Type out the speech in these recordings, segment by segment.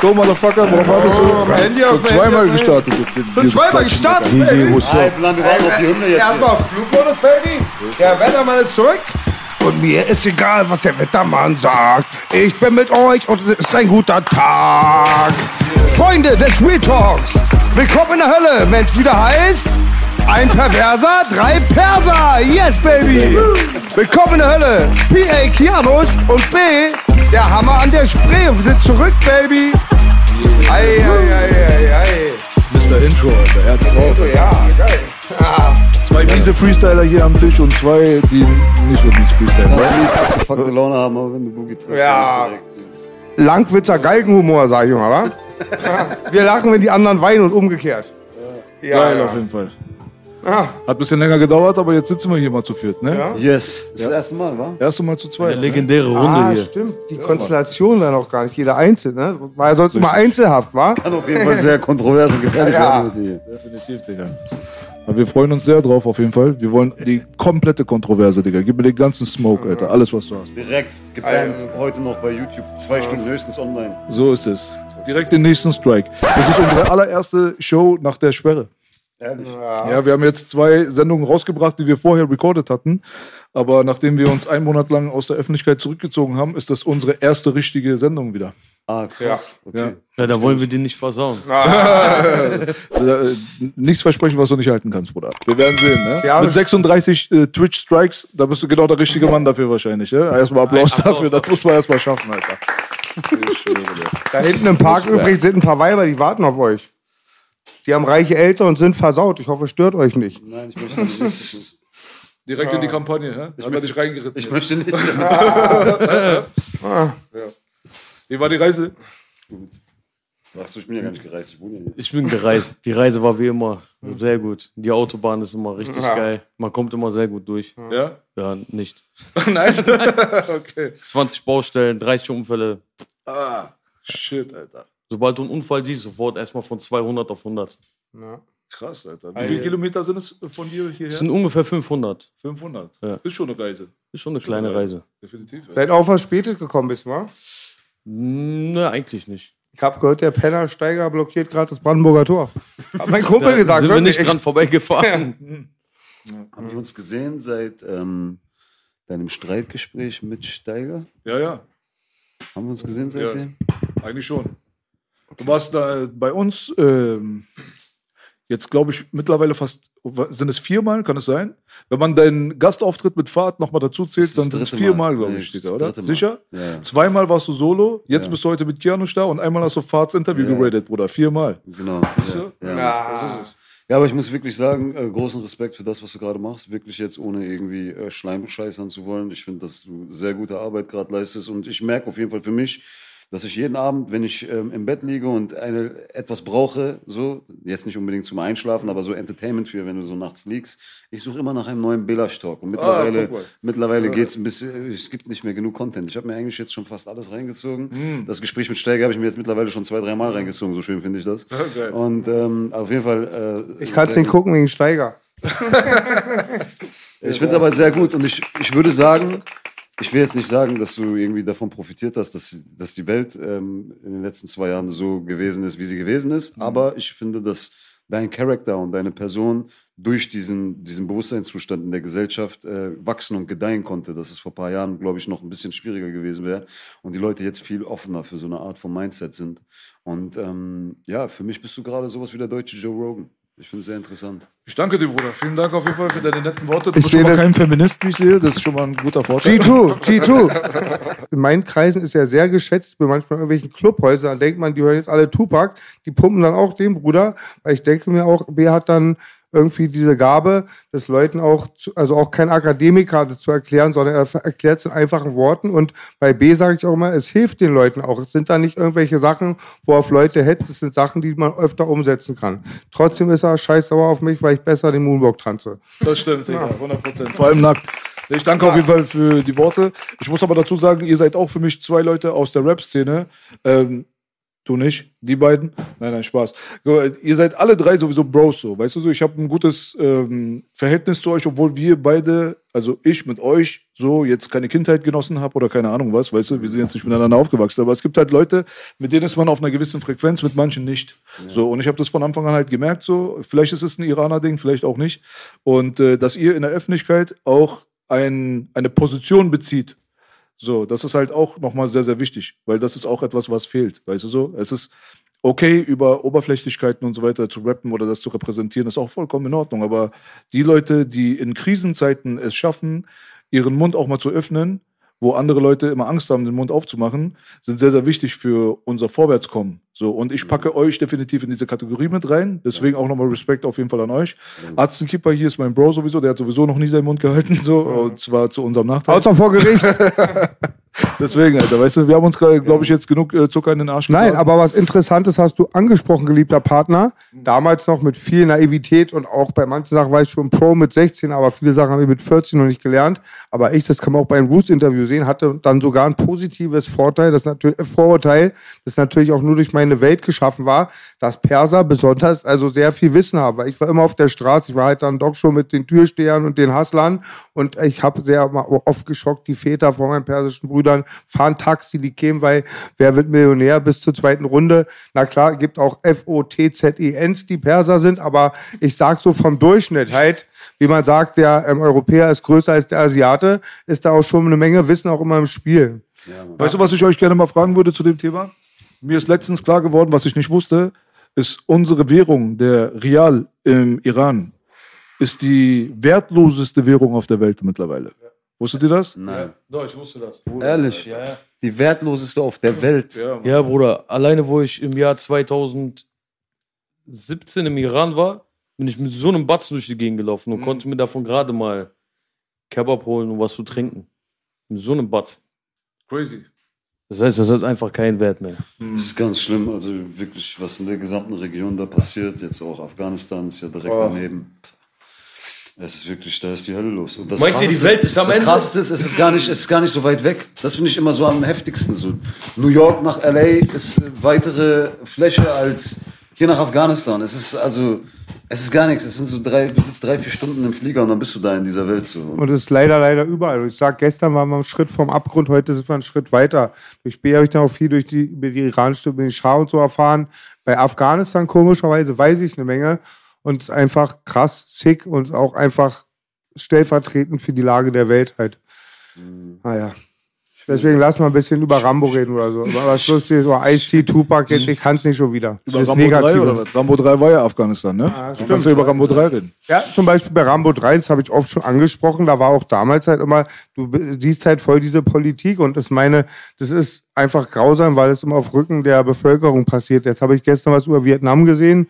Let's go, Motherfucker. Worauf wartest du? Oh, Handy auf Schon zweimal Handy. gestartet jetzt. Schon zweimal gestartet, Baby. Ein Plan, wir warten auf die jetzt. Erstmal Flugmodus, Baby. Der Wettermann ist zurück. Und mir ist egal, was der Wettermann sagt. Ich bin mit euch und es ist ein guter Tag. Freunde des Real Talks, willkommen in der Hölle, wenn es wieder heißt, ein Perverser, drei Perser. Yes, Baby. Willkommen in der Hölle. P.A. Kianos und B. Der Hammer an der Spree. Und wir sind zurück, Baby. Ei, ei, ei, ei, ei. Mr. Intro, Alter. Er hat's drauf. Ja, geil. Ah. Zwei miese Freestyler hier am Tisch und zwei, die nicht so mies freestylen. Weil die es abgefuckte Laune haben, aber wenn du Boogie triffst, Ja. ist direkt Langwitzer Galgenhumor, sag ich mal, wa? Wir lachen, wenn die anderen weinen und umgekehrt. Ja, Geil, ja. auf jeden Fall. Ah, Hat ein bisschen länger gedauert, aber jetzt sitzen wir hier mal zu viert, ne? Ja. Yes. Das ist das erste Mal, wa? Erste Mal zu zweit. Eine ne? legendäre Runde ah hier. stimmt. Die Konstellation war noch gar nicht jeder einzeln, ne? War ja sonst immer einzelhaft, wa? Kann auf jeden Fall sehr kontrovers und gefährlich Ja. werden mit dir. Definitiv, Digga. Aber wir freuen uns sehr drauf, auf jeden Fall. Wir wollen die komplette Kontroverse, Digga. Gib mir den ganzen Smoke, Alter. Alles, was du hast. Direkt gebannt, heute noch bei YouTube. Zwei Stunden höchstens online. So ist es. Direkt den nächsten Strike. Das ist unsere allererste Show nach der Sperre. Ehrlich. Ja, wir haben jetzt zwei Sendungen rausgebracht, die wir vorher recorded hatten. Aber nachdem wir uns einen Monat lang aus der Öffentlichkeit zurückgezogen haben, ist das unsere erste richtige Sendung wieder. Ah, krass. Okay. Ja, da wollen wir die nicht versauen. Also, äh, nichts versprechen, was du nicht halten kannst, Bruder. Wir werden sehen, ne? Ja, Mit 36 äh, Twitch-Strikes, da bist du genau der richtige Mann dafür wahrscheinlich, ja? Erstmal Applaus, Applaus. dafür, das muss man erstmal schaffen, Alter. Da hinten im Park übrigens sind ein paar Weiber, die warten auf euch. Die haben reiche Eltern und sind versaut. Ich hoffe, es stört euch nicht. Nein, ich möchte nicht. Direkt in die Kampagne, hä? Hat er dich reingeritten. Ich möchte nichts damit sagen. Wie war die Reise? Ach so, ich bin ja gar nicht gereist. Ich wohne ja hier. Ich bin gereist. Die Reise war wie immer sehr gut. Die Autobahn ist immer richtig Ja. geil. Man kommt immer sehr gut durch. Ja? Ja, nicht. Nein? okay. 20 Baustellen, 30 Unfälle. Ah, shit, Alter. Sobald du einen Unfall siehst, sofort erstmal von 200 auf 100. Krass, Alter. Wie viele Kilometer sind es von dir hierher? Das sind ungefähr 500. 500. Ja. Ist schon eine Reise. Ist schon eine kleine Reise. Definitiv. Alter. Seid auch verspätet gekommen bist, wa? Ne, eigentlich nicht. Ich habe gehört, der Pennersteiger blockiert gerade das Brandenburger Tor. Hat mein Kumpel Da gesagt. sind wir nicht dran vorbeigefahren. Haben wir uns gesehen seit ähm, deinem Streitgespräch mit Steiger? Ja, ja. Haben wir uns gesehen seitdem? Eigentlich schon. Du warst da bei uns, ähm, jetzt glaube ich mittlerweile fast, sind es viermal, kann es sein? Wenn man deinen Gastauftritt mit Fahrt nochmal dazu zählt, dann sind es viermal, Mal. glaube ich, Digga, ist oder? Sicher? Ja. Zweimal warst du solo, jetzt Ja. bist du heute mit Keanu da und einmal hast du Fahrts Interview Ja. geratet, Bruder. Viermal. Genau. du? Ja. Das ist es. ja, aber ich muss wirklich sagen, äh, großen Respekt für das, was du gerade machst. Wirklich jetzt ohne irgendwie äh, Schleimbescheißern zu wollen. Ich finde, dass du sehr gute Arbeit gerade leistest und ich merke auf jeden Fall für mich, dass ich jeden Abend, wenn ich ähm, im Bett liege und eine, etwas brauche, so, jetzt nicht unbedingt zum Einschlafen, aber so Entertainment für, wenn du so nachts liegst, ich suche immer nach einem neuen Belash-Talk. Und mittlerweile, Ah, guck mal. mittlerweile geht's ein bisschen, es gibt nicht mehr genug Content. Ich habe mir eigentlich jetzt schon fast alles reingezogen. Hm. Das Gespräch mit Steiger habe ich mir jetzt mittlerweile schon zwei, drei Mal reingezogen, so schön finde ich das. geil. Und ähm, auf jeden Fall. Äh, Ich kann es nicht gucken wegen Steiger. Ich finde es aber sehr gut und ich, ich würde sagen, ich will jetzt nicht sagen, dass du irgendwie davon profitiert hast, dass, dass die Welt ähm, in den letzten zwei Jahren so gewesen ist, wie sie gewesen ist, aber ich finde, dass dein Charakter und deine Person durch diesen, diesen Bewusstseinszustand in der Gesellschaft äh, wachsen und gedeihen konnte, dass es vor ein paar Jahren, glaube ich, noch ein bisschen schwieriger gewesen wäre und die Leute jetzt viel offener für so eine Art von Mindset sind. Und ähm, ja, für mich bist du gerade sowas wie der deutsche Joe Rogan. Ich finde es sehr interessant. Ich danke dir, Bruder. Vielen Dank auf jeden Fall für deine netten Worte. Du Ich bist schon sehe mal kein Feminist, wie ich sehe. Das ist schon mal ein guter Vorteil. G2, G2. In meinen Kreisen ist er sehr geschätzt. Bei manchmal irgendwelchen Clubhäusern denkt man, die hören jetzt alle Tupac. Die pumpen dann auch den Bruder. Weil ich denke mir auch, B hat dann irgendwie diese Gabe, das Leuten auch, zu, also auch kein Akademiker das zu erklären, sondern er erklärt es in einfachen Worten. Und bei B sage ich auch immer, es hilft den Leuten auch. Es sind da nicht irgendwelche Sachen, wo er auf Leute hetzt. Es sind Sachen, die man öfter umsetzen kann. Trotzdem ist er scheiß sauer auf mich, weil ich besser den Moonwalk tanze. Das stimmt, Digga, 100 Prozent. Vor allem nackt. Ich danke auf jeden Fall für die Worte. Ich muss aber dazu sagen, ihr seid auch für mich zwei Leute aus der Rap-Szene. Ähm, du nicht, die beiden. Nein, nein, Spaß. Ihr seid alle drei sowieso Bros so. Weißt du so, ich habe ein gutes ähm, Verhältnis zu euch, obwohl wir beide, also ich mit euch, so jetzt keine Kindheit genossen habe oder keine Ahnung was, weißt du, wir sind jetzt nicht miteinander aufgewachsen. Aber es gibt halt Leute, mit denen ist man auf einer gewissen Frequenz, mit manchen nicht. So, und ich habe das von Anfang an halt gemerkt, so, vielleicht ist es ein Iraner-Ding, vielleicht auch nicht. Und äh, dass ihr in der Öffentlichkeit auch ein, eine Position bezieht. So, das ist halt auch nochmal sehr, sehr wichtig, weil das ist auch etwas, was fehlt. Weißt du so? Es ist okay, über Oberflächlichkeiten und so weiter zu rappen oder das zu repräsentieren, ist auch vollkommen in Ordnung. Aber die Leute, die in Krisenzeiten es schaffen, ihren Mund auch mal zu öffnen, wo andere Leute immer Angst haben, den Mund aufzumachen, sind sehr, sehr wichtig für unser Vorwärtskommen. So, und ich packe euch definitiv in diese Kategorie mit rein. Deswegen auch nochmal Respekt auf jeden Fall an euch. Arztenkeeper hier ist mein Bro sowieso, der hat sowieso noch nie seinen Mund gehalten, so, und zwar zu unserem Nachteil. Außer vor Gericht. Deswegen, Alter, weißt du, wir haben uns, glaube ich, jetzt genug äh, Zucker in den Arsch Nein, geblasen. aber was Interessantes hast du angesprochen, geliebter Partner. Damals noch mit viel Naivität und auch bei manchen Sachen war ich schon Pro mit 16, aber viele Sachen habe ich mit 14 noch nicht gelernt. Aber ich, das kann man auch beim Roost-Interview sehen, hatte dann sogar ein positives Vorteil, das natürlich, äh, Vorurteil, das natürlich auch nur durch meine Welt geschaffen war, dass Perser besonders also sehr viel Wissen haben. Weil ich war immer auf der Straße, ich war halt dann doch schon mit den Türstehern und den Hustlern und ich habe sehr oft geschockt, die Väter von meinen persischen Brüdern fahren Taxi, die kämen bei Wer wird Millionär bis zur zweiten Runde. Na klar, gibt auch F-O-T-Z-E-Ns, die Perser sind, aber ich sag so vom Durchschnitt halt, wie man sagt, der ähm, Europäer ist größer als der Asiate, ist da auch schon eine Menge Wissen auch immer im Spiel. Weißt du, was ich euch gerne mal fragen würde zu dem Thema? Mir ist letztens klar geworden, was ich nicht wusste, ist unsere Währung, der Rial im Iran, ist die wertloseste Währung auf der Welt mittlerweile. Wusstet ihr das? Nein. Doch, ich wusste das. Ehrlich? Ja, ja. Die wertloseste auf der Welt. Ja, Bruder, alleine wo ich im Jahr 2017 im Iran war, bin ich mit so einem Batzen durch die Gegend gelaufen und konnte mir davon gerade mal Kebab holen und was zu trinken. Mit so einem Batzen. Crazy. Das heißt, das hat einfach keinen Wert mehr. Das ist ganz schlimm. Also wirklich, was in der gesamten Region da passiert, jetzt auch Afghanistan ist ja direkt daneben. Es ist wirklich, da ist die Hölle los. Und das Meint ihr, die Krasseste- Welt ist am das Ende? Krasseste ist, es ist gar nicht, es ist gar nicht so weit weg. Das finde ich immer so am heftigsten. So New York nach LA ist weitere Fläche als hier nach Afghanistan. Es ist also, es ist gar nichts. Es sind so drei, du sitzt drei, vier Stunden im Flieger und dann bist du da in dieser Welt so. Und es ist leider, leider überall. Ich sag, gestern waren wir einen Schritt vom Abgrund, heute sind wir einen Schritt weiter. Durch B habe ich dann auch viel durch die, über die iranische, über den Schah und so erfahren. Bei Afghanistan komischerweise weiß ich eine Menge. Und es ist einfach krass, sick und auch einfach stellvertretend für die Lage der Welt halt. Naja. Deswegen lass mal ein bisschen über Rambo reden oder so. Aber was lustig ist, so Ice-T, Tupac, jetzt, ich kann es nicht schon wieder. Über Das Rambo 3 Negative. oder was? Rambo 3 war ja Afghanistan, ne? Ah, Dann kannst du über Rambo 3 reden. Ja, zum Beispiel bei Rambo 3, das habe ich oft schon angesprochen, da war auch damals halt immer, du siehst halt voll diese Politik und das meine, das ist einfach grausam, weil es immer auf Rücken der Bevölkerung passiert. Jetzt habe ich gestern was über Vietnam gesehen,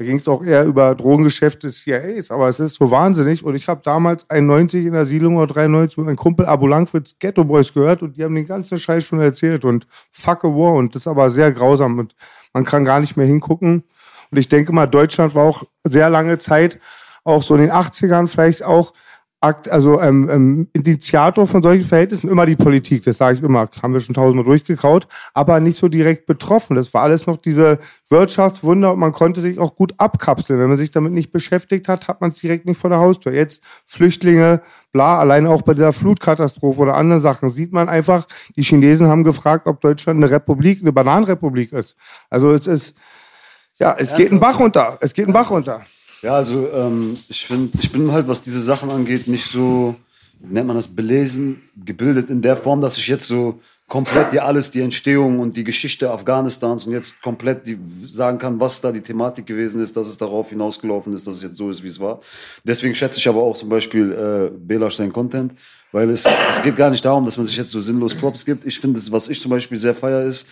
da ging es auch eher über Drogengeschäfte des CIAs, aber es ist so wahnsinnig und ich habe damals 91 in der Siedlung oder 93 mit meinem Kumpel Abu Langwitz Ghetto Boys gehört und die haben den ganzen Scheiß schon erzählt und fuck a war und das ist aber sehr grausam und man kann gar nicht mehr hingucken. Und ich denke mal, Deutschland war auch sehr lange Zeit, auch so in den 80ern vielleicht auch, Akt, also ähm, ähm, Initiator von solchen Verhältnissen, immer die Politik, das sage ich immer, haben wir schon tausendmal durchgekaut, aber nicht so direkt betroffen. Das war alles noch diese Wirtschaftswunder und man konnte sich auch gut abkapseln. Wenn man sich damit nicht beschäftigt hat, hat man es direkt nicht vor der Haustür. Jetzt Flüchtlinge, bla, alleine auch bei der Flutkatastrophe oder anderen Sachen sieht man einfach, die Chinesen haben gefragt, ob Deutschland eine Republik, eine Bananenrepublik ist. Also es ist, ja, es geht ein Bach runter. Es geht ein Bach runter. Ja, also ähm, ich finde, ich bin halt, was diese Sachen angeht, nicht so nennt man das, belesen, gebildet in der Form, dass ich jetzt so komplett dir alles, die Entstehung und die Geschichte Afghanistans und jetzt komplett die, sagen kann, was da die Thematik gewesen ist, dass es darauf hinausgelaufen ist, dass es jetzt so ist, wie es war. Deswegen schätze ich aber auch zum Beispiel äh, Belasch sein Content, weil es, es geht gar nicht darum, dass man sich jetzt so sinnlos Props gibt. Ich finde, was ich zum Beispiel sehr feier ist,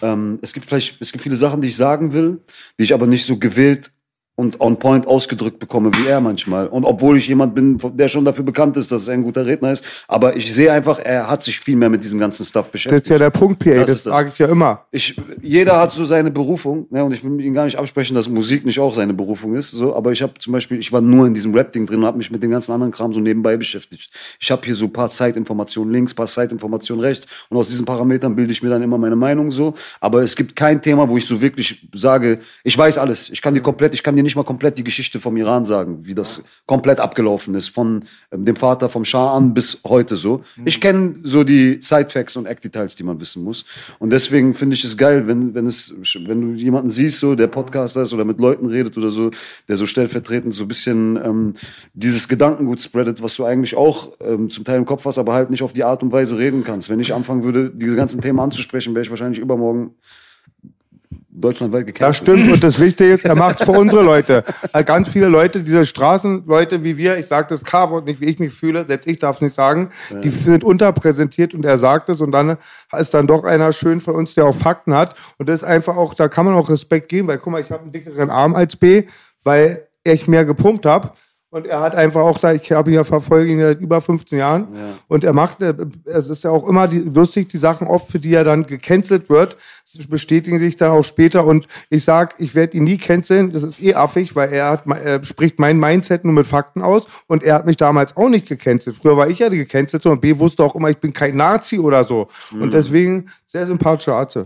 ähm, es gibt vielleicht, es gibt viele Sachen, die ich sagen will, die ich aber nicht so gewählt und on point ausgedrückt bekomme wie er manchmal. Und obwohl ich jemand bin, der schon dafür bekannt ist, dass er ein guter Redner ist, aber ich sehe einfach, er hat sich viel mehr mit diesem ganzen Stuff Das beschäftigt. ist ja der Punkt, PA, Das das, das. frage ich ja immer. Ich, jeder hat so seine Berufung, ne, und ich will ihn gar nicht absprechen, dass Musik nicht auch seine Berufung ist, so, aber ich habe zum Beispiel, ich war nur in diesem Rap-Ding drin und habe mich mit dem ganzen anderen Kram so nebenbei beschäftigt. Ich habe hier so ein paar Zeitinformationen links, paar Zeitinformationen rechts und aus diesen Parametern bilde ich mir dann immer meine Meinung so, aber es gibt kein Thema, wo ich so wirklich sage, ich weiß alles, ich kann dir komplett, ich kann dir nicht mal komplett die Geschichte vom Iran sagen, wie das komplett abgelaufen ist, von ähm, dem Vater vom Schah an bis heute so. Ich kenne so die Side-Facts und Eckdetails, die man wissen muss. Und deswegen finde ich es geil, wenn, wenn es, wenn du jemanden siehst, so, der Podcaster ist oder mit Leuten redet oder so, der so stellvertretend so ein bisschen ähm, dieses Gedankengut spreadet, was du eigentlich auch ähm, zum Teil im Kopf hast, aber halt nicht auf die Art und Weise reden kannst. Wenn ich anfangen würde, diese ganzen Themen anzusprechen, wäre ich wahrscheinlich übermorgen deutschlandweit gecancelt. Das stimmt und das Wichtige ist, er macht es für unsere Leute. Weil Ganz viele Leute, diese Straßenleute wie wir, ich sage das K-Wort nicht, wie ich mich fühle, selbst ich darf es nicht sagen, die sind unterpräsentiert und er sagt es und dann ist dann doch einer schön von uns, der auch Fakten hat und das ist einfach auch, da kann man auch Respekt geben, weil guck mal, ich habe einen dickeren Arm als B, weil ich mehr gepumpt habe. Und er hat einfach auch da, ich habe ihn ja verfolgt ihn seit über 15 Jahren. Und er macht, äh, es ist ja auch immer die, lustig, die Sachen oft, für die er dann gecancelt wird, bestätigen sich dann auch später. Und ich sag, ich werde ihn nie canceln. Das ist eh affig, weil er, hat, er spricht mein Mindset nur mit Fakten aus. Und er hat mich damals auch nicht gecancelt. Früher war ich ja die gecancelte und B wusste auch immer, ich bin kein Nazi oder so. Und deswegen sehr sympathischer Arzt.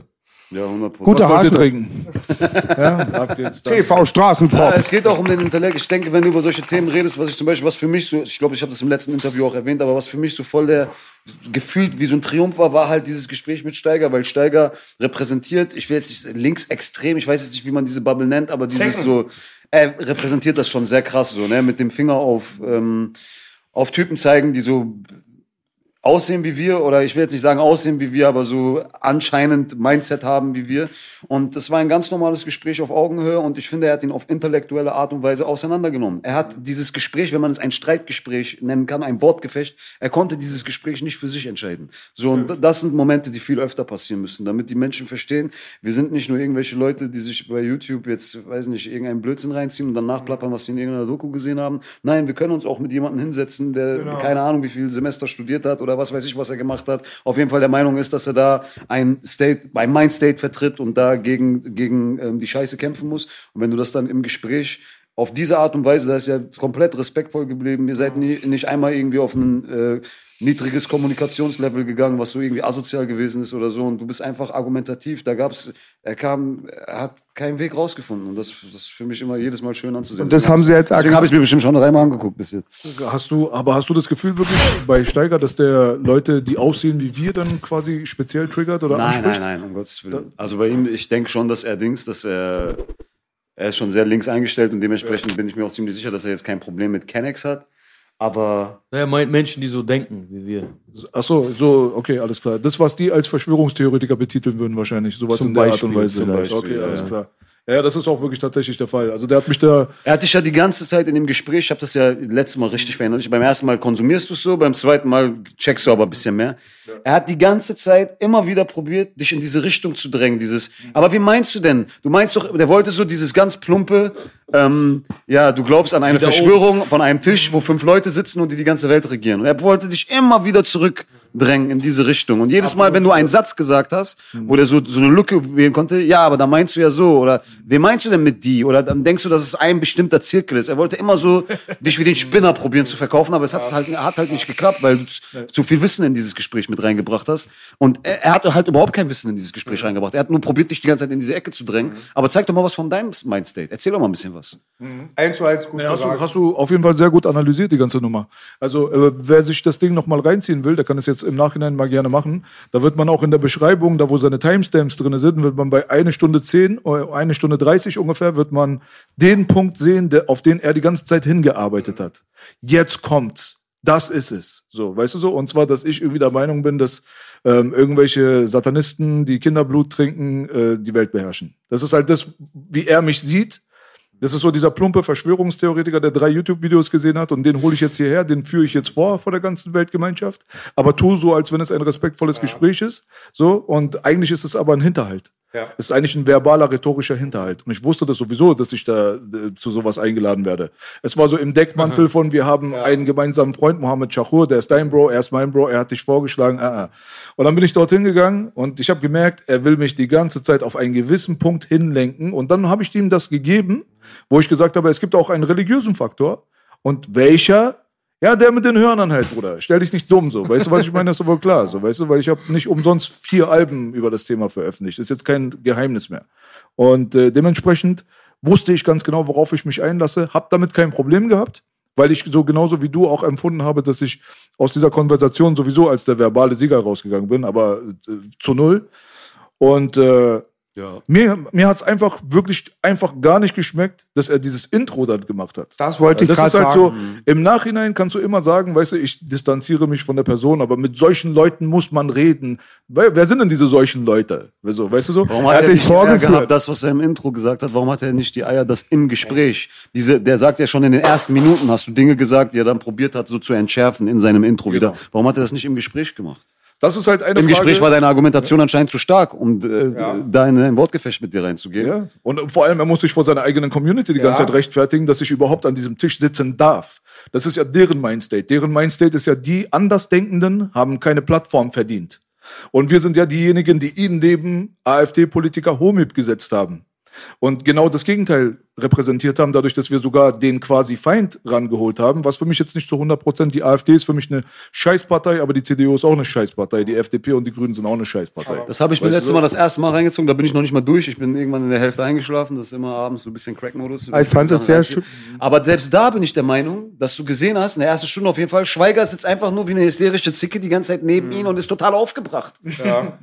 Ja, 100 Gute Was wollt ihr trinken? ja, ab jetzt. dann. TV Ja, Straßenprop. es geht auch um den Intellekt. Ich denke, wenn du über solche Themen redest, was ich zum Beispiel, was für mich so, ich glaube, ich habe das im letzten Interview auch erwähnt, aber was für mich so voll der gefühlt wie so ein Triumph war, war halt dieses Gespräch mit Steiger, weil Steiger repräsentiert, ich will jetzt nicht linksextrem, ich weiß jetzt nicht, wie man diese Bubble nennt, aber dieses so, er repräsentiert das schon sehr krass so, ne, mit dem Finger auf, ähm, auf Typen zeigen, die so aussehen wie wir oder ich will jetzt nicht sagen aussehen wie wir, aber so anscheinend Mindset haben wie wir. Und das war ein ganz normales Gespräch auf Augenhöhe und ich finde, er hat ihn auf intellektuelle Art und Weise auseinandergenommen. Er hat dieses Gespräch, wenn man es ein Streitgespräch nennen kann, ein Wortgefecht, er konnte dieses Gespräch nicht für sich entscheiden. So, und das sind Momente, die viel öfter passieren müssen, damit die Menschen verstehen, wir sind nicht nur irgendwelche Leute, die sich bei YouTube jetzt, weiß nicht, irgendeinen Blödsinn reinziehen und dann nachplappern, was sie in irgendeiner Doku gesehen haben. Nein, wir können uns auch mit jemandem hinsetzen, der keine Ahnung, wie viel Semester studiert hat oder was weiß ich, was er gemacht hat. Auf jeden Fall der Meinung ist, dass er da ein State, ein Mindstate vertritt und da gegen, gegen ähm, die Scheiße kämpfen muss. Und wenn du das dann im Gespräch auf diese Art und Weise, da ist ja komplett respektvoll geblieben. Ihr seid nie, nicht einmal irgendwie auf ein äh, niedriges Kommunikationslevel gegangen, was so irgendwie asozial gewesen ist oder so. Und du bist einfach argumentativ. Da gab's, er kam, er hat keinen Weg rausgefunden. Und das, das ist für mich immer jedes Mal schön anzusehen. Und das haben sie jetzt Deswegen habe ich mir bestimmt schon dreimal angeguckt bis jetzt. Hast du, aber hast du das Gefühl wirklich bei Steiger, dass der Leute, die aussehen wie wir, dann quasi speziell triggert oder Nein, anspricht? nein, nein, um Gottes Willen. Also bei ihm, ich denke schon, dass er Dings, dass er, er ist schon sehr links eingestellt und dementsprechend bin ich mir auch ziemlich sicher, dass er jetzt kein Problem mit Kennex hat. Aber Er meint Menschen, die so denken wie wir. Ach so, so, okay, alles klar. Das, was die als Verschwörungstheoretiker betiteln würden, wahrscheinlich. Sowas Zum in der Art Beispiel, und Weise. zum Beispiel, okay, ja, alles ja. klar. Ja, ja, das ist auch wirklich tatsächlich der Fall. Also der hat mich da. er hat dich ja die ganze Zeit in dem Gespräch, ich habe das ja letztes Mal richtig verinnerlicht, beim ersten Mal konsumierst du es so, beim zweiten Mal checkst du aber ein bisschen mehr. Er hat die ganze Zeit immer wieder probiert, dich in diese Richtung zu drängen, dieses, aber wie meinst du denn? Du meinst doch, der wollte so dieses ganz plumpe, ähm, ja, du glaubst an eine Verschwörung von einem Tisch, wo fünf Leute sitzen und die die ganze Welt regieren. Und er wollte dich immer wieder zurückdrängen in diese Richtung. Und jedes Mal, wenn du einen Satz gesagt hast, wo der so, so eine Lücke wählen konnte, ja, aber da meinst du ja so, oder wen meinst du denn mit die? Oder dann denkst du, dass es ein bestimmter Zirkel ist. Er wollte immer so dich wie den Spinner probieren zu verkaufen, aber es hat halt, hat halt nicht geklappt, weil du zu, viel Wissen in dieses Gespräch mit reingebracht hast. Und er, er hat halt überhaupt kein Wissen in dieses Gespräch reingebracht. Er hat nur probiert, dich die ganze Zeit in diese Ecke zu drängen. Aber zeig doch mal was von deinem Mindstate. Erzähl doch mal ein bisschen was. Eins zu eins gut Ja, hast, du, hast du auf jeden Fall sehr gut analysiert, die ganze Nummer. Also, äh, wer sich das Ding nochmal reinziehen will, der kann es jetzt im Nachhinein mal gerne machen. Da wird man auch in der Beschreibung, da wo seine Timestamps drin sind, wird man bei eine Stunde 10, oder eine Stunde 30 ungefähr, wird man den Punkt sehen, der, auf den er die ganze Zeit hingearbeitet hat. Jetzt kommt's. Das ist es. So, weißt du so? Und zwar, dass ich irgendwie der Meinung bin, dass ähm, irgendwelche Satanisten, die Kinderblut trinken, äh, die Welt beherrschen. Das ist halt das, wie er mich sieht. Das ist so dieser plumpe Verschwörungstheoretiker, der drei YouTube-Videos gesehen hat und den hole ich jetzt hierher, den führe ich jetzt vor vor der ganzen Weltgemeinschaft, aber tu so, als wenn es ein respektvolles Gespräch ist. So, und eigentlich ist es aber ein Hinterhalt. Ja. Es ist eigentlich ein verbaler, rhetorischer Hinterhalt. Und ich wusste das sowieso, dass ich da äh, zu sowas eingeladen werde. Es war so im Deckmantel von, wir haben einen gemeinsamen Freund, Mohammed Chahur, der ist dein Bro, er ist mein Bro, er hat dich vorgeschlagen. Ah, ah. Und dann bin ich dorthin gegangen und ich habe gemerkt, er will mich die ganze Zeit auf einen gewissen Punkt hinlenken. Und dann habe ich ihm das gegeben, wo ich gesagt habe, es gibt auch einen religiösen Faktor. Und welcher? Ja, der mit den Hörnern halt, Bruder. Stell dich nicht dumm so. Weißt du, was ich meine? Das ist wohl klar. So, weißt du, weil ich habe nicht umsonst vier Alben über das Thema veröffentlicht. Das ist jetzt kein Geheimnis mehr. Und äh, dementsprechend wusste ich ganz genau, worauf ich mich einlasse. Hab damit kein Problem gehabt, weil ich so genauso wie du auch empfunden habe, dass ich aus dieser Konversation sowieso als der verbale Sieger rausgegangen bin, aber äh, zu null. Und äh, Ja. mir, mir hat's einfach wirklich einfach gar nicht geschmeckt, dass er dieses Intro dann gemacht hat. Das wollte ich Das gerade ist halt sagen. so, im Nachhinein kannst du immer sagen, weißt du, ich distanziere mich von der Person, aber mit solchen Leuten muss man reden. Wer, wer sind denn diese solchen Leute? Wieso, weißt du so? Warum Er hat hat er, nicht vorgeführt. gehabt, das, was er im Intro gesagt hat, warum hat er nicht die Eier, das im Gespräch? Diese, der sagt ja schon in den ersten Minuten, hast du Dinge gesagt, die er dann probiert hat, so zu entschärfen in seinem Intro wieder. Warum hat er das nicht im Gespräch gemacht? Das ist halt eine Im Frage. Gespräch war deine Argumentation anscheinend zu stark, um äh, da in ein Wortgefecht mit dir reinzugehen. Ja. Und vor allem, er muss sich vor seiner eigenen Community die ganze Zeit rechtfertigen, dass ich überhaupt an diesem Tisch sitzen darf. Das ist ja deren Mindstate. Deren Mindstate ist ja, die Andersdenkenden haben keine Plattform verdient. Und wir sind ja diejenigen, die ihnen neben AfD-Politiker Homip gesetzt haben. Und genau das Gegenteil repräsentiert haben, dadurch, dass wir sogar den quasi Feind rangeholt haben, was für mich jetzt nicht zu 100 Prozent, die AfD ist für mich eine Scheißpartei, aber die CDU ist auch eine Scheißpartei, die FDP und die Grünen sind auch eine Scheißpartei. Das habe ich mir letztes? Mal das erste Mal reingezogen, da bin ich noch nicht mal durch. Ich bin irgendwann in der Hälfte eingeschlafen, das ist immer abends so ein bisschen Crack-Modus. Ich fand es sehr schön. Aber selbst da bin ich der Meinung, dass du gesehen hast, in der ersten Stunde auf jeden Fall, Schweiger sitzt einfach nur wie eine hysterische Zicke die ganze Zeit neben ihm und ist total aufgebracht.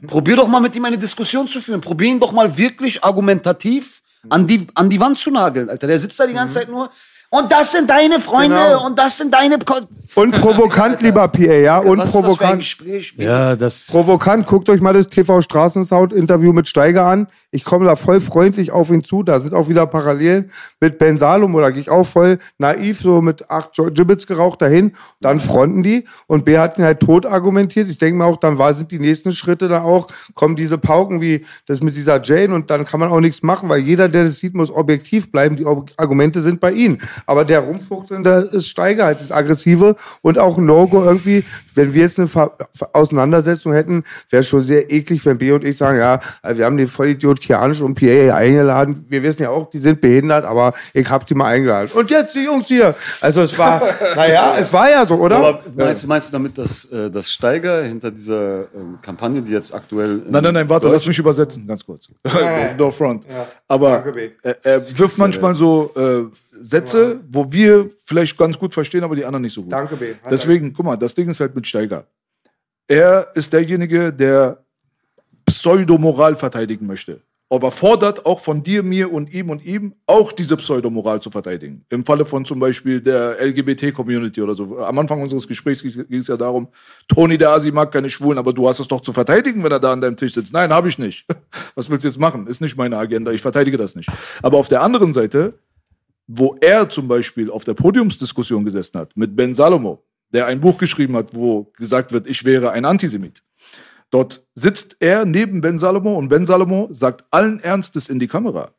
Probier doch mal mit ihm eine Diskussion zu führen. Probier ihn doch mal wirklich argumentativ an die, an die Wand zu nageln, Alter. Der sitzt da die ganze Zeit nur. Und das sind deine Freunde Genau. und das sind deine. Ko Und provokant, lieber PA, ja? Und Was ist das für ein provokant. Gespräch? Ja, das. Provokant, guckt euch mal das TV Straßensound-Interview mit Steiger an. Ich komme da voll freundlich auf ihn zu. Da sind auch wieder Parallelen mit Ben Salomo. Da gehe ich auch voll naiv, so mit acht Gibbets geraucht dahin. Dann fronten die. Und B hat ihn halt tot argumentiert. Ich denke mir auch, dann war, sind die nächsten Schritte da auch, kommen diese Pauken wie das mit dieser Jane und dann kann man auch nichts machen, weil jeder, der das sieht, muss objektiv bleiben. Die Argumente sind bei ihnen. Aber der Rumfuchtelnde ist Steiger halt, das Aggressive und auch ein No-Go irgendwie. Wenn wir jetzt eine Ver Auseinandersetzung hätten, wäre schon sehr eklig, wenn B und ich sagen, ja, wir haben den Vollidiot Kianisch und PA eingeladen. Wir wissen ja auch, die sind behindert, aber ich hab die mal eingeladen. Und jetzt die Jungs hier. Also es war, naja, es war ja so, oder? Aber meinst, du, meinst du damit, dass, äh, dass Steiger hinter dieser ähm, Kampagne, die jetzt aktuell. Nein, nein, nein, warte, lass mich übersetzen, ganz kurz. no front. Aber Danke, B. er, er wirft manchmal so äh, Sätze, wo wir vielleicht ganz gut verstehen, aber die anderen nicht so gut. Danke, B. Hat Deswegen, guck mal, das Ding ist halt mit Steiger. Er ist derjenige, der Pseudomoral verteidigen möchte. Aber fordert auch von dir, mir und ihm und ihm auch diese Pseudomoral zu verteidigen. Im Falle von zum Beispiel der LGBT-Community oder so. Am Anfang unseres Gesprächs ging es ja darum, Toni der Asi mag keine Schwulen, aber du hast es doch zu verteidigen, wenn er da an deinem Tisch sitzt. Nein, habe ich nicht. Was willst du jetzt machen? Ist nicht meine Agenda. Ich verteidige das nicht. Aber auf der anderen Seite, wo er zum Beispiel auf der Podiumsdiskussion gesessen hat mit Ben Salomo, der ein Buch geschrieben hat, wo gesagt wird, ich wäre ein Antisemit. Dort sitzt er neben Ben Salomo und Ben Salomo sagt allen Ernstes in die Kamera.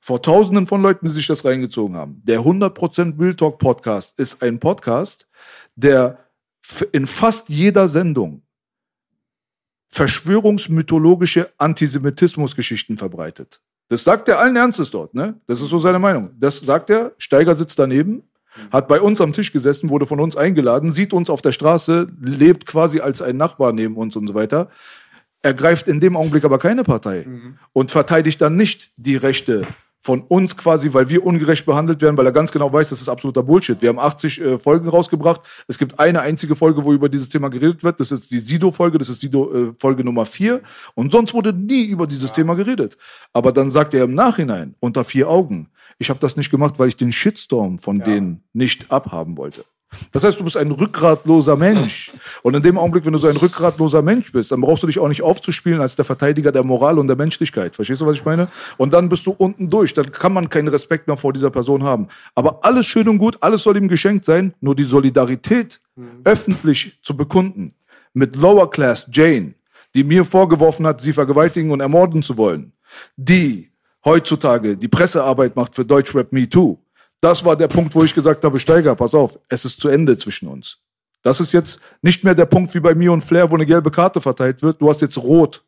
Vor tausenden von Leuten, die sich das reingezogen haben. Der 100% Real Talk Podcast ist ein Podcast, der in fast jeder Sendung verschwörungsmythologische Antisemitismusgeschichten verbreitet. Das sagt er allen Ernstes dort, ne? Das ist so seine Meinung. Das sagt er, Steiger sitzt daneben, hat bei uns am Tisch gesessen, wurde von uns eingeladen, sieht uns auf der Straße, lebt quasi als ein Nachbar neben uns und so weiter. Ergreift in dem Augenblick aber keine Partei und verteidigt dann nicht die Rechte von uns quasi, weil wir ungerecht behandelt werden, weil er ganz genau weiß, das ist absoluter Bullshit. Wir haben 80 äh, Folgen rausgebracht. Es gibt eine einzige Folge, wo über dieses Thema geredet wird. Das ist die Sido-Folge, das ist Sido-Folge Nummer 4. Und sonst wurde nie über dieses Thema geredet. Aber dann sagt er im Nachhinein, unter vier Augen, ich habe das nicht gemacht, weil ich den Shitstorm von denen nicht abhaben wollte. Das heißt, du bist ein rückgratloser Mensch. Und in dem Augenblick, wenn du so ein rückgratloser Mensch bist, dann brauchst du dich auch nicht aufzuspielen als der Verteidiger der Moral und der Menschlichkeit. Verstehst du, was ich meine? Und dann bist du unten durch. Dann kann man keinen Respekt mehr vor dieser Person haben. Aber alles schön und gut, alles soll ihm geschenkt sein. Nur die Solidarität öffentlich zu bekunden mit Lower Class Jane, die mir vorgeworfen hat, sie vergewaltigen und ermorden zu wollen, die heutzutage die Pressearbeit macht für Deutschrap Me Too. Das war der Punkt, wo ich gesagt habe, Steiger, pass auf, es ist zu Ende zwischen uns. Das ist jetzt nicht mehr der Punkt wie bei mir und Flair, wo eine gelbe Karte verteilt wird. Du hast jetzt rot.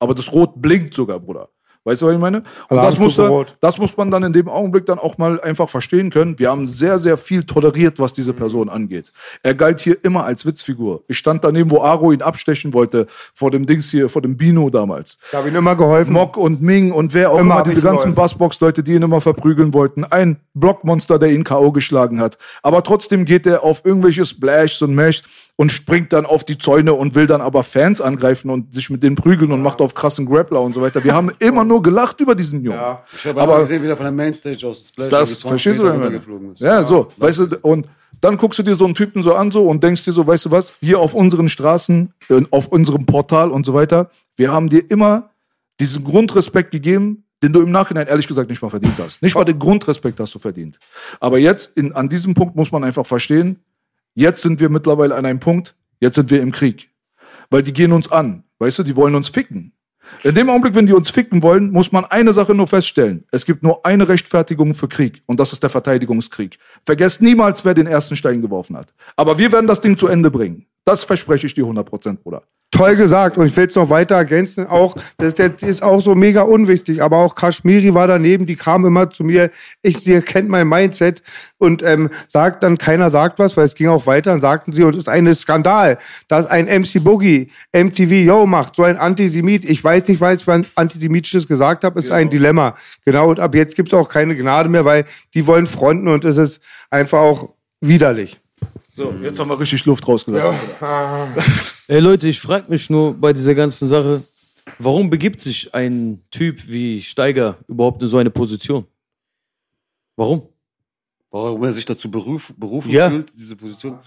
Aber das Rot blinkt sogar, Bruder. Weißt du, was ich meine? Und das muss, dann, das muss man dann in dem Augenblick dann auch mal einfach verstehen können. Wir haben sehr, sehr viel toleriert, was diese Person angeht. Er galt hier immer als Witzfigur. Ich stand daneben, wo Aro ihn abstechen wollte, vor dem Dings hier, vor dem Bino damals. Ich habe ihm immer geholfen. Mock und Ming und wer auch Immer immer, diese ich ganzen. Bassbox-Leute, die ihn immer verprügeln wollten. Ein Blockmonster, der ihn K.O. geschlagen hat. Aber trotzdem geht er auf irgendwelche Splashs und Mesh und springt dann auf die Zäune und will dann aber Fans angreifen und sich mit denen prügeln und macht auf krassen Grappler und so weiter. Wir haben immer nur gelacht über diesen Jungen. Ich habe Aber- gesehen, wie der von der Mainstage aus Splash Das irgendwie 20 verstehst du, Meter ist. Ja, so, weißt du, und dann guckst du dir so einen Typen so an so und denkst dir so, weißt du was, hier auf unseren Straßen, äh, auf unserem Portal und so weiter, wir haben dir immer diesen Grundrespekt gegeben, den du im Nachhinein ehrlich gesagt nicht mal verdient hast. Nicht mal den Grundrespekt hast du verdient. Aber jetzt, in, an diesem Punkt muss man einfach verstehen, jetzt sind wir mittlerweile an einem Punkt, jetzt sind wir im Krieg. Weil die gehen uns an, weißt du, die wollen uns ficken. In dem Augenblick, wenn die uns ficken wollen, muss man eine Sache nur feststellen. Es gibt nur eine Rechtfertigung für Krieg und das ist der Verteidigungskrieg. Vergesst niemals, wer den ersten Stein geworfen hat. Aber wir werden das Ding zu Ende bringen. Das verspreche ich dir 100%, Bruder. Toll gesagt und ich will es noch weiter ergänzen. Auch das, das ist auch so mega unwichtig. Aber auch Kashmiri war daneben. Die kam immer zu mir. Ich, sie kennt mein Mindset und ähm, sagt dann keiner sagt was, weil es ging auch weiter. Dann sagten sie und es ist ein Skandal, dass ein MC Boogie MTV Yo macht, so ein Antisemit. Ich weiß nicht, was ich was antisemitisches gesagt habe. Ist ein Dilemma. Genau. Und ab jetzt gibt es auch keine Gnade mehr, weil die wollen fronten und es ist einfach auch widerlich. So, jetzt haben wir richtig Luft rausgelassen. Ey Leute, ich frage mich nur bei dieser ganzen Sache, warum begibt sich ein Typ wie Steiger überhaupt in so eine Position? Warum? Warum er sich dazu beruf, berufen Ja. fühlt, diese Position.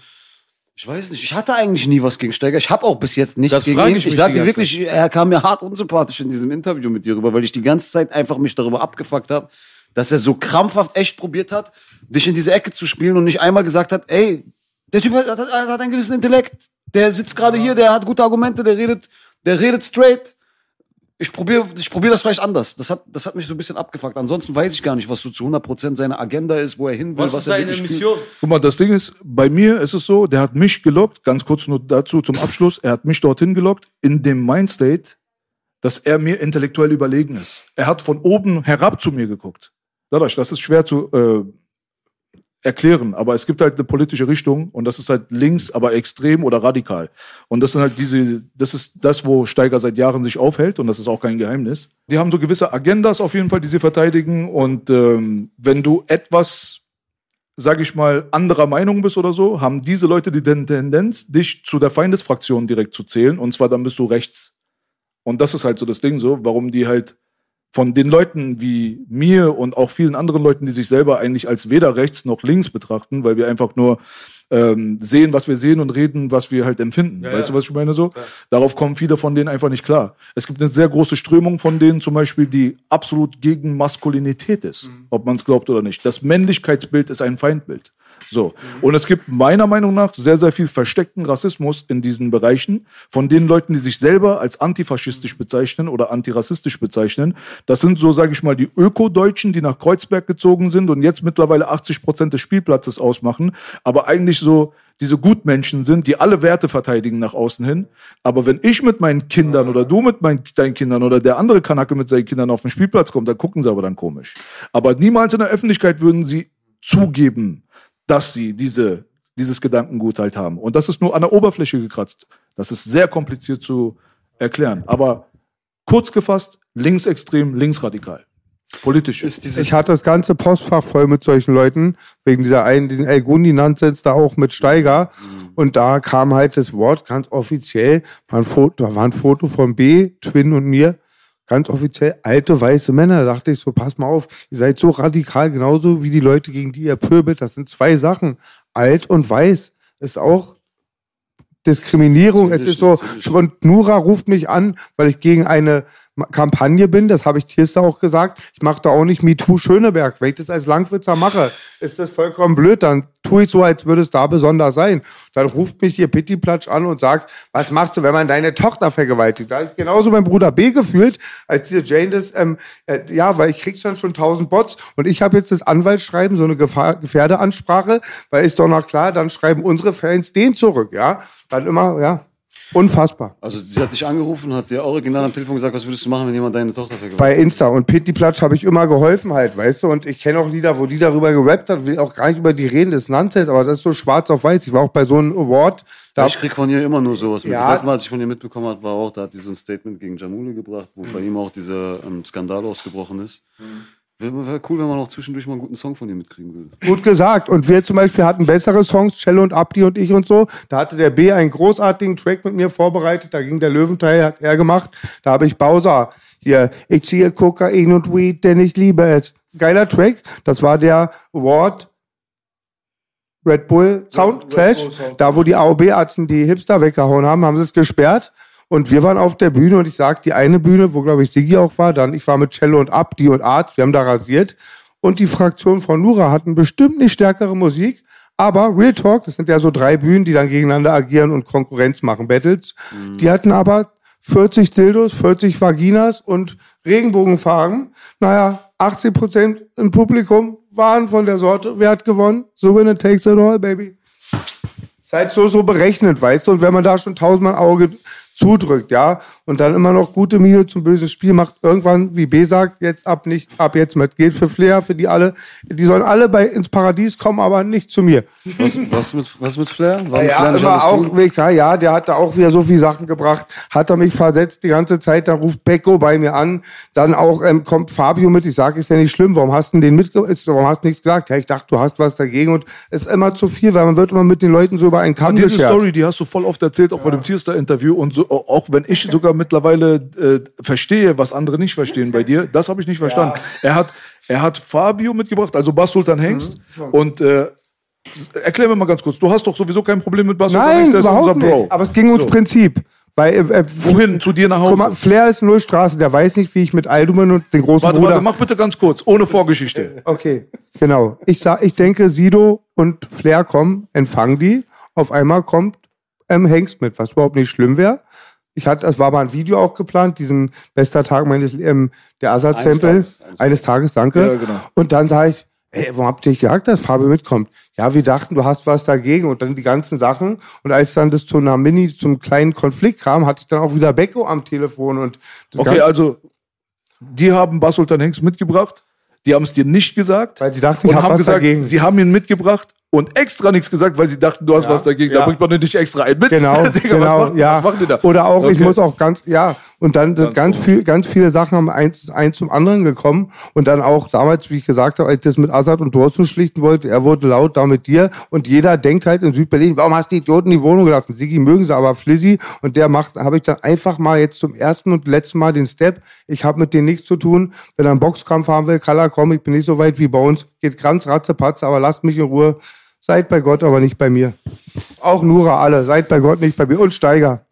Ich weiß nicht, ich hatte eigentlich nie was gegen Steiger. Ich habe auch bis jetzt nichts Das gegen ihn. ich Ich, mich sag die dir ganze wirklich, er kam mir hart unsympathisch in diesem Interview mit dir rüber, weil ich die ganze Zeit einfach mich darüber abgefuckt habe, dass er so krampfhaft echt probiert hat, dich in diese Ecke zu spielen und nicht einmal gesagt hat, ey, der Typ hat, hat, hat einen gewissen Intellekt, der sitzt gerade hier, der hat gute Argumente, der redet, der redet straight. Ich probiere ich probier das vielleicht anders. Das hat, das hat mich so ein bisschen abgefuckt. Ansonsten weiß ich gar nicht, was so zu 100% seine Agenda ist, wo er hin will, was, er wirklich fühlt. Guck mal, das Ding ist, bei mir ist es so, der hat mich gelockt, ganz kurz nur dazu zum Abschluss, er hat mich dorthin gelockt, in dem Mindstate, dass er mir intellektuell überlegen ist. Er hat von oben herab zu mir geguckt. Dadurch, das ist schwer zu äh, erklären, aber es gibt halt eine politische Richtung und das ist halt links, aber extrem oder radikal. Und das sind halt diese, das ist das, wo Steiger seit Jahren sich aufhält und das ist auch kein Geheimnis. Die haben so gewisse Agendas auf jeden Fall, die sie verteidigen und ähm, wenn du etwas sag ich mal, anderer Meinung bist oder so, haben diese Leute die Ten- Tendenz, dich zu der Feindesfraktion direkt zu zählen. Und zwar dann bist du rechts. Und das ist halt so das Ding so, warum die halt von den Leuten wie mir und auch vielen anderen Leuten, die sich selber eigentlich als weder rechts noch links betrachten, weil wir einfach nur ähm, sehen, was wir sehen und reden, was wir halt empfinden. weißt du, was ich meine so? Darauf kommen viele von denen einfach nicht klar. Es gibt eine sehr große Strömung von denen zum Beispiel, die absolut gegen Maskulinität ist, ob man es glaubt oder nicht. Das Männlichkeitsbild ist ein Feindbild. So. Und es gibt meiner Meinung nach sehr, sehr viel versteckten Rassismus in diesen Bereichen von den Leuten, die sich selber als antifaschistisch bezeichnen oder antirassistisch bezeichnen. Das sind so, sage ich mal, die Öko-Deutschen, die nach Kreuzberg gezogen sind und jetzt mittlerweile 80 Prozent des Spielplatzes ausmachen, aber eigentlich so diese Gutmenschen sind, die alle Werte verteidigen nach außen hin. Aber wenn ich mit meinen Kindern oder du mit meinen, deinen Kindern oder der andere Kanake mit seinen Kindern auf den Spielplatz kommt, dann gucken sie aber dann komisch. Aber niemals in der Öffentlichkeit würden sie zugeben, dass sie diese, dieses Gedankengut halt haben. Und das ist nur an der Oberfläche gekratzt. Das ist sehr kompliziert zu erklären. Aber kurz gefasst, linksextrem, linksradikal. Politisch. Ist dieses, Ich hatte das ganze Postfach voll mit solchen Leuten, wegen dieser einen, diesen El Gundi-Nonsens da auch mit Steiger. Und da kam halt das Wort ganz offiziell, war ein Foto, da war ein Foto von B, Twin und mir, ganz offiziell alte weiße Männer. Da dachte ich so, pass mal auf, ihr seid so radikal, genauso wie die Leute, gegen die ihr pöbelt. Das sind zwei Sachen. alt und weiß. Ist auch Diskriminierung. Es ist so, und Nura ruft mich an, weil ich gegen eine Kampagne bin, das habe ich Tierster auch gesagt. Ich mache da auch nicht MeToo Schöneberg. Wenn ich das als Langwitzer mache, ist das vollkommen blöd. Dann tue ich so, als würde es da besonders sein. Dann ruft mich hier Pittiplatsch an und sagt, was machst du, wenn man deine Tochter vergewaltigt? Da habe ich genauso mein Bruder B gefühlt, als diese Jane das, ähm, äh, ja, weil ich krieg dann schon tausend Bots und ich habe jetzt das Anwaltsschreiben, so eine Gefahr, Gefährdeansprache, weil ist doch noch klar, dann schreiben unsere Fans den zurück, ja. Dann immer, ja, unfassbar. Also sie hat dich angerufen, hat dir original am Telefon gesagt, was würdest du machen, wenn jemand deine Tochter vergewaltigt? bei Insta. Und Pitti Platsch habe ich immer geholfen halt, weißt du? Und ich kenne auch Lieder, wo die darüber gerappt hat, will auch gar nicht über die reden, das ist Nonsense, aber das ist so schwarz auf weiß. Ich war auch bei so einem Award. Da, Ich krieg von ihr immer nur sowas mit. Ja. Das letzte Mal, als ich von ihr mitbekommen habe, war auch, da hat die so ein Statement gegen Jamule gebracht, wo bei ihm auch dieser ähm, Skandal ausgebrochen ist. Wäre wär cool, wenn man auch zwischendurch mal einen guten Song von ihr mitkriegen würde. gut gesagt. Und wir zum Beispiel hatten bessere Songs, Cello und Abdi und ich und so. Da hatte der B einen großartigen Track mit mir vorbereitet. Da ging der Löwenteil, hat er gemacht. Da habe ich Bowser hier. Ich ziehe Kokain und Weed, denn ich liebe es. Geiler Track. Das war der Award Red Bull Sound Clash. Da, wo die AOB-Arzten die Hipster weggehauen haben, haben sie es gesperrt. Und wir waren auf der Bühne und ich sag, die eine Bühne, wo glaube ich Sigi auch war, dann ich war mit Cello und Abdi und Arzt, wir haben da rasiert. Und die Fraktion von Nura hatten bestimmt nicht stärkere Musik, aber Real Talk, das sind ja so drei Bühnen, die dann gegeneinander agieren und Konkurrenz machen, Battles. Die hatten aber 40 Dildos, 40 Vaginas und Regenbogenfarben. Naja, 80 Prozent im Publikum waren von der Sorte. Wer hat gewonnen? So winner takes it all, baby. Seid so, so berechnet, weißt du? Und wenn man da schon tausendmal Auge zudrückt, ja, und dann immer noch gute Miene zum bösen Spiel macht, irgendwann, wie B sagt, jetzt ab nicht, ab jetzt mit. Gilt für Flair, für die alle. Die sollen alle bei ins Paradies kommen, aber nicht zu mir. Was, was, mit, was mit Flair? War mit Ja, Flair alles auch ja, der hat da auch wieder so viele Sachen gebracht, hat er mich versetzt die ganze Zeit, dann ruft Becco bei mir an, dann auch ähm, kommt Fabio mit, ich sage, ist ja nicht schlimm, warum hast du den mitge ist, warum hast du nichts gesagt? Ja, ich dachte, du hast was dagegen und es ist immer zu viel, weil man wird immer mit den Leuten so über einen Kamm Diese geschert. Story, die hast du voll oft erzählt, auch bei dem Tierstar-Interview. Und so, auch wenn ich sogar mittlerweile äh, verstehe, was andere nicht verstehen bei dir, das habe ich nicht verstanden. Er, hat, er hat Fabio mitgebracht, also Bas Sultan Hengst. Und äh, erklär mir mal ganz kurz, du hast doch sowieso kein Problem mit Bas Sultan Hengst, der ist unser Bro. nicht. Aber es ging ums So. Prinzip. Weil, äh, äh, Wohin? Zu dir nach Guck mal, Hause? Flair ist null Straße, der weiß nicht, wie ich mit Aldumen und den großen Warte, Bruder... warte, mach bitte ganz kurz, ohne Vorgeschichte. Okay, genau. Ich sag, ich denke, Sido und Flair kommen, empfangen die. Auf einmal kommt ähm, Hengst mit, was überhaupt nicht schlimm wäre. Ich hatte, es war mal ein Video auch geplant, diesen bester Tag meines ähm, der Eines Assad-Tempel. Tages, Eines, eines Tages, danke. Ja, genau. Und dann sage ich, ey, warum habt ihr nicht gesagt, dass Fabio mitkommt? Ja, wir dachten, du hast was dagegen und dann die ganzen Sachen. Und als dann das zu einer Mini, zum kleinen Konflikt kam, hatte ich dann auch wieder Becco am Telefon und Okay, also, die haben Bas Sultan Hengst mitgebracht, die haben es dir nicht gesagt. weil sie dachten, ich und hab haben was gesagt, dagegen. sie haben ihn mitgebracht und extra nichts gesagt, weil sie dachten, du hast was dagegen. Da ja. bringt man nicht extra ein mit. Genau, Digga, genau, was, macht, ja. was machen die da? Oder auch, ich Okay. muss auch ganz, ja, und dann Ganz ganz, viel, ganz viele Sachen haben eins, eins zum anderen gekommen und dann auch damals, wie ich gesagt habe, als ich das mit Assad und Thorsten schlichten wollte, er wurde laut da mit dir und jeder denkt halt in Südberlin, warum hast du die Idioten die Wohnung gelassen? Sigi mögen sie, aber Flizzy und der macht, habe ich dann einfach mal jetzt zum ersten und letzten Mal den Step, ich habe mit denen nichts zu tun, wenn er einen Boxkampf haben will, kann er kommen, ich bin nicht so weit wie bei uns, geht ganz ratzepatze, aber lasst mich in Ruhe. Seid bei Gott, aber nicht bei mir. Auch Nura alle, seid bei Gott, nicht bei mir. Und Steiger.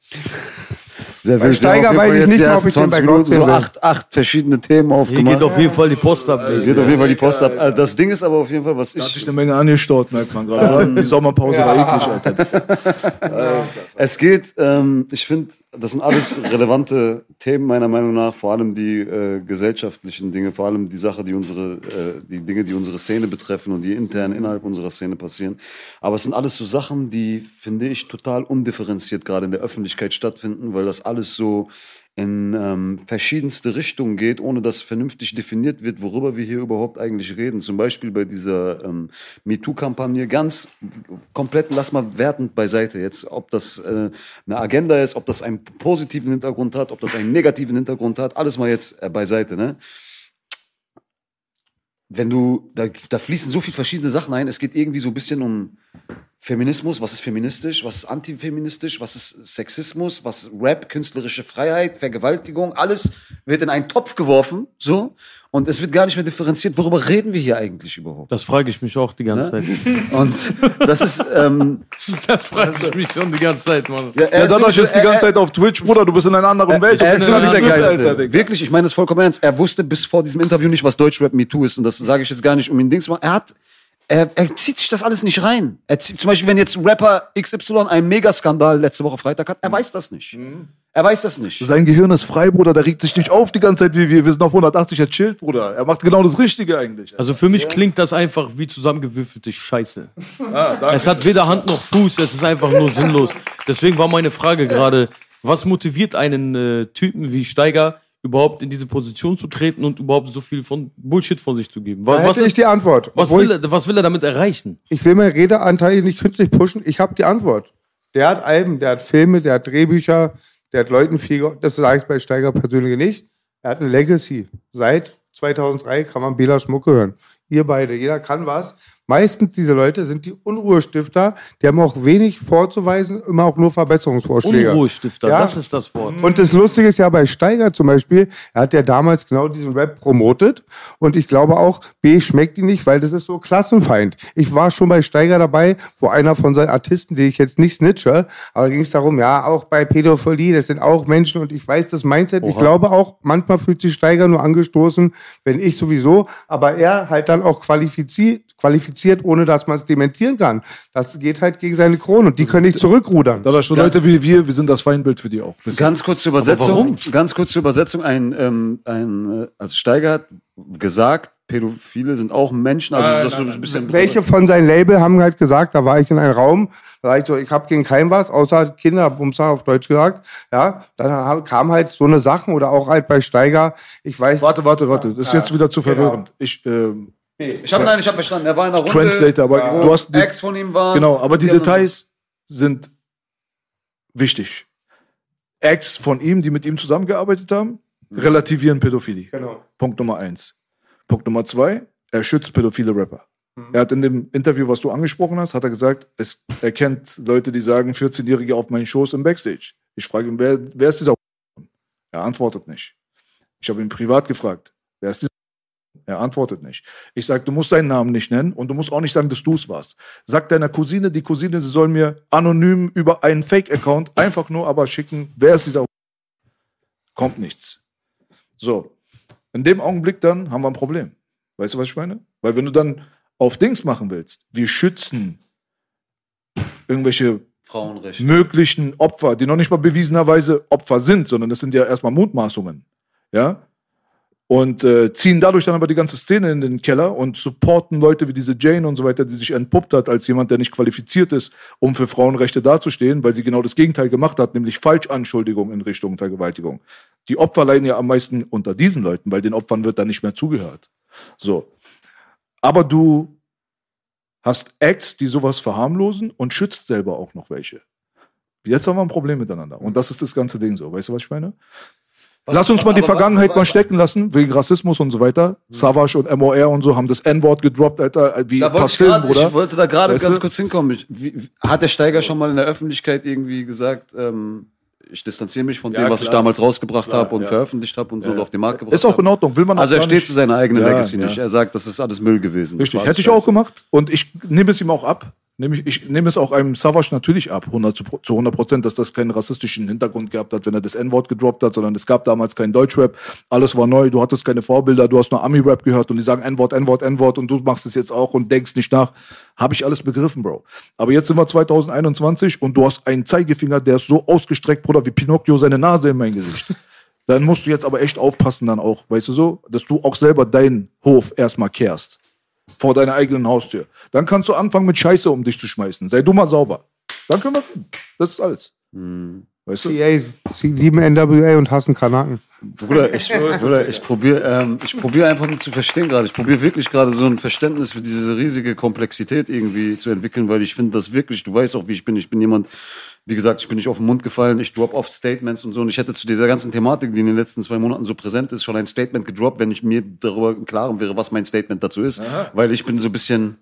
Sehr Bei. Steiger weiß ich nicht mehr, ob ich den 20 bei Minuten so acht, acht verschiedene Themen Hier aufgemacht. geht auf jeden Fall die Post ab. Hier geht auf jeden Fall die Post ab. Äh, Das Ding ist aber auf jeden Fall, was Da hat sich ich. eine Menge angestaut, merkt man gerade. Die Sommerpause war eklig, Alter. Es geht, ähm, ich finde, das sind alles relevante Themen meiner Meinung nach, vor allem die äh, gesellschaftlichen Dinge, vor allem die Sache, die unsere, äh, die Dinge, die unsere Szene betreffen und die intern innerhalb unserer Szene passieren. Aber es sind alles so Sachen, die, finde ich, total undifferenziert gerade in der Öffentlichkeit stattfinden, weil das alles so in ähm, verschiedenste Richtungen geht, ohne dass vernünftig definiert wird, worüber wir hier überhaupt eigentlich reden. Zum Beispiel bei dieser ähm, MeToo-Kampagne ganz komplett, lass mal wertend beiseite jetzt, ob das äh, eine Agenda ist, ob das einen positiven Hintergrund hat, ob das einen negativen Hintergrund hat, alles mal jetzt äh, beiseite, ne? Wenn du, da, da fließen so viele verschiedene Sachen ein, es geht irgendwie so ein bisschen um Feminismus, was ist feministisch, was ist antifeministisch, was ist Sexismus, was ist Rap, künstlerische Freiheit, Vergewaltigung, alles wird in einen Topf geworfen, so, und es wird gar nicht mehr differenziert, worüber reden wir hier eigentlich überhaupt? Das frage ich mich auch die ganze Ne? Zeit. Und das ist, ähm, Das frage ich mich schon die ganze Zeit, Mann. ja, er Ja, dadurch wirklich- ist die er- ganze Zeit auf Twitch, Bruder, du bist in einer anderen Welt. Er ist wirklich der Geilste. Wirklich, ich meine das vollkommen ernst. Er wusste bis vor diesem Interview nicht, was Deutschrap MeToo ist. Und das sage ich jetzt gar nicht, um ihn Dings zu machen. Er hat, er, er zieht sich das alles nicht rein. Er zieht, zum Beispiel, wenn jetzt Rapper XY einen Megaskandal letzte Woche Freitag hat, er weiß das nicht. Er weiß das nicht. Sein Gehirn ist frei, Bruder, der regt sich nicht auf die ganze Zeit wie wir. Wir sind auf 180, er chillt, Bruder. Er macht genau das Richtige eigentlich. Also für mich klingt das einfach wie zusammengewürfelte Scheiße. Ah. Es hat weder Hand noch Fuß, es ist einfach nur sinnlos. Deswegen war meine Frage gerade, was motiviert einen äh, Typen wie Steiger überhaupt in diese Position zu treten und überhaupt so viel von Bullshit von sich zu geben? Da Was, was, hätte ich ist, die Antwort. was, will, er, was will er damit erreichen? ich, ich will meinen Redeanteil nicht künstlich pushen. Ich habe die Antwort. Der hat Alben, der hat Filme, der hat Drehbücher, der hat Leuten viel. Das sage ich bei Steiger persönlich nicht. Er hat eine Legacy. Seit 2003 kann man Bela Schmucke hören. Ihr beide, jeder kann was. Meistens diese Leute sind die Unruhestifter. Die haben auch wenig vorzuweisen, immer auch nur Verbesserungsvorschläge. Unruhestifter, Ja. das ist das Wort. Und das Lustige ist ja bei Steiger zum Beispiel, er hat ja damals genau diesen Rap promotet. Und ich glaube auch, B schmeckt ihn nicht, weil das ist so Klassenfeind. Ich war schon bei Steiger dabei, wo einer von seinen Artisten, die ich jetzt nicht snitche, aber da ging es darum, ja, auch bei Pädophilie, das sind auch Menschen und ich weiß das Mindset. Ich glaube auch, manchmal fühlt sich Steiger nur angestoßen, wenn ich sowieso, aber er halt dann auch qualifiziert, qualifiziert ohne dass man es dementieren kann. Das geht halt gegen seine Krone und die können nicht zurückrudern. Da das schon Leute wie wir, wir sind das Feindbild für die auch. Bisschen. Ganz kurz zur Übersetzung. warum? Ganz kurz zur Übersetzung. Ein, ähm, ein, äh, also Steiger hat gesagt, Pädophile sind auch Menschen. Also das so ein bisschen. Welche von seinem Label haben halt gesagt, da war ich in einem Raum, da war ich so, ich habe gegen kein was, außer Kinderbumser auf Deutsch gesagt. Ja, dann kam halt so eine Sachen oder auch halt bei Steiger, ich weiß. Warte, warte, warte. Das ist jetzt wieder zu verwirrend. Ich, ähm, Ich habe nein, ich habe verstanden. Er war in einer Runde. Translator, aber wo du hast die- Acts von ihm waren. genau, aber die Details sind wichtig. Acts von ihm, die mit ihm zusammengearbeitet haben, relativieren Pädophilie. Genau. Punkt Nummer eins. Punkt Nummer zwei, er schützt pädophile Rapper. Er hat in dem Interview, was du angesprochen hast, hat er gesagt, es, er kennt Leute, die sagen, 14-Jährige auf meinen Shows im Backstage. Ich frage ihn, wer, wer ist dieser Er antwortet nicht. Ich habe ihn privat gefragt, wer ist dieser Er antwortet nicht. Ich sage, du musst deinen Namen nicht nennen und du musst auch nicht sagen, dass du es warst. Sag deiner Cousine, die Cousine, sie soll mir anonym über einen Fake-Account einfach nur aber schicken, wer ist dieser Kommt nichts. So. In dem Augenblick dann haben wir ein Problem. Weißt du, was ich meine? Weil wenn du dann auf Dings machen willst, wir schützen irgendwelche Frauenrecht. möglichen Opfer, die noch nicht mal bewiesenerweise Opfer sind, sondern das sind ja erstmal Mutmaßungen. Ja? Und äh, ziehen dadurch dann aber die ganze Szene in den Keller und supporten Leute wie diese Jane und so weiter, die sich entpuppt hat als jemand, der nicht qualifiziert ist, um für Frauenrechte dazustehen, weil sie genau das Gegenteil gemacht hat, nämlich Falschanschuldigungen in Richtung Vergewaltigung. Die Opfer leiden ja am meisten unter diesen Leuten, weil den Opfern wird dann nicht mehr zugehört. So. Aber du hast Acts, die sowas verharmlosen und schützt selber auch noch welche. Jetzt haben wir ein Problem miteinander. Und das ist das ganze Ding so. Weißt du, was ich meine? Lass uns mal die Vergangenheit mal stecken lassen, wegen Rassismus und so weiter. Savage und MOR und so haben das N-Wort gedroppt, Alter, wie Da Pastillen, grad, Bruder. ich wollte da gerade Weißt ganz du? kurz hinkommen. Ich, wie, hat der Steiger schon mal in der Öffentlichkeit irgendwie gesagt, ähm, ich distanziere mich von Ja, dem, was ich damals rausgebracht habe und ja. veröffentlicht habe und so und auf den Markt gebracht Ist auch in Ordnung, will man auch Also er steht zu seiner eigenen Ja, Legacy ja. nicht. Er sagt, das ist alles Müll gewesen. Richtig, hätte ich auch gemacht. Und ich nehme es ihm auch ab. Nehme ich, ich nehme es auch einem Savage natürlich ab, 100 zu, zu 100 Prozent, dass das keinen rassistischen Hintergrund gehabt hat, wenn er das N-Wort gedroppt hat, sondern es gab damals keinen Deutschrap. Alles war neu, du hattest keine Vorbilder, du hast nur Ami-Rap gehört und die sagen N-Wort, N-Wort, N-Wort und du machst es jetzt auch und denkst nicht nach. Habe ich alles begriffen, Bro. Aber jetzt sind wir 2021 und du hast einen Zeigefinger, der ist so ausgestreckt, Bruder, wie Pinocchio seine Nase in mein Gesicht. Dann musst du jetzt aber echt aufpassen dann auch, weißt du so, dass du auch selber deinen Hof erstmal kehrst. Vor deiner eigenen Haustür. Dann kannst du anfangen mit Scheiße um dich zu schmeißen. Sei du mal sauber. Dann können wir reden. Das ist alles. Weißt du? CA, sie lieben NWA und hassen Kanaken. Bruder, ich, Bruder, ich probiere ähm, ich probier einfach nur zu verstehen gerade. Ich probiere wirklich gerade so ein Verständnis für diese riesige Komplexität irgendwie zu entwickeln, weil ich finde das wirklich, du weißt auch, wie ich bin. Ich bin jemand, wie gesagt, ich bin nicht auf den Mund gefallen, ich drop oft Statements und so. Und ich hätte zu dieser ganzen Thematik, die in den letzten zwei Monaten so präsent ist, schon ein Statement gedroppt, wenn ich mir darüber im Klaren wäre, was mein Statement dazu ist. Weil ich bin so ein bisschen,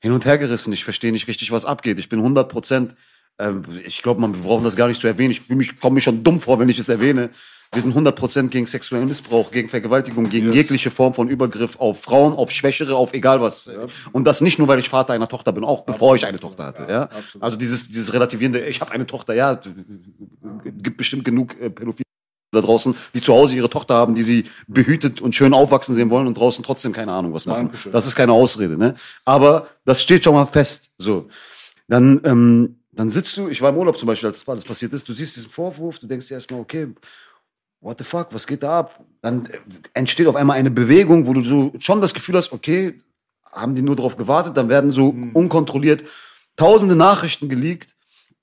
hin und her gerissen. Ich verstehe nicht richtig, was abgeht. Ich bin 100 Prozent, ähm, ich glaube, wir brauchen das gar nicht zu erwähnen. Ich mich, komme mir schon dumm vor, wenn ich es erwähne. Wir sind 100 Prozent gegen sexuellen Missbrauch, gegen Vergewaltigung, gegen Yes. jegliche Form von Übergriff auf Frauen, auf Schwächere, auf egal was. Und das nicht nur, weil ich Vater einer Tochter bin, auch bevor ich eine Tochter hatte. Ja, absolut. Also dieses, dieses relativierende, ich habe eine Tochter, ja, gibt bestimmt genug äh, Pädophile da draußen, die zu Hause ihre Tochter haben, die sie behütet und schön aufwachsen sehen wollen und draußen trotzdem keine Ahnung was machen. Dankeschön. Das ist keine Ausrede, ne? Aber das steht schon mal fest. So, dann, ähm, dann sitzt du. Ich war im Urlaub zum Beispiel, als das alles passiert ist. Du siehst diesen Vorwurf, du denkst dir erstmal, okay, what the fuck, was geht da ab? Dann äh, entsteht auf einmal eine Bewegung, wo du so schon das Gefühl hast, okay, haben die nur darauf gewartet, dann werden so unkontrolliert tausende Nachrichten geleakt,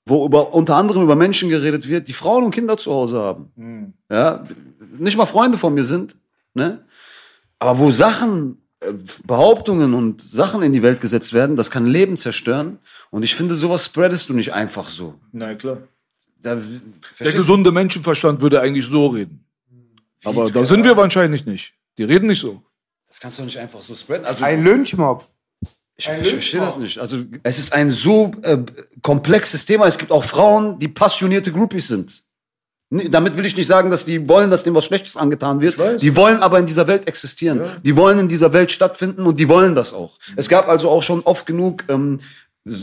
wo über, unter anderem über Menschen geredet wird, die Frauen und Kinder zu Hause haben. Ja, nicht mal Freunde von mir sind, ne? Aber wo Sachen, äh, Behauptungen und Sachen in die Welt gesetzt werden, das kann Leben zerstören. Und ich finde, sowas spreadest du nicht einfach so. Na klar. Da, Der gesunde Menschenverstand würde eigentlich so reden. Aber da sind wir wahrscheinlich nicht. Die reden nicht so. das kannst du nicht einfach so spreaden. Also, Ein Lynchmob. Ich, ich verstehe das nicht. Also es ist ein so äh, komplexes Thema. Es gibt auch Frauen, die passionierte Groupies sind. Damit will ich nicht sagen, dass die wollen, dass dem was Schlechtes angetan wird. Die wollen aber in dieser Welt existieren. Die wollen in dieser Welt stattfinden und die wollen das auch. Es gab also auch schon oft genug, ähm,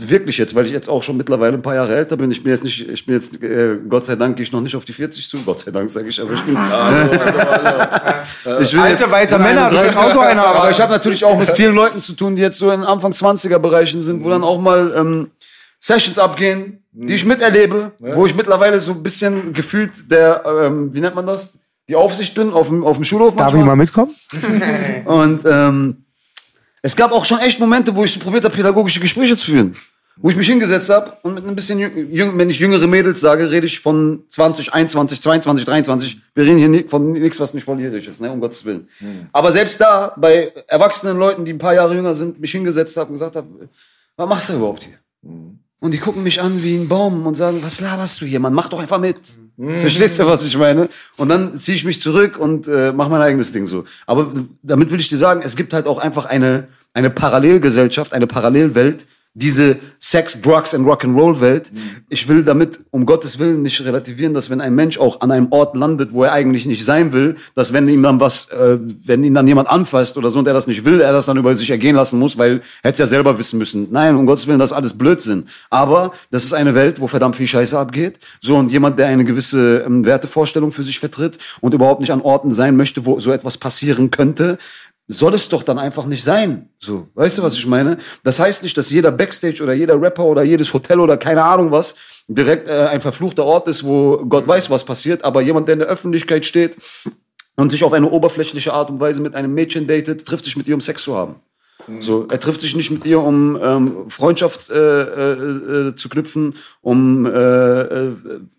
wirklich jetzt, weil ich jetzt auch schon mittlerweile ein paar Jahre älter bin. Ich bin jetzt nicht, ich bin jetzt, äh, Gott sei Dank, gehe ich noch nicht auf die 40 zu. Gott sei Dank, sage ich, aber ich bin. ich bin Alte, weiße Männer, du bist 31. auch so einer. Aber ich habe natürlich auch mit vielen Leuten zu tun, die jetzt so in Anfang 20er Bereichen sind, wo dann auch mal ähm, Sessions abgehen, die ich miterlebe, wo ich mittlerweile so ein bisschen gefühlt der, ähm, wie nennt man das? Die Aufsicht bin auf dem, auf dem Schulhof. Darf ich manchmal. mal mitkommen? Und ähm, es gab auch schon echt Momente, wo ich so probiert habe, pädagogische Gespräche zu führen. Wo ich mich hingesetzt habe und mit ein bisschen, jüng, wenn ich jüngere Mädels sage, rede ich von 20, 21, 22, 23. Wir reden hier von nichts, was nicht volljährig ist, ne, um Gottes Willen. Aber selbst da, bei erwachsenen Leuten, die ein paar Jahre jünger sind, mich hingesetzt habe und gesagt habe, was machst du überhaupt hier? Und die gucken mich an wie ein Baum und sagen, was laberst du hier, Mann? Mach doch einfach mit. Verstehst du, was ich meine? Und dann ziehe ich mich zurück und äh, mache mein eigenes Ding so. Aber damit will ich dir sagen, es gibt halt auch einfach eine, eine Parallelgesellschaft, eine Parallelwelt, diese Sex, Drugs and Rock'n'Roll Welt. Ich will damit um Gottes Willen nicht relativieren, dass wenn ein Mensch auch an einem Ort landet, wo er eigentlich nicht sein will, dass wenn ihm dann was, äh, wenn ihn dann jemand anfasst oder so und er das nicht will, er das dann über sich ergehen lassen muss, weil er ja selber wissen müssen. Nein, um Gottes Willen, das ist alles Blödsinn. Aber das ist eine Welt, wo verdammt viel Scheiße abgeht. So und jemand, der eine gewisse ähm, Wertevorstellung für sich vertritt und überhaupt nicht an Orten sein möchte, wo so etwas passieren könnte, soll es doch dann einfach nicht sein. So, weißt du, was ich meine? Das heißt nicht, dass jeder Backstage oder jeder Rapper oder jedes Hotel oder keine Ahnung was direkt äh, ein verfluchter Ort ist, wo Gott weiß, was passiert. Aber jemand, der in der Öffentlichkeit steht und sich auf eine oberflächliche Art und Weise mit einem Mädchen datet, trifft sich mit ihr, um Sex zu haben. So, er trifft sich nicht mit ihr, um ähm, Freundschaft äh, äh, äh, zu knüpfen, um, äh, äh,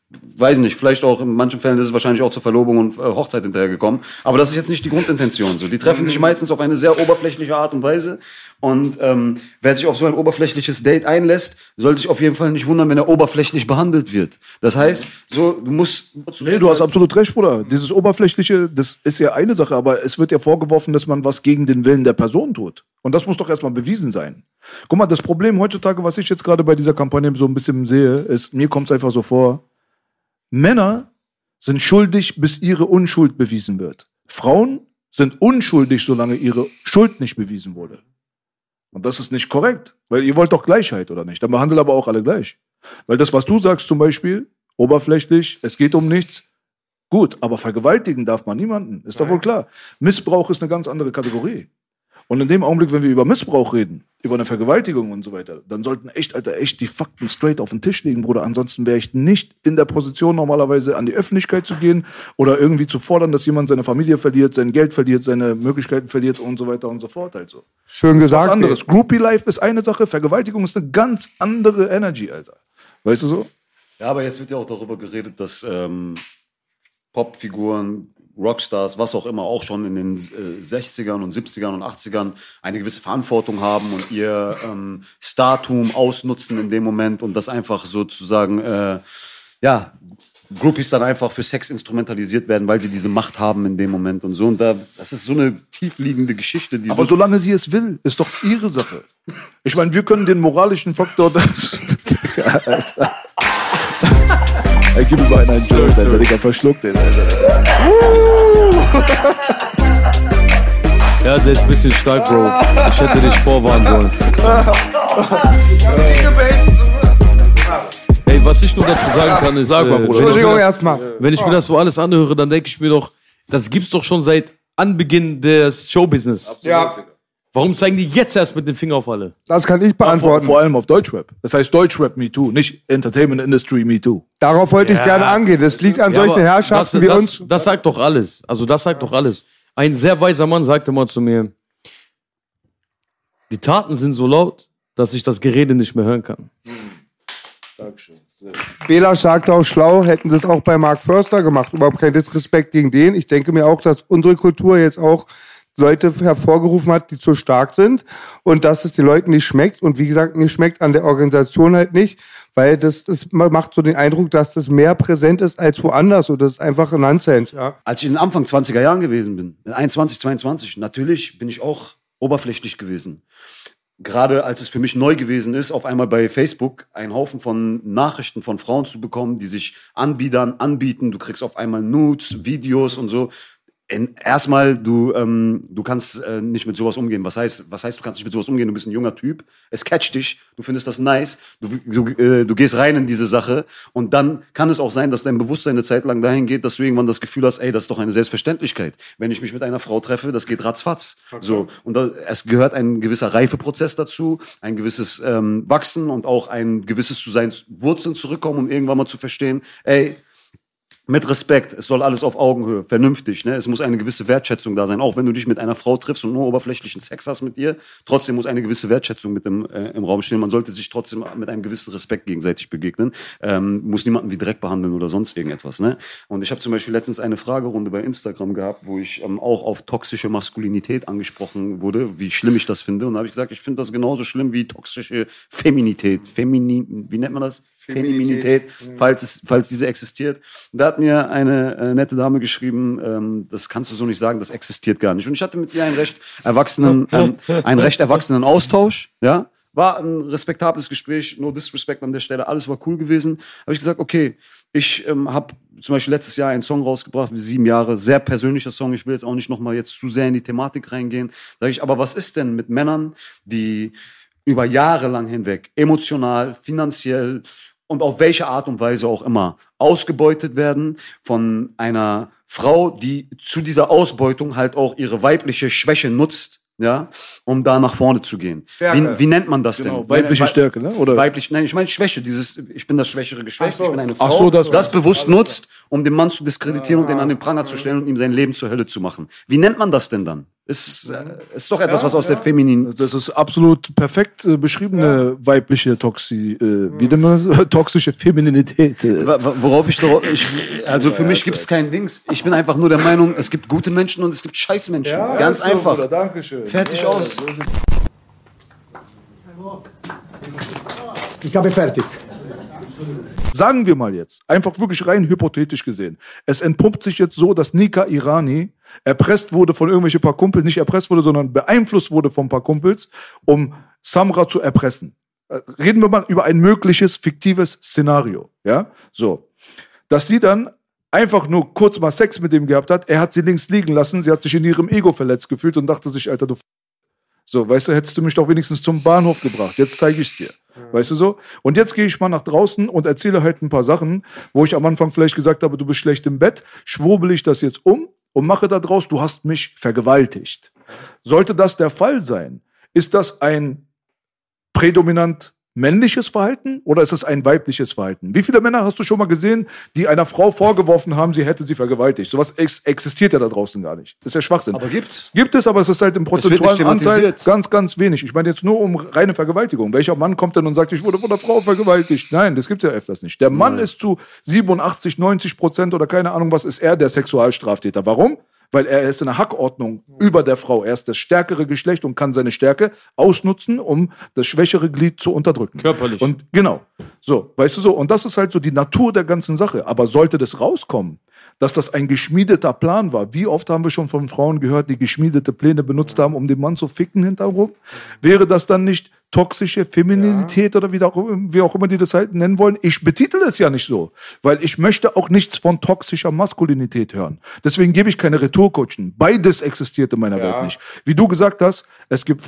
weiß nicht, vielleicht auch in manchen Fällen ist es wahrscheinlich auch zur Verlobung und äh, Hochzeit hinterhergekommen. Aber das ist jetzt nicht die Grundintention. So, die treffen sich meistens auf eine sehr oberflächliche Art und Weise. Und ähm, wer sich auf so ein oberflächliches Date einlässt, soll sich auf jeden Fall nicht wundern, wenn er oberflächlich behandelt wird. Das heißt, so, du musst. Nee, du hast absolut recht, Bruder. Dieses Oberflächliche, das ist ja eine Sache, aber es wird ja vorgeworfen, dass man was gegen den Willen der Person tut. Und das muss doch erstmal bewiesen sein. Guck mal, das Problem heutzutage, was ich jetzt gerade bei dieser Kampagne so ein bisschen sehe, ist, mir kommt es einfach so vor, Männer sind schuldig, bis ihre Unschuld bewiesen wird. Frauen sind unschuldig, solange ihre Schuld nicht bewiesen wurde. Und das ist nicht korrekt, weil ihr wollt doch Gleichheit, oder nicht? Dann behandelt aber auch alle gleich. Weil das, was du sagst zum Beispiel, oberflächlich, es geht um nichts, gut, aber vergewaltigen darf man niemanden, ist doch wohl klar. Missbrauch ist eine ganz andere Kategorie. Und in dem Augenblick, wenn wir über Missbrauch reden, über eine Vergewaltigung und so weiter, dann sollten echt, Alter, echt die Fakten straight auf den Tisch legen, Bruder. Ansonsten wäre ich nicht in der Position, normalerweise an die Öffentlichkeit zu gehen oder irgendwie zu fordern, dass jemand seine Familie verliert, sein Geld verliert, seine Möglichkeiten verliert und so weiter und so fort. Also. Schön Das ist was gesagt. anderes. Groupie Life ist eine Sache, Vergewaltigung ist eine ganz andere Energy, Alter. Weißt du so? Ja, aber jetzt wird ja auch darüber geredet, dass ähm, Popfiguren, Rockstars, was auch immer, auch schon in den äh, 60ern und 70ern und 80ern eine gewisse Verantwortung haben und ihr ähm, Startum ausnutzen in dem Moment und das einfach sozusagen, äh, ja, Groupies dann einfach für Sex instrumentalisiert werden, weil sie diese Macht haben in dem Moment und so. Und da, das ist so eine tiefliegende Geschichte, die Aber so solange sie es will, ist doch ihre Sache. Ich meine, wir können den moralischen Faktor. Das Alter. Ey, gib mir mal einen Joint, Alter. Digga, verschluckt den, Alter. Ja, der ist ein bisschen stark, Bro. Ich hätte dich vorwarnen sollen. Ey, was ich nur dazu sagen kann, ist, Sag mal, äh, Bruder. wenn, ich, Entschuldigung, erstmal. wenn ich mir das so alles anhöre, dann denke ich mir doch, das gibt's doch schon seit Anbeginn des Showbusiness. Ja, Warum zeigen die jetzt erst mit dem Finger auf alle? das kann ich Vor, beantworten. vor allem auf Deutschrap. Das heißt Deutschrap Me Too, nicht Entertainment Industry Me Too. Darauf wollte ich gerne angehen. Das liegt an Ja, solchen Herrschaften das, wie das, uns. Das sagt doch alles. Also das sagt doch alles. Ein sehr weiser Mann sagte mal zu mir, die Taten sind so laut, dass ich das Gerede nicht mehr hören kann. Bela sagt auch schlau, hätten sie es auch bei Mark Förster gemacht. Überhaupt kein Disrespekt gegen den. Ich denke mir auch, dass unsere Kultur jetzt auch Leute hervorgerufen hat, die zu stark sind und dass es den Leuten nicht schmeckt. Und wie gesagt, mir schmeckt an der Organisation halt nicht, weil das, das macht so den Eindruck, dass das mehr präsent ist als woanders. Und das ist einfach ein Nonsens. Ja. Als ich in den Anfang 20er Jahren gewesen bin, in 21, 22, natürlich bin ich auch oberflächlich gewesen. Gerade als es für mich neu gewesen ist, auf einmal bei Facebook einen Haufen von Nachrichten von Frauen zu bekommen, die sich Anbietern anbieten. Du kriegst auf einmal Nudes, Videos und so. In, erstmal, du, ähm, du kannst äh, nicht mit sowas umgehen. Was heißt, was heißt, du kannst nicht mit sowas umgehen? Du bist ein junger Typ, es catcht dich, du findest das nice, du, du, äh, du gehst rein in diese Sache und dann kann es auch sein, dass dein Bewusstsein eine Zeit lang dahin geht, dass du irgendwann das Gefühl hast, ey, das ist doch eine Selbstverständlichkeit. Wenn ich mich mit einer Frau treffe, das geht ratzfatz. So und da, es gehört ein gewisser Reifeprozess dazu, ein gewisses ähm, Wachsen und auch ein gewisses zu seinen Wurzeln zurückkommen, um irgendwann mal zu verstehen, ey, mit Respekt, es soll alles auf Augenhöhe, vernünftig, ne? Es muss eine gewisse Wertschätzung da sein. Auch wenn du dich mit einer Frau triffst und nur oberflächlichen Sex hast mit ihr, trotzdem muss eine gewisse Wertschätzung mit im, äh, im Raum stehen. Man sollte sich trotzdem mit einem gewissen Respekt gegenseitig begegnen. Ähm, muss niemanden wie Dreck behandeln oder sonst irgendetwas, ne? Und ich habe zum Beispiel letztens eine Fragerunde bei Instagram gehabt, wo ich ähm, auch auf toxische Maskulinität angesprochen wurde, wie schlimm ich das finde. Und da habe ich gesagt, ich finde das genauso schlimm wie toxische Feminität. Feminin, wie nennt man das? Feminität, falls, es, falls diese existiert. Da hat mir eine äh, nette Dame geschrieben, ähm, das kannst du so nicht sagen, das existiert gar nicht. Und ich hatte mit ihr einen recht erwachsenen, ähm, einen recht erwachsenen Austausch, ja. War ein respektables Gespräch, no disrespect an der Stelle, alles war cool gewesen. Habe ich gesagt, okay, ich ähm, habe zum Beispiel letztes Jahr einen Song rausgebracht, wie sieben Jahre, sehr persönlicher Song. Ich will jetzt auch nicht nochmal jetzt zu sehr in die Thematik reingehen. Sag ich, aber was ist denn mit Männern, die über Jahre lang hinweg emotional, finanziell und auf welche Art und Weise auch immer ausgebeutet werden von einer Frau, die zu dieser Ausbeutung halt auch ihre weibliche Schwäche nutzt, ja, um da nach vorne zu gehen. Wie, wie nennt man das Genau, denn? weibliche Wei- Stärke, ne? Oder? Weiblich, nein, ich meine Schwäche, dieses, ich bin das schwächere Geschlecht, so. ich bin eine Frau, Ach so, das- das bewusst nutzt, um den Mann zu diskreditieren und den an den Pranger zu stellen und ihm sein Leben zur Hölle zu machen. Wie nennt man das denn dann? Ist, äh, ist doch etwas, was aus der Feminin, Das ist absolut perfekt äh, beschriebene weibliche Toxi, äh, wie nennt man das? toxische Femininität. Äh. Worauf ich. Ich, also für mich gibt es kein Dings. Ich bin einfach nur der Meinung, es gibt gute Menschen und es gibt Scheißmenschen. Ganz einfach. Dankeschön. Fertig aus. Ich habe fertig. Sagen wir mal jetzt, einfach wirklich rein hypothetisch gesehen. Es entpuppt sich jetzt so, dass Nika Irani erpresst wurde von irgendwelchen paar Kumpels, nicht erpresst wurde, sondern beeinflusst wurde von paar Kumpels, um Samra zu erpressen. Äh, Reden wir mal über ein mögliches fiktives Szenario, ja? So. Dass sie dann einfach nur kurz mal Sex mit ihm gehabt hat, er hat sie links liegen lassen, sie hat sich in ihrem Ego verletzt gefühlt und dachte sich, Alter, du so, weißt du, hättest du mich doch wenigstens zum Bahnhof gebracht. Jetzt zeige ich's dir. Weißt du so? Und jetzt gehe ich mal nach draußen und erzähle halt ein paar Sachen, wo ich am Anfang vielleicht gesagt habe, du bist schlecht im Bett, schwurbel ich das jetzt um und mache da draus, du hast mich vergewaltigt. Sollte das der Fall sein, ist das ein prädominant männliches Verhalten oder ist es ein weibliches Verhalten? Wie viele Männer hast du schon mal gesehen, die einer Frau vorgeworfen haben, sie hätte sie vergewaltigt? Sowas ex existiert ja da draußen gar nicht. Das ist ja Schwachsinn. Aber gibt's. Gibt es, aber es ist halt im prozentualen Anteil ganz, ganz wenig. Ich meine jetzt nur um reine Vergewaltigung. Welcher Mann kommt denn und sagt, ich wurde von der Frau vergewaltigt? Nein, das gibt's ja öfters nicht. Der Mann ist zu 87, 90 Prozent oder keine Ahnung was, ist er der Sexualstraftäter. Warum? Weil er ist in der Hackordnung über der Frau. Er ist das stärkere Geschlecht und kann seine Stärke ausnutzen, um das schwächere Glied zu unterdrücken. Körperlich. Und genau. So, weißt du so. Und das ist halt so die Natur der ganzen Sache. Aber sollte das rauskommen, dass das ein geschmiedeter Plan war. Wie oft haben wir schon von Frauen gehört, die geschmiedete Pläne benutzt haben, um den Mann zu ficken hinterherum? Wäre das dann nicht toxische Femininität oder wie auch, wie auch immer die das halt nennen wollen? Ich betitel es ja nicht so, weil ich möchte auch nichts von toxischer Maskulinität hören. Deswegen gebe ich keine Retourkutschen. Beides existiert in meiner Welt nicht. Wie du gesagt hast, es gibt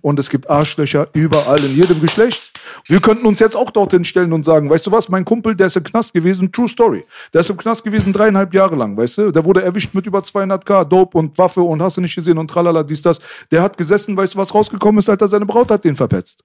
und es gibt Arschlöcher überall in jedem Geschlecht. Wir könnten uns jetzt auch dorthin stellen und sagen, weißt du was, mein Kumpel, der ist im Knast gewesen, True Story. Der ist im Knast gewesen dreieinhalb Jahre lang, weißt du. Der wurde erwischt mit über 200k, Dope und Waffe und hast du nicht gesehen und tralala, dies, das. Der hat gesessen, weißt du, was rausgekommen ist, Alter, seine Braut hat den verpetzt.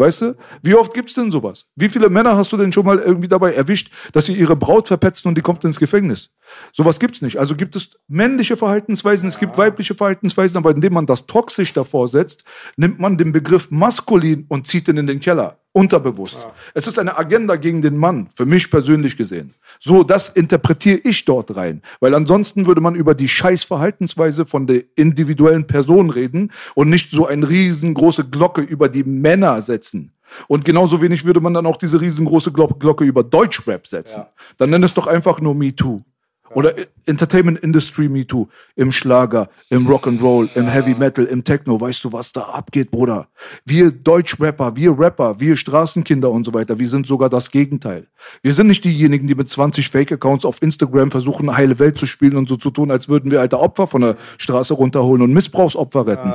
Weißt du? Wie oft gibt's denn sowas? Wie viele Männer hast du denn schon mal irgendwie dabei erwischt, dass sie ihre Braut verpetzen und die kommt ins Gefängnis? Sowas gibt's nicht. Also gibt es männliche Verhaltensweisen, es gibt weibliche Verhaltensweisen, aber indem man das toxisch davor setzt, nimmt man den Begriff maskulin und zieht ihn in den Keller. Unterbewusst. Es ist eine Agenda gegen den Mann, für mich persönlich gesehen. So, das interpretiere ich dort rein. Weil ansonsten würde man über die Scheißverhaltensweise von der individuellen Person reden und nicht so eine riesengroße Glocke über die Männer setzen. Und genauso wenig würde man dann auch diese riesengroße Glo- Glocke über Deutschrap setzen. Dann nenn es doch einfach nur Me Too. Oder Entertainment Industry Me Too. Im Schlager, im Rock'n'Roll, im Heavy Metal, im Techno. Weißt du, was da abgeht, Bruder? Wir Deutschrapper, wir Rapper, wir Straßenkinder und so weiter, wir sind sogar das Gegenteil. Wir sind nicht diejenigen, die mit 20 Fake-Accounts auf Instagram versuchen, heile Welt zu spielen und so zu tun, als würden wir alte Opfer von der Straße runterholen und Missbrauchsopfer retten.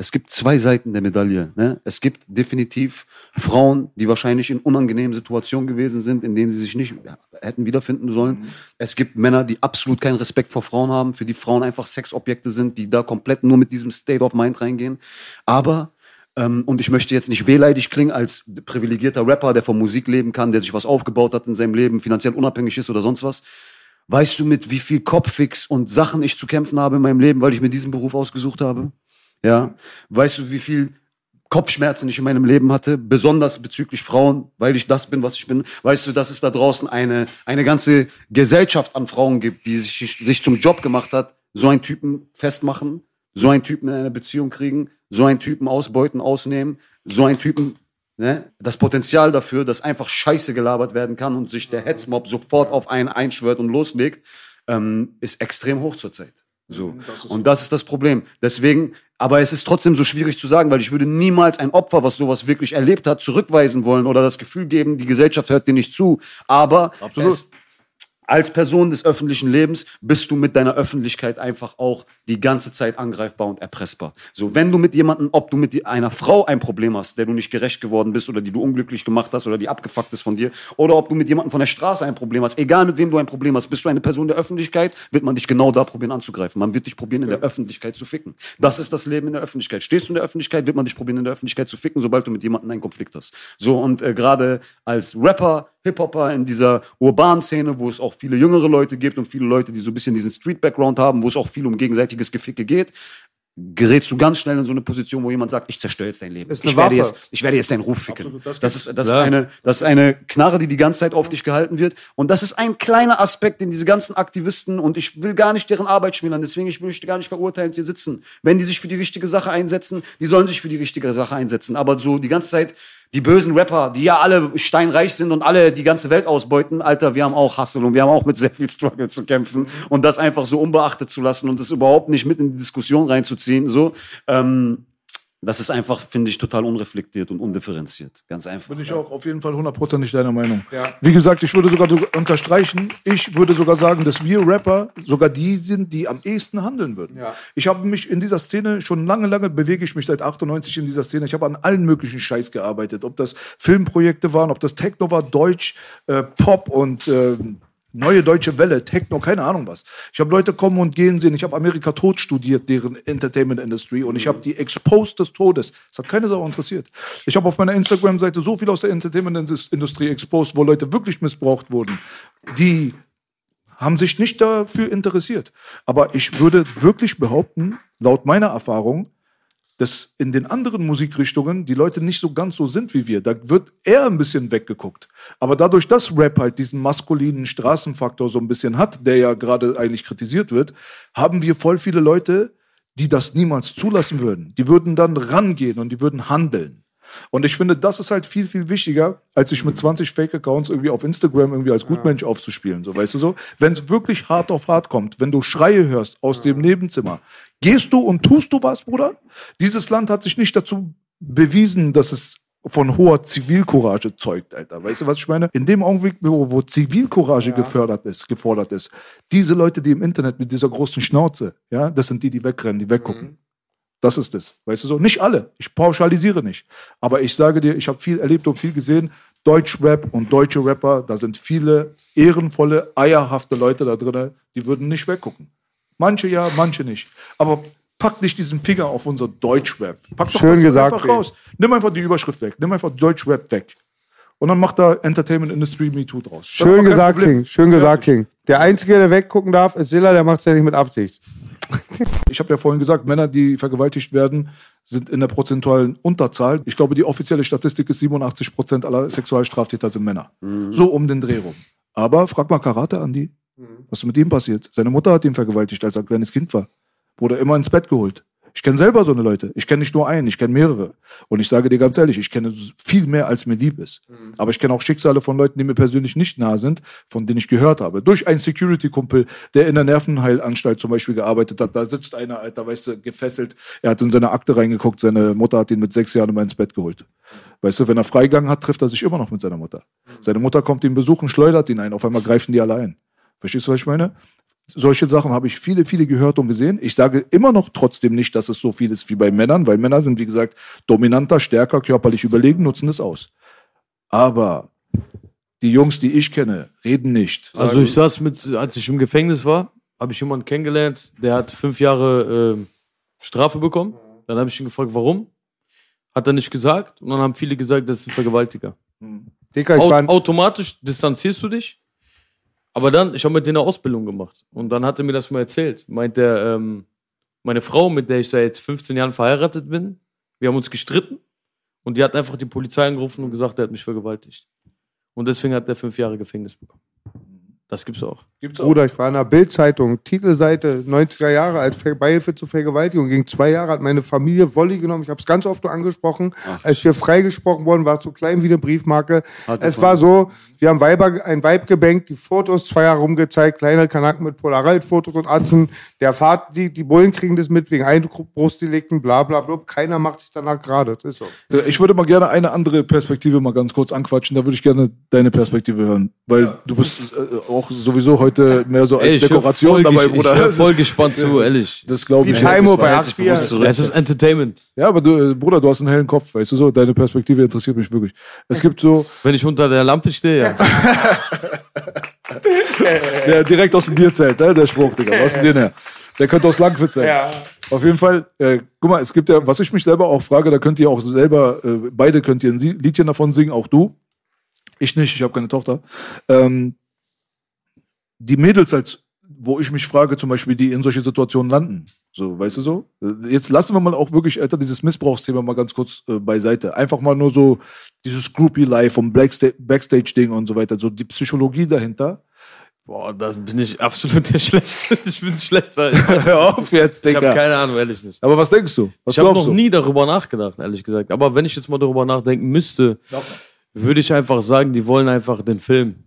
Es gibt zwei Seiten der Medaille. Ne? Es gibt definitiv Frauen, die wahrscheinlich in unangenehmen Situationen gewesen sind, in denen sie sich nicht hätten wiederfinden sollen. Es gibt Männer, die absolut keinen Respekt vor Frauen haben, für die Frauen einfach Sexobjekte sind, die da komplett nur mit diesem State of Mind reingehen. Aber ähm, und ich möchte jetzt nicht wehleidig klingen als privilegierter Rapper, der von Musik leben kann, der sich was aufgebaut hat in seinem Leben, finanziell unabhängig ist oder sonst was. Weißt du, mit wie viel Kopffix und Sachen ich zu kämpfen habe in meinem Leben, weil ich mir diesen Beruf ausgesucht habe? Ja. Weißt du, wie viel Kopfschmerzen ich in meinem Leben hatte, besonders bezüglich Frauen, weil ich das bin, was ich bin. Weißt du, dass es da draußen eine, eine ganze Gesellschaft an Frauen gibt, die sich, sich zum Job gemacht hat, so einen Typen festmachen, so einen Typen in eine Beziehung kriegen, so einen Typen ausbeuten, ausnehmen, so einen Typen, ne, das Potenzial dafür, dass einfach Scheiße gelabert werden kann und sich der Hetzmob sofort auf einen einschwört und loslegt, ähm, ist extrem hoch zurzeit. So. und das ist das Problem. Deswegen, aber es ist trotzdem so schwierig zu sagen, weil ich würde niemals ein Opfer, was sowas wirklich erlebt hat, zurückweisen wollen oder das Gefühl geben, die Gesellschaft hört dir nicht zu. Aber Absolut. es, als Person des öffentlichen Lebens bist du mit deiner Öffentlichkeit einfach auch die ganze Zeit angreifbar und erpressbar. So, wenn du mit jemandem, ob du mit einer Frau ein Problem hast, der du nicht gerecht geworden bist oder die du unglücklich gemacht hast oder die abgefuckt ist von dir, oder ob du mit jemandem von der Straße ein Problem hast, egal mit wem du ein Problem hast, bist du eine Person der Öffentlichkeit, wird man dich genau da probieren anzugreifen. Man wird dich probieren, in der Öffentlichkeit zu ficken. Das ist das Leben in der Öffentlichkeit. Stehst du in der Öffentlichkeit, wird man dich probieren, in der Öffentlichkeit zu ficken, sobald du mit jemandem einen Konflikt hast. So, und äh, gerade als Rapper, Hip-Hopper in dieser urbanen Szene, wo es auch viele jüngere Leute gibt und viele Leute, die so ein bisschen diesen Street-Background haben, wo es auch viel um gegenseitiges Geficke geht, gerätst du ganz schnell in so eine Position, wo jemand sagt, ich zerstöre jetzt dein Leben. Ist ich, werde jetzt, ich werde jetzt deinen Ruf ficken. Absolut, das das, ist, das, ist Klar. eine, das ist eine Knarre, die die ganze Zeit auf dich gehalten wird. Und das ist ein kleiner Aspekt, den diese ganzen Aktivisten, und ich will gar nicht deren Arbeit schmälern, deswegen ich will ich gar nicht verurteilend hier sitzen. Wenn die sich für die richtige Sache einsetzen, die sollen sich für die richtige Sache einsetzen. Aber so die ganze Zeit, die bösen Rapper, die ja alle steinreich sind und alle die ganze Welt ausbeuten, Alter, wir haben auch Hustle und wir haben auch mit sehr viel Struggle zu kämpfen. Und das einfach so unbeachtet zu lassen und das überhaupt nicht mit in die Diskussion reinzuziehen, so, ähm, das ist einfach, finde ich, total unreflektiert und undifferenziert. Ganz einfach. Bin ich auch auf jeden Fall hundertprozentig deiner Meinung. Wie gesagt, ich würde sogar so unterstreichen, ich würde sogar sagen, dass wir Rapper sogar die sind, die am ehesten handeln würden. Ich habe mich in dieser Szene schon lange, lange bewege ich mich seit 98 in dieser Szene. Ich habe an allen möglichen Scheiß gearbeitet. Ob das Filmprojekte waren, ob das Techno war, Deutsch, äh, Pop und äh, Neue deutsche Welle, Techno, keine Ahnung was. Ich habe Leute kommen und gehen sehen. Ich habe Amerika tot studiert, deren Entertainment Industry, und ich habe die exposed des Todes. Das hat keine Sau interessiert. Ich habe auf meiner Instagram-Seite so viel aus der Entertainment Industrie exposed, wo Leute wirklich missbraucht wurden. Die haben sich nicht dafür interessiert. Aber ich würde wirklich behaupten, laut meiner Erfahrung, dass in den anderen Musikrichtungen die Leute nicht so ganz so sind wie wir. Da wird eher ein bisschen weggeguckt. Aber dadurch, dass Rap halt diesen maskulinen Straßenfaktor so ein bisschen hat, der ja gerade eigentlich kritisiert wird, haben wir voll viele Leute, die das niemals zulassen würden. Die würden dann rangehen und die würden handeln. Und ich finde, das ist halt viel, viel wichtiger, als sich mit 20 Fake-Accounts irgendwie auf Instagram irgendwie als Gutmensch aufzuspielen. So, weißt du so? Wenn es wirklich hart auf hart kommt, wenn du Schreie hörst aus dem Nebenzimmer, gehst du und tust du was, Bruder? Dieses Land hat sich nicht dazu bewiesen, dass es von hoher Zivilcourage zeugt, Alter. Weißt du, was ich meine? In dem Augenblick, wo, wo Zivilcourage gefördert ist, gefordert ist, diese Leute, die im Internet mit dieser großen Schnauze, ja, das sind die, die wegrennen, die weggucken. Das ist es. Weißt du so? Nicht alle. Ich pauschalisiere nicht. Aber ich sage dir, ich habe viel erlebt und viel gesehen. Deutschrap und deutsche Rapper, da sind viele ehrenvolle, eierhafte Leute da drin, die würden nicht weggucken. Manche ja, manche nicht. Aber pack nicht diesen Finger auf unser Deutschrap. Pack doch Schön gesagt, einfach raus. Nimm einfach die Überschrift weg. Nimm einfach Deutschrap weg. Und dann macht da Entertainment Industry Me Too draus. Schön gesagt, Problem. King. Schön gesagt. King. Der Einzige, der weggucken darf, ist Silla, der macht es ja nicht mit Absicht. Ich habe ja vorhin gesagt, Männer, die vergewaltigt werden, sind in der prozentualen Unterzahl. Ich glaube, die offizielle Statistik ist 87 Prozent aller Sexualstraftäter sind Männer. So um den Dreh rum. Aber frag mal Karate, Andi. Was ist mit ihm passiert? Seine Mutter hat ihn vergewaltigt, als er ein kleines Kind war. Wurde immer ins Bett geholt. Ich kenne selber so eine Leute. Ich kenne nicht nur einen, ich kenne mehrere. Und ich sage dir ganz ehrlich, ich kenne viel mehr, als mir lieb ist. Aber ich kenne auch Schicksale von Leuten, die mir persönlich nicht nahe sind, von denen ich gehört habe. Durch einen Security-Kumpel, der in der Nervenheilanstalt zum Beispiel gearbeitet hat. Da sitzt einer, Alter, weißt du, gefesselt. Er hat in seine Akte reingeguckt. Seine Mutter hat ihn mit sechs Jahren immer ins Bett geholt. Weißt du, wenn er Freigang hat, trifft er sich immer noch mit seiner Mutter. Seine Mutter kommt ihn besuchen, schleudert ihn ein. Auf einmal greifen die alle ein. Verstehst du, was ich meine? Solche Sachen habe ich viele, viele gehört und gesehen. Ich sage immer noch trotzdem nicht, dass es so viel ist wie bei Männern, weil Männer sind, wie gesagt, dominanter, stärker, körperlich überlegen, nutzen es aus. Aber die Jungs, die ich kenne, reden nicht. Also ich saß mit, als ich im Gefängnis war, habe ich jemanden kennengelernt, der hat fünf Jahre äh, Strafe bekommen. Dann habe ich ihn gefragt, warum? Hat er nicht gesagt. Und dann haben viele gesagt, das ist ein Vergewaltiger. Dicker, ich Au automatisch distanzierst du dich. Aber dann, ich habe mit denen eine Ausbildung gemacht. Und dann hat er mir das mal erzählt. Meint er, ähm, meine Frau, mit der ich seit 15 Jahren verheiratet bin, wir haben uns gestritten. Und die hat einfach die Polizei angerufen und gesagt, er hat mich vergewaltigt. Und deswegen hat er fünf Jahre Gefängnis bekommen. Das gibt's auch. Gibt's auch. Bruder, ich war in der Bildzeitung, Titelseite, 90er Jahre als Beihilfe zur Vergewaltigung. Gegen zwei Jahre hat meine Familie Wolli genommen. Ich habe es ganz oft nur angesprochen. als wir freigesprochen wurden, war es so klein wie eine Briefmarke. Es war so, wir haben Weiber, ein Weib gebankt, die Fotos zwei Jahre rumgezeigt, kleine Kanaken mit Polaroid-Fotos und Atzen. Der Vater, die, die Bullen kriegen das mit wegen Einbruchsdelikten, bla bla bla. Keiner macht sich danach gerade. Das ist so. Äh, Ich würde mal gerne eine andere Perspektive mal ganz kurz anquatschen. Da würde ich gerne deine Perspektive hören. Weil du bist äh, auch sowieso heute mehr so als Ey, Dekoration dabei, Bruder. Ich hör voll gespannt zu, ehrlich. Das glaube Wie ich. Taimo bei Hält sich H4. bewusst zurück. Es ist Entertainment. Ja, aber du, äh, Bruder, du hast einen hellen Kopf, weißt du so. Deine Perspektive interessiert mich wirklich. Es gibt so, Wenn ich unter der Lampe stehe, ja. der direkt aus dem Bierzelt, ne? der Spruch, Digga. Was ist denn der? Der könnte aus Langwitz sein. Auf jeden Fall, äh, guck mal, es gibt ja, was ich mich selber auch frage, da könnt ihr auch selber, äh, beide könnt ihr ein Liedchen davon singen, auch du. Ich nicht, ich habe keine Tochter. Ähm, die Mädels, als, wo ich mich frage, zum Beispiel, die in solche Situationen landen. So, weißt du so? Jetzt lassen wir mal auch wirklich, Alter, dieses Missbrauchsthema mal ganz kurz äh, beiseite. Einfach mal nur so dieses Groupie-Life vom Blacksta- Backstage-Ding und so weiter, so die Psychologie dahinter. Boah, da bin ich absolut der Schlechte. Ich bin schlechter. Ich, Hör auf jetzt, ich habe keine Ahnung, ehrlich nicht. Aber was denkst du? Was Ich habe noch du? nie darüber nachgedacht, ehrlich gesagt. Aber wenn ich jetzt mal darüber nachdenken müsste, würde ich einfach sagen, die wollen einfach den Film.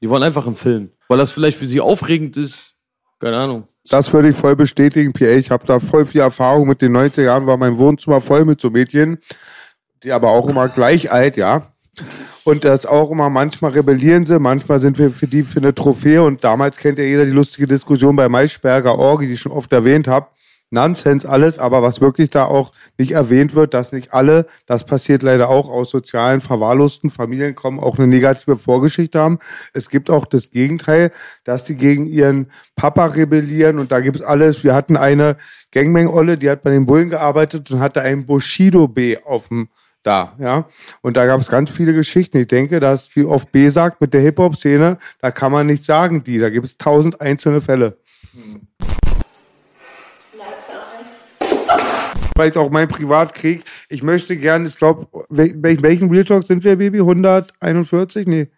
Die wollen einfach einen Film. Weil das vielleicht für sie aufregend ist. Keine Ahnung. Das würde ich voll bestätigen, PA. Ich habe da voll viel Erfahrung. Mit den 90er Jahren war mein Wohnzimmer voll mit so Mädchen, die aber auch immer gleich alt, ja. Und das auch immer, manchmal rebellieren sie, manchmal sind wir für die für eine Trophäe. Und damals kennt ja jeder die lustige Diskussion bei Maischberger Orgi, die ich schon oft erwähnt habe. Nonsens alles, aber was wirklich da auch nicht erwähnt wird, dass nicht alle, das passiert leider auch aus sozialen verwahrlosten Familien kommen, auch eine negative Vorgeschichte haben. Es gibt auch das Gegenteil, dass die gegen ihren Papa rebellieren und da gibt es alles. Wir hatten eine Gangbang-Olle, die hat bei den Bullen gearbeitet und hatte einen Bushido-B auf dem da, ja. Und da gab es ganz viele Geschichten. Ich denke, dass, wie oft B sagt, mit der Hip-Hop-Szene, da kann man nicht sagen, die. Da gibt es tausend einzelne Fälle. Vielleicht auch mein Privatkrieg. Ich möchte gerne, ich glaube, wel, welchen Real Talk sind wir, Baby? 141? Nee.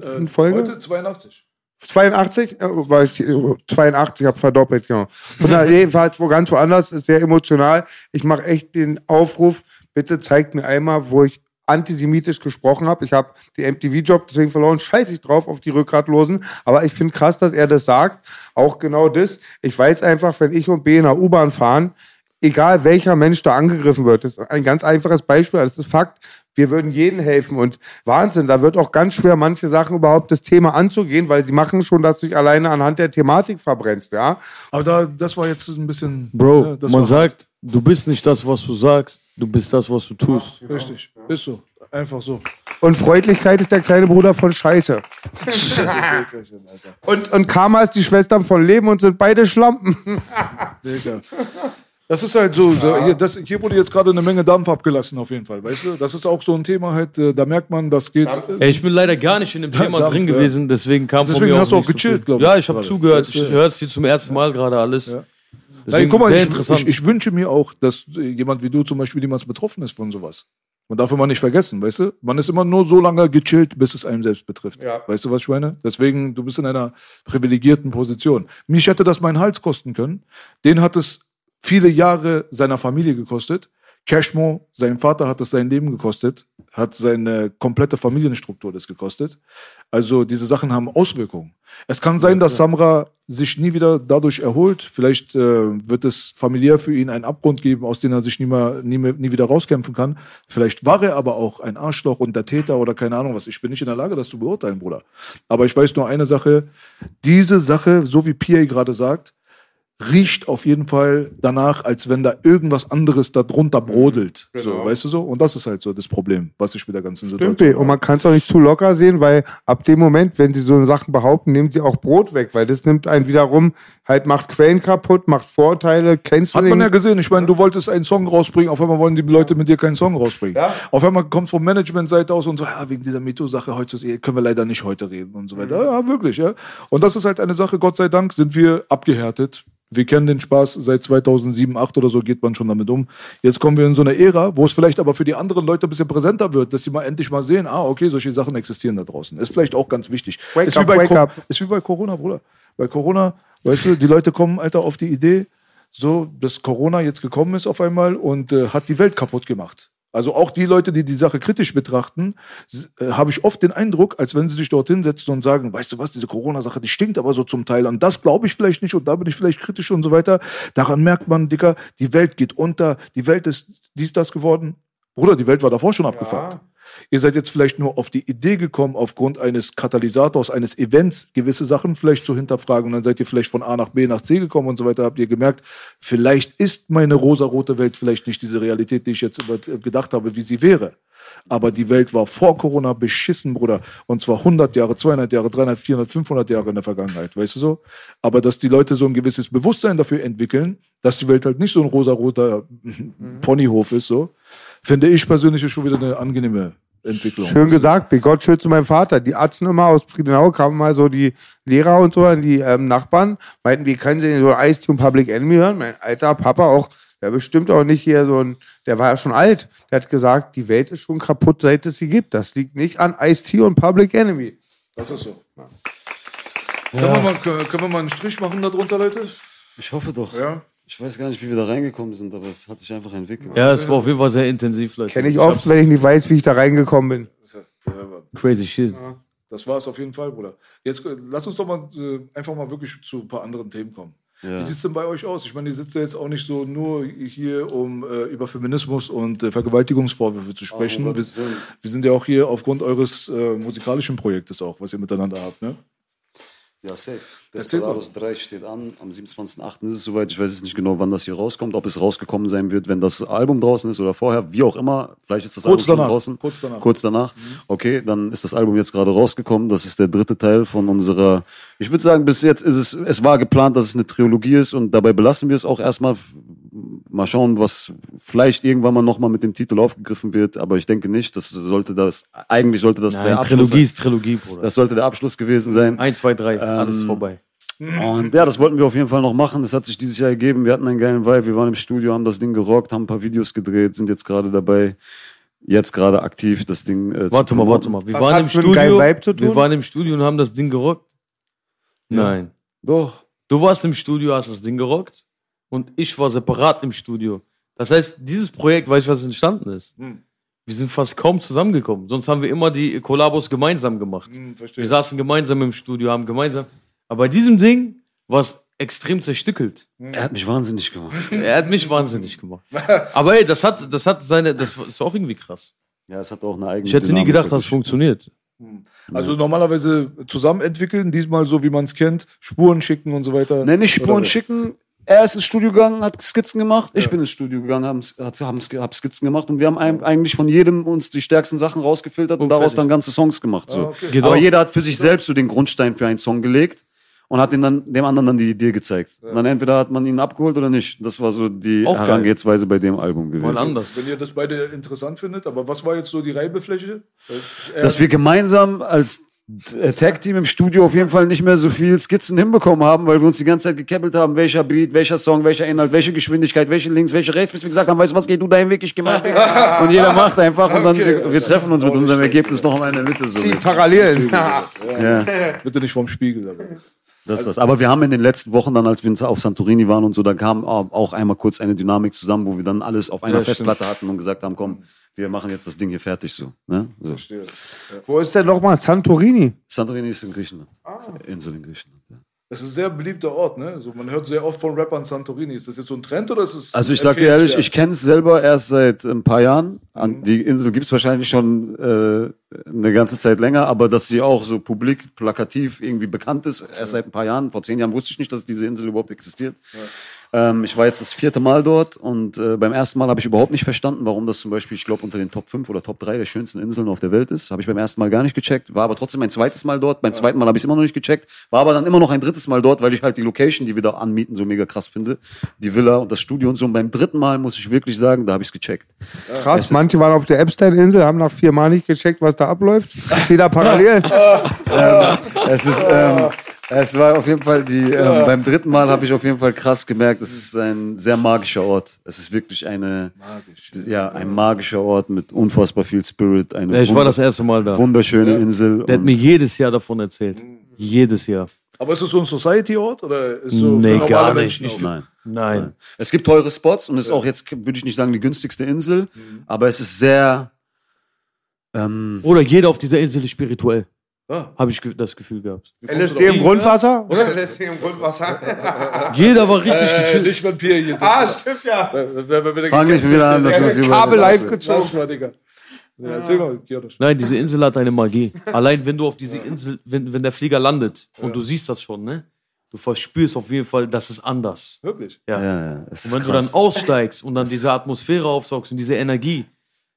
Äh, In Folge? Heute 82. 82? Äh, war ich, äh, 82, habe verdoppelt, genau. Von da, jedenfalls wo ganz woanders, ist sehr emotional. Ich mache echt den Aufruf, bitte zeigt mir einmal, wo ich antisemitisch gesprochen habe. Ich habe die MTV-Job deswegen verloren, scheiße ich drauf auf die Rückgratlosen. Aber ich finde krass, dass er das sagt. Auch genau das. Ich weiß einfach, wenn ich und B in der U-Bahn fahren, egal welcher Mensch da angegriffen wird, das ist ein ganz einfaches Beispiel, das ist Fakt. Wir würden jedem helfen und Wahnsinn, da wird auch ganz schwer, manche Sachen überhaupt das Thema anzugehen, weil sie machen schon, dass du dich alleine anhand der Thematik verbrennst, ja. Aber da, das war jetzt ein bisschen. Bro, ja, das man sagt, du bist nicht das, was du sagst, du bist das, was du tust. Richtig. Ist so. Einfach so. Und Freundlichkeit ist der kleine Bruder von Scheiße. Und, und Karma ist die Schwestern von Leben und sind beide Schlampen. Digga. Das ist halt so, so hier, das, hier wurde jetzt gerade eine Menge Dampf abgelassen auf jeden Fall, weißt du? Das ist auch so ein Thema halt, äh, da merkt man, das geht. äh, Ey, ich bin leider gar nicht in dem Thema Dampf, drin ja. gewesen, deswegen kam von Deswegen mir hast du auch nicht so gechillt, viel. glaub ich, Ja, ich habe zugehört. Ich höre es hier zum ersten Mal gerade alles. Nein, Deswegen guck mal, sehr ich, interessant. ich, ich wünsche mir auch, dass äh, jemand wie du zum Beispiel jemals betroffen ist von sowas. Man darf immer nicht vergessen, weißt du? Man ist immer nur so lange gechillt, bis es einem selbst betrifft. Ja. Weißt du, was ich meine? Deswegen, du bist in einer privilegierten Position. Mich hätte das meinen Hals kosten können. Den hat es viele Jahre seiner Familie gekostet. Cashmo, sein Vater hat es sein Leben gekostet, hat seine komplette Familienstruktur das gekostet. Also diese Sachen haben Auswirkungen. Es kann sein, dass Samra sich nie wieder dadurch erholt. Vielleicht äh, wird es familiär für ihn einen Abgrund geben, aus dem er sich nie, mehr, nie, mehr, nie wieder rauskämpfen kann. Vielleicht war er aber auch ein Arschloch und der Täter oder keine Ahnung was. Ich bin nicht in der Lage, das zu beurteilen, Bruder. Aber ich weiß nur eine Sache. Diese Sache, so wie Pierre gerade sagt, riecht auf jeden Fall danach, als wenn da irgendwas anderes darunter brodelt. So, weißt du so? Und das ist halt so das Problem, was ich mit der ganzen Situation Stimmt, und man kann es auch nicht zu locker sehen, weil ab dem Moment, wenn sie so Sachen behaupten, nehmen sie auch Brot weg, weil das nimmt einen wiederum, halt macht Quellen kaputt, macht Vorteile, kennst du Hat man ja gesehen. Ich meine, du wolltest einen Song rausbringen, auf einmal wollen die Leute mit dir keinen Song rausbringen. Ja. Auf einmal kommt vom Managementseite aus und so, ja, wegen dieser MeToo-Sache heute können wir leider nicht heute reden und so weiter. Ja, wirklich, ja. Und das ist halt eine Sache, Gott sei Dank sind wir abgehärtet. Wir kennen den Spaß seit 2007, 2008 oder so geht man schon damit um. Jetzt kommen wir in so eine Ära, wo es vielleicht aber für die anderen Leute ein bisschen präsenter wird, dass sie mal endlich mal sehen, ah, okay, solche Sachen existieren da draußen. Ist vielleicht auch ganz wichtig. Wake ist, up, wie bei wake up. ist wie bei Corona, Bruder. Bei Corona, weißt du, die Leute kommen, Alter, auf die Idee, so, dass Corona jetzt gekommen ist auf einmal und äh, hat die Welt kaputt gemacht. Also auch die Leute, die die Sache kritisch betrachten, äh, habe ich oft den Eindruck, als wenn sie sich dort hinsetzen und sagen, weißt du was, diese Corona-Sache, die stinkt aber so zum Teil. Und das glaube ich vielleicht nicht und da bin ich vielleicht kritisch und so weiter. Daran merkt man, Dicker, die Welt geht unter, die Welt ist dies, das geworden. Bruder, die Welt war davor schon abgefuckt. Ihr seid jetzt vielleicht nur auf die Idee gekommen, aufgrund eines Katalysators, eines Events, gewisse Sachen vielleicht zu hinterfragen. Und dann seid ihr vielleicht von A nach B nach C gekommen und so weiter. Habt ihr gemerkt, vielleicht ist meine rosarote Welt vielleicht nicht diese Realität, die ich jetzt über- gedacht habe, wie sie wäre. Aber die Welt war vor Corona beschissen, Bruder. Und zwar 100 Jahre, 200 Jahre, 300, 400, 500 Jahre in der Vergangenheit, weißt du so? Aber dass die Leute so ein gewisses Bewusstsein dafür entwickeln, dass die Welt halt nicht so ein rosaroter Ponyhof ist, so, finde ich persönlich schon wieder eine angenehme Entwicklung. Schön gesagt, wie Gott schütze meinen Vater. Die Arzten immer aus Friedenau kamen mal so die Lehrer und so, an die ähm, Nachbarn, meinten, wie können sie denn so Ice-T und Public Enemy hören? Mein alter Papa auch, der bestimmt auch nicht hier so ein, der war ja schon alt. Der hat gesagt, die Welt ist schon kaputt, seit es sie gibt. Das liegt nicht an Ice-T und Public Enemy. Das ist so. Können, wir mal, können wir mal einen Strich machen darunter, Leute? Ich hoffe doch. Ja. Ich weiß gar nicht, wie wir da reingekommen sind, aber es hat sich einfach entwickelt. Ja, es war auf jeden Fall sehr intensiv, Leute. Kenne ich oft, wenn ich nicht weiß, wie ich da reingekommen bin. Crazy shit. Das war es auf jeden Fall, Bruder. Jetzt äh, lass uns doch mal äh, einfach mal wirklich zu ein paar anderen Themen kommen. Ja. Wie sieht es denn bei euch aus? Ich meine, ihr sitzt ja jetzt auch nicht so nur hier, um äh, über Feminismus und äh, Vergewaltigungsvorwürfe zu sprechen. um wir, wir sind ja auch hier aufgrund eures äh, musikalischen Projektes auch, was ihr miteinander habt, ne? Ja, safe. Desperados 3 steht an. Am 27.08. ist es soweit. Ich weiß jetzt nicht genau, wann das hier rauskommt. Ob es rausgekommen sein wird, wenn das Album draußen ist oder vorher. Wie auch immer. Vielleicht ist das Kurz Album schon danach. draußen. Kurz danach. Mhm. Kurz danach. Okay, dann ist das Album jetzt gerade rausgekommen. Das ist der dritte Teil von unserer. Ich würde sagen, bis jetzt ist es. Es war geplant, dass es eine Trilogie ist und dabei belassen wir es auch erstmal. Mal schauen, was vielleicht irgendwann mal nochmal mit dem Titel aufgegriffen wird. Aber ich denke nicht. Das sollte das. Eigentlich sollte das Nein, der Abschluss Trilogie sein. ist Trilogie, Bruder. Das sollte der Abschluss gewesen sein. Eins, zwei, drei, alles Ähm, vorbei. Und ja, das wollten wir auf jeden Fall noch machen. Das hat sich dieses Jahr ergeben. Wir hatten einen geilen Vibe. Wir waren im Studio, haben das Ding gerockt, haben ein paar Videos gedreht, sind jetzt gerade dabei, jetzt gerade aktiv das Ding äh, Warte zu mal, warte mal. Wir Was waren im Studio. Wir waren im Studio und haben das Ding gerockt. Nein. Doch. Du warst im Studio, hast das Ding gerockt und ich war separat im Studio. Das heißt, dieses Projekt, weißt du, was entstanden ist? Hm. Wir sind fast kaum zusammengekommen. Sonst haben wir immer die Kollabos gemeinsam gemacht. Hm. Wir saßen gemeinsam im Studio, haben gemeinsam. Aber bei diesem Ding war es extrem zerstückelt. Er hat mich wahnsinnig gemacht. Er hat mich wahnsinnig gemacht. Aber ey, das hat, das hat seine, das ist auch irgendwie krass. Ja, es hat auch eine eigene Ich hätte nie Dynamik gedacht, dass es funktioniert. Also normalerweise zusammen entwickeln, diesmal so wie man es kennt, Spuren schicken und so weiter. Nee, nicht Spuren Oder- schicken. Er ist ins Studio gegangen, hat Skizzen gemacht. Ich bin ins Studio gegangen, haben, haben, hab Skizzen gemacht. Und wir haben eigentlich von jedem uns die stärksten Sachen rausgefiltert und, Und daraus dann ganze Songs gemacht. So. Ah, okay. Aber auch. jeder hat für sich selbst so den Grundstein für einen Song gelegt und hat ihn dann, dem anderen dann die Idee gezeigt. Und dann entweder hat man ihn abgeholt oder nicht. Das war so die Auch geil. Herangehensweise bei dem Album gewesen. Mal anders. Wenn ihr das beide interessant findet, aber was war jetzt so die Reibefläche? Dass wir gemeinsam als äh, Tag-Team im Studio auf jeden Fall nicht mehr so viel Skizzen hinbekommen haben, weil wir uns die ganze Zeit gekeppelt haben, welcher Beat, welcher Song, welcher Inhalt, welche Geschwindigkeit, welche Links, welche rechts, bis wir gesagt haben, weißt du was, geh du deinen Weg, ich geh meinen Weg. Und jeder macht einfach und dann Okay, wir, wir treffen uns mit unserem Ergebnis noch in der Mitte. So Die. Parallelen. ja, bitte nicht vom Spiegel. Aber. das ist das. Aber wir haben in den letzten Wochen dann, als wir auf Santorini waren und so, da kam auch einmal kurz eine Dynamik zusammen, wo wir dann alles auf einer Ja, Festplatte hatten und gesagt haben, komm, wir machen jetzt das Ding hier fertig so. Ne? so. Verstehe. Wo ist denn nochmal Santorini? Santorini ist in Griechenland. Insel in Griechenland. Ja. Das ist ein sehr beliebter Ort, ne? So, man hört sehr oft von Rappern Santorini. Ist das jetzt so ein Trend oder ist es. Also ich sag dir ehrlich, ich kenne es selber erst seit ein paar Jahren. An, die Insel gibt's wahrscheinlich schon äh, eine ganze Zeit länger, aber dass sie auch so publik, plakativ irgendwie bekannt ist, erst seit ein paar Jahren. Vor zehn Jahren wusste ich nicht, dass diese Insel überhaupt existiert. Ähm, ich war jetzt das vierte Mal dort und äh, beim ersten Mal habe ich überhaupt nicht verstanden, warum das zum Beispiel, ich glaube, unter den Top 5 oder Top 3 der schönsten Inseln auf der Welt ist. Habe ich beim ersten Mal gar nicht gecheckt, war aber trotzdem ein zweites Mal dort. Beim zweiten Mal habe ich es immer noch nicht gecheckt, war aber dann immer noch ein drittes Mal dort, weil ich halt die Location, die wir da anmieten, so mega krass finde. Die Villa und das Studio und so. Und beim dritten Mal muss ich wirklich sagen, da habe ich es gecheckt. Krass, manche waren auf der Epstein-Insel, haben nach vier Mal nicht gecheckt, was da abläuft. Ich sehe da Parallelen. Es ist, ähm, es war auf jeden Fall die, ähm, beim dritten Mal habe ich auf jeden Fall krass gemerkt, es ist ein sehr magischer Ort. Es ist wirklich eine, ja, ein magischer Ort mit unfassbar viel Spirit. Eine Ja, ich war das erste Mal da. wunderschöne Insel. Der hat mir jedes Jahr davon erzählt. Jedes Jahr. Aber ist es so ein Society-Ort oder ist so Nee, für normale gar Menschen nicht. auch? Nein. Nein. Es gibt teure Spots und es ist auch jetzt, würde ich nicht sagen, die günstigste Insel, aber es ist sehr, ähm, Oder jeder auf dieser Insel ist spirituell. Ah, Habe ich das Gefühl gehabt. du LSD im Grundwasser? Oder? LSD im Grundwasser. Jeder war richtig Äh, gechillt. nicht Vampir hier ah, stimmt ja. Fang nicht gecancelt wieder an, dass wir uns über Kabel live Lass gezogen. mal, Digga. Ja, erzähl mal, Kiodos. Nein, diese Insel hat eine Magie. Allein wenn du auf diese Insel, wenn, wenn der Flieger landet und du siehst das schon, ne? Du verspürst auf jeden Fall, das ist anders. Wirklich? Ja. Ja, ja, es Und wenn du krass. dann aussteigst und dann diese Atmosphäre aufsaugst und diese Energie,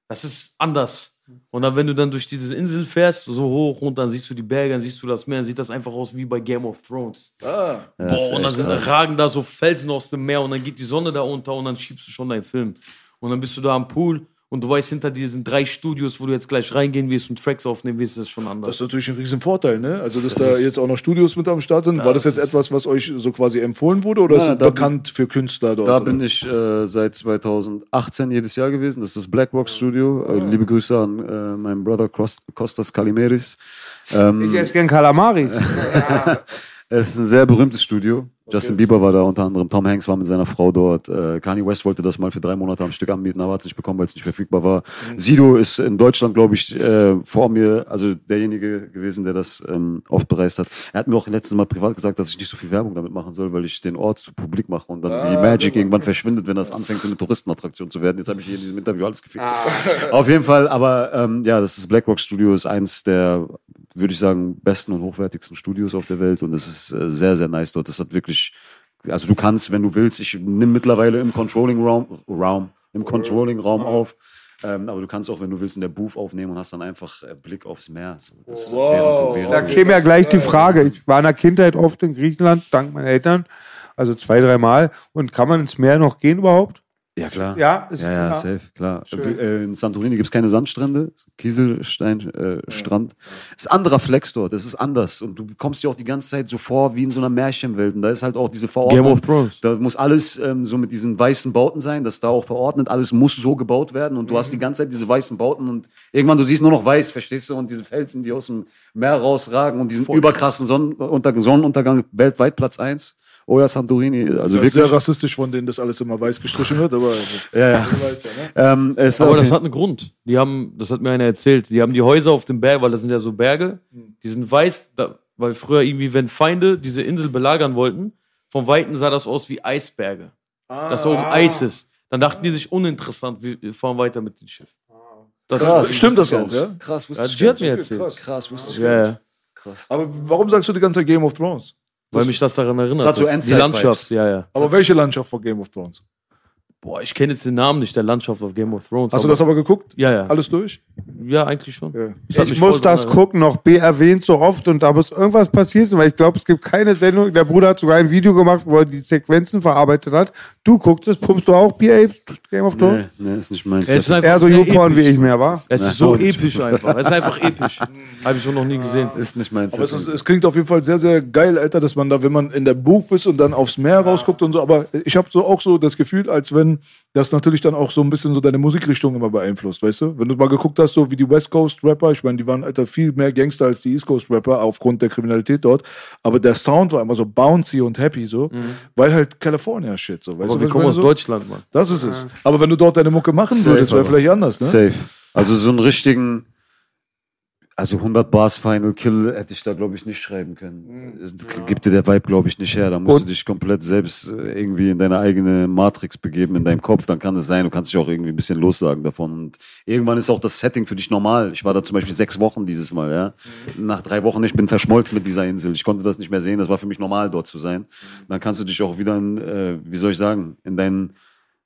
das ist anders. Und dann, wenn du dann durch diese Insel fährst, so hoch und dann siehst du die Berge, dann siehst du das Meer, dann sieht das einfach aus wie bei Game of Thrones. Ah, Ja, Boah, und dann sind, ragen da so Felsen aus dem Meer und dann geht die Sonne da unter und dann schiebst du schon deinen Film. Und dann bist du da am Pool und du weißt, hinter dir sind drei Studios, wo du jetzt gleich reingehen wirst und Tracks aufnehmen wirst, das ist schon das anders. ist natürlich ein riesen Vorteil, ne? Also, dass da jetzt auch noch Studios mit am Start sind. War das jetzt etwas, was euch so quasi empfohlen wurde oder Ja, ist es da bekannt für Künstler dort? Da oder? bin ich äh, seit 2018 jedes Jahr gewesen. Das ist das Black Rock Studio. Äh, liebe Grüße an äh, meinen Brother Kos- Kostas Kalimeris. Ähm, Ich esse gern Kalamaris. es ist ein sehr berühmtes Studio. Justin Bieber war da unter anderem. Tom Hanks war mit seiner Frau dort. Äh, Kanye West wollte das mal für drei Monate am Stück anbieten, aber hat es nicht bekommen, weil es nicht verfügbar war. Sido ist in Deutschland, glaube ich, äh, vor mir, also derjenige gewesen, der das ähm, oft bereist hat. Er hat mir auch letztes Mal privat gesagt, dass ich nicht so viel Werbung damit machen soll, weil ich den Ort zu publik mache und dann die Magic irgendwann verschwindet, wenn das anfängt, so eine Touristenattraktion zu werden. Jetzt habe ich hier in diesem Interview alles gefickt. Auf jeden Fall, aber ähm, ja, das ist Black Rock Studio, ist eins der, würde ich sagen, besten und hochwertigsten Studios auf der Welt und es ist äh, sehr, sehr nice dort. Das hat wirklich, also du kannst, wenn du willst, ich nimm mittlerweile im Controlling Raum, Raum im Controlling Raum auf. Ähm, aber du kannst auch, wenn du willst, in der Booth aufnehmen und hast dann einfach äh, Blick aufs Meer. So, Wow. während, Da während, käme ja gleich die Frage. Ich war in der Kindheit oft in Griechenland, dank meinen Eltern. Also zwei, drei Mal. Und kann man ins Meer noch gehen überhaupt? Ja, klar. Ja, ist ja, ja, klar. safe, klar. Schön. Äh, In Santorini gibt es keine Sandstrände, Kieselsteinstrand. Äh, Strand. ist ein anderer Flex dort, das ist anders. Und du kommst dir auch die ganze Zeit so vor wie in so einer Märchenwelt. Und da ist halt auch diese Verordnung. Game of Thrones. Da muss alles ähm, so mit diesen weißen Bauten sein, das ist da auch verordnet, alles muss so gebaut werden und du hast die ganze Zeit diese weißen Bauten und irgendwann du siehst nur noch weiß, verstehst du? Und diese Felsen, die aus dem Meer rausragen und diesen überkrassen Sonnenunter Sonnenuntergang weltweit Platz 1. Oh ja, Santorini, also Das ist wirklich. sehr rassistisch von denen, dass alles immer weiß gestrichen wird, aber Ja, ja. du weißt ja, ne? Ähm, Aber das hat einen Grund. Die haben, das hat mir einer erzählt, die haben die Häuser auf dem Berg, weil das sind ja so Berge, die sind weiß, da, weil früher irgendwie, wenn Feinde diese Insel belagern wollten, von Weitem sah das aus wie Eisberge. Dass da oben Eis ist. Dann dachten die sich uninteressant, wir fahren weiter mit dem Schiff. Das Krass. ist, Stimmt das auch, ja? nicht. Krass, wusste ja, ich hat mir nicht. erzählt. krass. Krass, wusste ich Ja, gar ja. nicht. Krass. Aber warum sagst du die ganze Zeit Game of Thrones? Weil mich das daran erinnert. Das hat so die. Landschaft, ja, ja. Aber welche Landschaft von Game of Thrones? Boah, ich kenne jetzt den Namen nicht der Landschaft auf Game of Thrones. Hast du das aber geguckt? Ja, ja. Alles durch? Ja, eigentlich schon. Ja. Ich muss das gucken, noch B erwähnt so oft und da muss irgendwas passiert sein, weil ich glaube, es gibt keine Sendung. Der Bruder hat sogar ein Video gemacht, wo er die Sequenzen verarbeitet hat. Du guckst es, pumpst du auch B-Apes, Game of Thrones? Nee, nee, ist nicht meins. Es ist einfach Eher so YouPorn wie ich mehr, war. Es ist so episch einfach. Es ist einfach episch. Habe ich schon noch nie gesehen. ist nicht meins. Aber es, ist, es klingt auf jeden Fall sehr, sehr geil, Alter, dass man da, wenn man in der Buch ist und dann aufs Meer rausguckt und so, aber ich habe so auch so das Gefühl, als wenn das natürlich dann auch so ein bisschen so deine Musikrichtung immer beeinflusst, weißt du? Wenn du mal geguckt hast, so wie die West Coast Rapper, ich meine, die waren, Alter, viel mehr Gangster als die East Coast Rapper aufgrund der Kriminalität dort, aber der Sound war immer so bouncy und happy so, weil halt California Shit so, weißt Aber du? wir kommen aus so? Deutschland, Mann. Das ist es. Aber wenn du dort deine Mucke machen Safe, würdest, wäre vielleicht anders, ne? Safe. Also so einen richtigen, also 100 Bars Final Kill hätte ich da, glaube ich, nicht schreiben können. Es Gibt dir der Vibe, glaube ich, nicht her. Da musst Und- du dich komplett selbst äh, irgendwie in deine eigene Matrix begeben, in deinem Kopf. Dann kann es sein, du kannst dich auch irgendwie ein bisschen lossagen davon. Und irgendwann ist auch das Setting für dich normal. Ich war da zum Beispiel sechs Wochen dieses Mal, ja. Nach drei Wochen, ich bin verschmolzen mit dieser Insel. Ich konnte das nicht mehr sehen. Das war für mich normal, dort zu sein. Dann kannst du dich auch wieder in, äh, wie soll ich sagen, in dein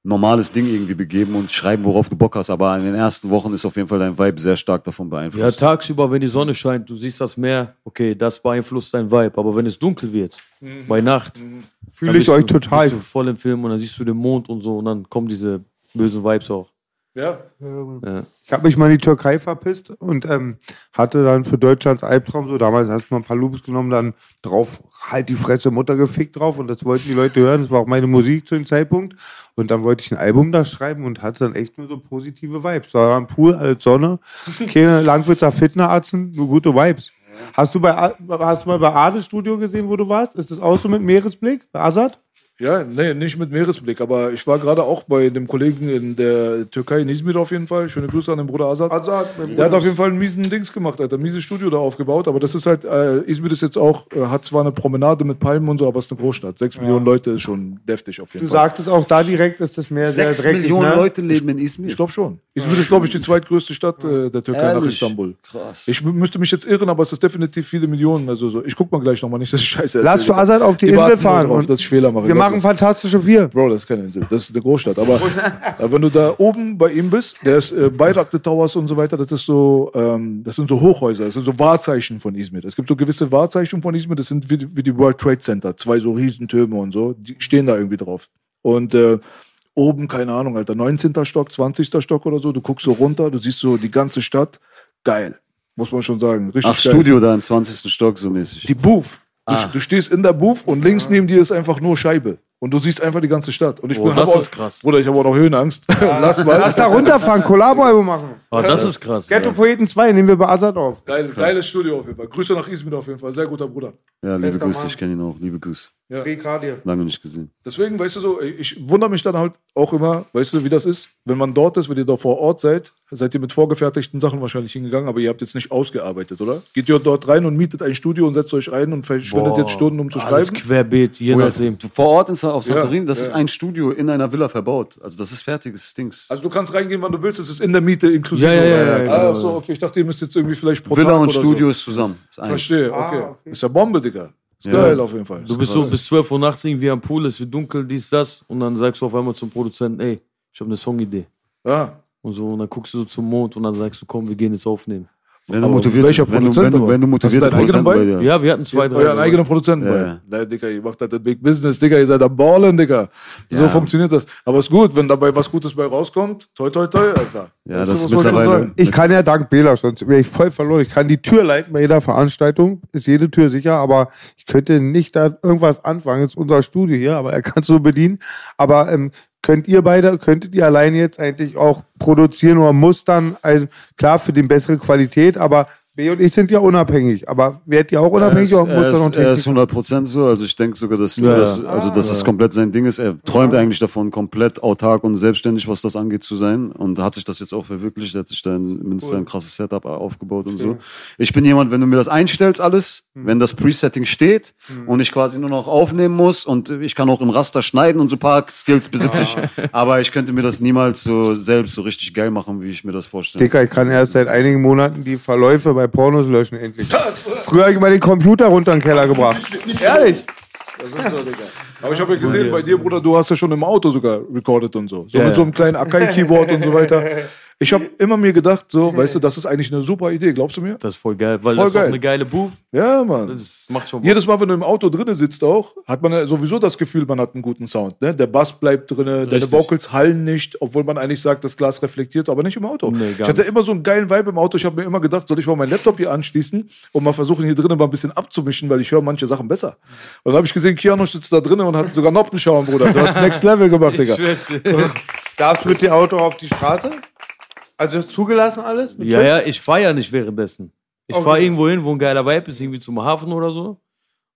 normales Ding irgendwie begeben und schreiben, worauf du Bock hast. Aber in den ersten Wochen ist auf jeden Fall dein Vibe sehr stark davon Ja, beeinflusst. tagsüber, wenn die Sonne scheint, du siehst das Meer, okay, das beeinflusst dein Vibe. Aber wenn es dunkel wird, bei Nacht, Fühle dann ich euch du, total. Bist du voll im Film und dann siehst du den Mond und so und dann kommen diese bösen Vibes auch. Ja. Ja. Ich habe mich mal in die Türkei verpisst und ähm, hatte dann für Deutschlands Albtraum so, damals hast du mal ein paar Loops genommen, dann drauf, halt die Fresse, Mutter gefickt drauf und das wollten die Leute hören, das war auch meine Musik zu dem Zeitpunkt und dann wollte ich ein Album da schreiben und hatte dann echt nur so positive Vibes. Da war ein Pool, alles Sonne, keine Langwitzer Fitneratzen, nur gute Vibes. Hast du, bei, A- hast du mal bei Ades Studio gesehen, wo du warst? Ist das auch so mit Meeresblick, bei Azad? Ja, nee, nicht mit Meeresblick, aber ich war gerade auch bei dem Kollegen in der Türkei, in Izmir auf jeden Fall. Schöne Grüße an den Bruder Azad. Azad, mein Der hat auf jeden Fall einen miesen Dings gemacht, Alter. Ein mieses Studio da aufgebaut, aber das ist halt, äh, Izmir ist jetzt auch, äh, hat zwar eine Promenade mit Palmen und so, aber es ist eine Großstadt. Sechs Millionen Leute ist schon deftig auf jeden Du Fall. sagtest auch da direkt, ist das Meer sehr Sechs. Millionen ne? Leute leben in Izmir. Ich glaube schon. Izmir ist, glaube ich, die zweitgrößte Stadt äh, der Türkei nach Ehrlich? Istanbul. Krass. Ich mü- müsste mich jetzt irren, aber es ist definitiv viele Millionen. Also so. Ich guck mal gleich nochmal nicht, dass ich scheiße Lass für Azad auf die, Die Insel fahren. drauf, und dass ich Fehler mache. Machen Fantastische Vier. Bro, das ist keine Insel, das ist eine Großstadt. Aber wenn du da oben bei ihm bist, der ist äh, Bayraklı Towers und so weiter, das ist so, ähm, das sind so Hochhäuser, das sind so Wahrzeichen von Izmir. Es gibt so gewisse Wahrzeichen von Izmir, das sind wie, die- wie die World Trade Center, zwei so Riesentürme und so, die stehen da irgendwie drauf. Und äh, oben, keine Ahnung, Alter, 19. Stock, 20. Stock oder so, du guckst so runter, du siehst so die ganze Stadt, geil, muss man schon sagen, richtig Ach, geil. Studio da im 20. Stock so mäßig. Die Booth. Du, Ah. du stehst in der Booth und links neben dir ist einfach nur Scheibe. Und du siehst einfach die ganze Stadt. Und ich Boah, bin das auch, ist krass. Bruder, ich habe auch noch Höhenangst. Lass mal. Lass da runterfahren, Kollabo-Album machen. Aber das ist krass. Ghetto Poeten 2 nehmen wir bei Azad auf. Geil, geiles Studio auf jeden Fall. Grüße nach Izmir auf jeden Fall. Sehr guter Bruder. Ja, liebe Bester Grüße, Mann. ich kenne ihn auch. Liebe Grüße. Rekadir. Lange nicht gesehen. Deswegen, weißt du so, ich wundere mich dann halt auch immer, weißt du, wie das ist, wenn man dort ist, wenn ihr da vor Ort seid, seid ihr mit vorgefertigten Sachen wahrscheinlich hingegangen, aber ihr habt jetzt nicht ausgearbeitet, oder? Geht ihr dort rein und mietet ein Studio und setzt euch rein und verschwendet Boah, jetzt Stunden, um zu Alles schreiben? querbeet, je Oh, nachdem. vor Ort in, auf Ja, Santorini, das ja. ist ein Studio in einer Villa verbaut. Also das ist fertiges Dings. Also du kannst reingehen, wann du willst, es ist in der Miete inklusive. Ja, ja, ja, ja, ah, genau. so, okay, ich dachte, ihr müsst jetzt irgendwie vielleicht pro Villa Tag und oder Studio So. ist zusammen. Ist eins. Verstehe, okay. Ah, okay. Ist ja Bombe, Digga. Ist Ja. geil auf jeden Fall. Du bist so bis 12 Uhr nachts irgendwie am Pool, es wird dunkel, dies, das. Und dann sagst du auf einmal zum Produzenten, ey, ich habe eine Songidee. Ja. Und so, und dann guckst du so zum Mond und dann sagst du, komm, wir gehen jetzt aufnehmen. Wenn du motiviert, welcher wenn du, Produzent wenn du, wenn du Hast du motivierte deinen eigenen Produzenten bei dir. Ja, wir hatten zwei, drei. Euren eigenen Produzenten Ja, bei. ja. Nein, Digga, ihr macht das das Big Business, Digga, ihr seid am Ballen, Digga. So Ja. funktioniert das. Aber ist gut, wenn dabei was Gutes bei rauskommt, toi, toi, toi, Alter. Ja, du, das ist mittlerweile-? Ich kann ja dank Bela, sonst wäre ich voll verloren. Ich kann die Tür leiten bei jeder Veranstaltung, ist jede Tür sicher, aber ich könnte nicht da irgendwas anfangen. Das ist unser Studio hier, aber er kann es so bedienen. Aber ähm, könnt ihr beide, könntet ihr alleine jetzt eigentlich auch produzieren oder muss dann, ein, klar für die bessere Qualität, aber B und ich sind ja unabhängig. Aber werdet ihr auch Er unabhängig ist, oder muss er, da noch ist, er ist Technik? 100% so. Also ich denke sogar, dass, Ja, das, ja. also, dass das komplett sein Ding ist. Er träumt eigentlich davon, komplett autark und selbstständig, was das angeht, zu sein. Und hat sich das jetzt auch verwirklicht. Er hat sich da in Münster ein krasses Setup aufgebaut und so. Ich bin jemand, wenn du mir das einstellst alles, Hm. wenn das Presetting steht und ich quasi nur noch aufnehmen muss und ich kann auch im Raster schneiden und so ein paar Skills besitze ich. Aber ich könnte mir das niemals so selbst so richtig geil machen, wie ich mir das vorstelle. Dicker, ich kann erst seit einigen Monaten die Verläufe bei Pornos löschen, endlich. Früher habe ich mal den Computer runter in den Keller gebracht. Ehrlich? Das ist so, Digga. Aber ich habe ja gesehen, bei dir, Bruder, du hast ja schon im Auto sogar recorded und so. So Ja, mit ja. so einem kleinen Akai-Keyboard und so weiter. Ich habe immer mir gedacht, so, weißt du, das ist eigentlich eine super Idee, glaubst du mir? Das ist voll geil, weil Voll das ist auch geil. eine geile Booth. Ja, Mann. Das macht schon Bock. Jedes Mal, wenn du im Auto drinne sitzt auch, hat man sowieso das Gefühl, man hat einen guten Sound. Ne? Der Bass bleibt drinne, deine. Vocals hallen nicht, obwohl man eigentlich sagt, das Glas reflektiert, aber nicht im Auto. Nee, ich hatte immer so einen geilen Vibe im Auto. Ich habe mir immer gedacht, soll ich mal meinen Laptop hier anschließen und mal versuchen, hier drinnen mal ein bisschen abzumischen, weil ich höre manche Sachen besser. Und dann habe ich gesehen, Keanu sitzt da drinnen und hat sogar Noppenschaum, Bruder. Du hast Next Level gemacht, Digga. Darfst du mit dem Auto auf die Straße? Also ist zugelassen alles? Mit Ja, TÜV? ja, ich fahre ja nicht währenddessen. Ich Okay. fahre irgendwo hin, wo ein geiler Vibe ist, irgendwie zum Hafen oder so.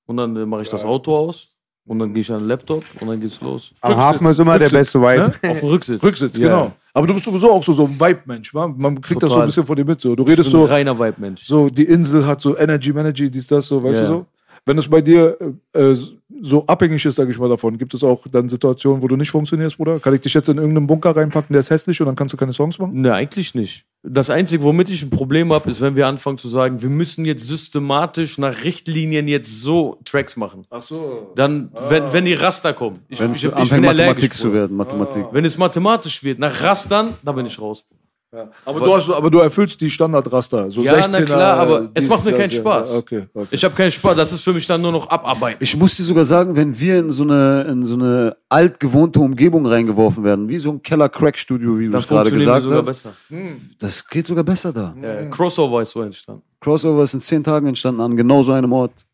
Und dann äh, mache ich das Auto aus. Und dann gehe ich an den Laptop und dann geht's los. Am Hafen ist immer der Rücksitz, beste Vibe. ne? Auf dem Rücksitz. Rücksitz, Ja. genau. Aber du bist sowieso auch so, so ein Vibe-Mensch. wa? Man kriegt das so Total. ein bisschen von dir mit. So. Du Ich redest bin ein so, reiner Vibe-Mensch. so, die Insel hat so Energy, Energy, dies, das, so, weißt Ja. du so? Wenn es bei dir äh, äh, so abhängig ist, sag ich mal, davon, gibt es auch dann Situationen, wo du nicht funktionierst, Bruder? Kann ich dich jetzt in irgendeinen Bunker reinpacken, der ist hässlich und dann kannst du keine Songs machen? Ne, eigentlich nicht. Das Einzige, womit ich ein Problem habe, ist, wenn wir anfangen zu sagen, wir müssen jetzt systematisch nach Richtlinien jetzt so Tracks machen. Ach so. Dann, wenn, wenn die Raster kommen. Ich, Wenn ich, es ich, allergisch. Mathematik zu werden, Mathematik. Wenn es mathematisch wird, nach Rastern, da bin ich raus. Ja. Aber, du hast, aber du erfüllst die Standardraster. So Ja, 16er, na klar, aber es dies, macht mir keinen. Spaß. Ja, Okay, okay. Ich habe keinen Spaß, das ist für mich dann nur noch abarbeiten. Ich muss dir sogar sagen, wenn wir in so eine, in so eine altgewohnte Umgebung reingeworfen werden, wie so ein Keller-Crack-Studio, wie du es gerade gesagt sogar hast, besser. das geht sogar besser da. Ja, Crossover ist so entstanden. Crossover ist in zehn Tagen entstanden an genau so einem Ort.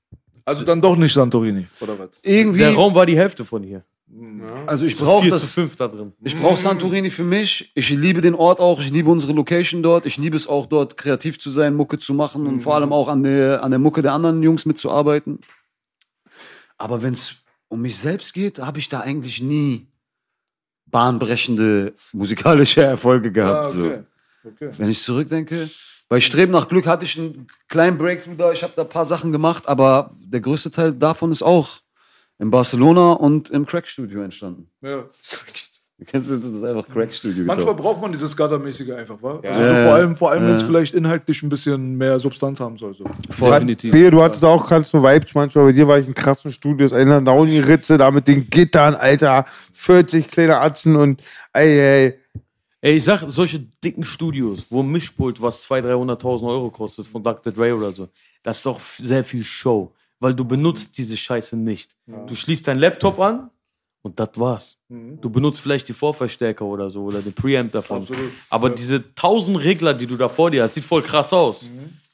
Also dann doch nicht Santorini, oder was? Irgendwie, Der Raum war die Hälfte von hier. Also ich brauche das, fünf da drin. ich brauche Santorini für mich. Ich liebe den Ort auch, ich liebe unsere Location dort. Ich liebe es auch dort kreativ zu sein, Mucke zu machen und vor allem auch an der, an der Mucke der anderen Jungs mitzuarbeiten. Aber wenn es um mich selbst geht, habe ich da eigentlich nie bahnbrechende musikalische Erfolge gehabt. Ah, so. okay. okay. Wenn ich zurückdenke, bei Streben nach Glück hatte ich einen kleinen Breakthrough da. Ich habe da ein paar Sachen gemacht, aber der größte Teil davon ist auch in Barcelona und im Crack-Studio entstanden. Ja. Kennst du das? Das ist einfach Crack-Studio. Manchmal braucht man dieses Skater-mäßige einfach, wa? Also Ja. so vor allem, vor allem wenn es Ja. vielleicht inhaltlich ein bisschen mehr Substanz haben soll. So. Definitiv. Wehe, du hattest auch ganz so Vibes manchmal. Bei dir war ich in krassen Studios, einer Downey-Ritze, da mit den Gittern, Alter. 40 kleine Atzen und ey, ey. Ey, ich sag, solche dicken Studios, wo ein Mischpult, was 200.000, 300.000 Euro kostet, von Dr. Dre oder so, das ist doch sehr viel Show. Weil du benutzt diese Scheiße nicht. Du schließt deinen Laptop an und das war's. Du benutzt vielleicht die Vorverstärker oder so oder den Preamp davon. Absolut. Aber diese 1000 Regler, die du da vor dir hast, sieht voll krass aus.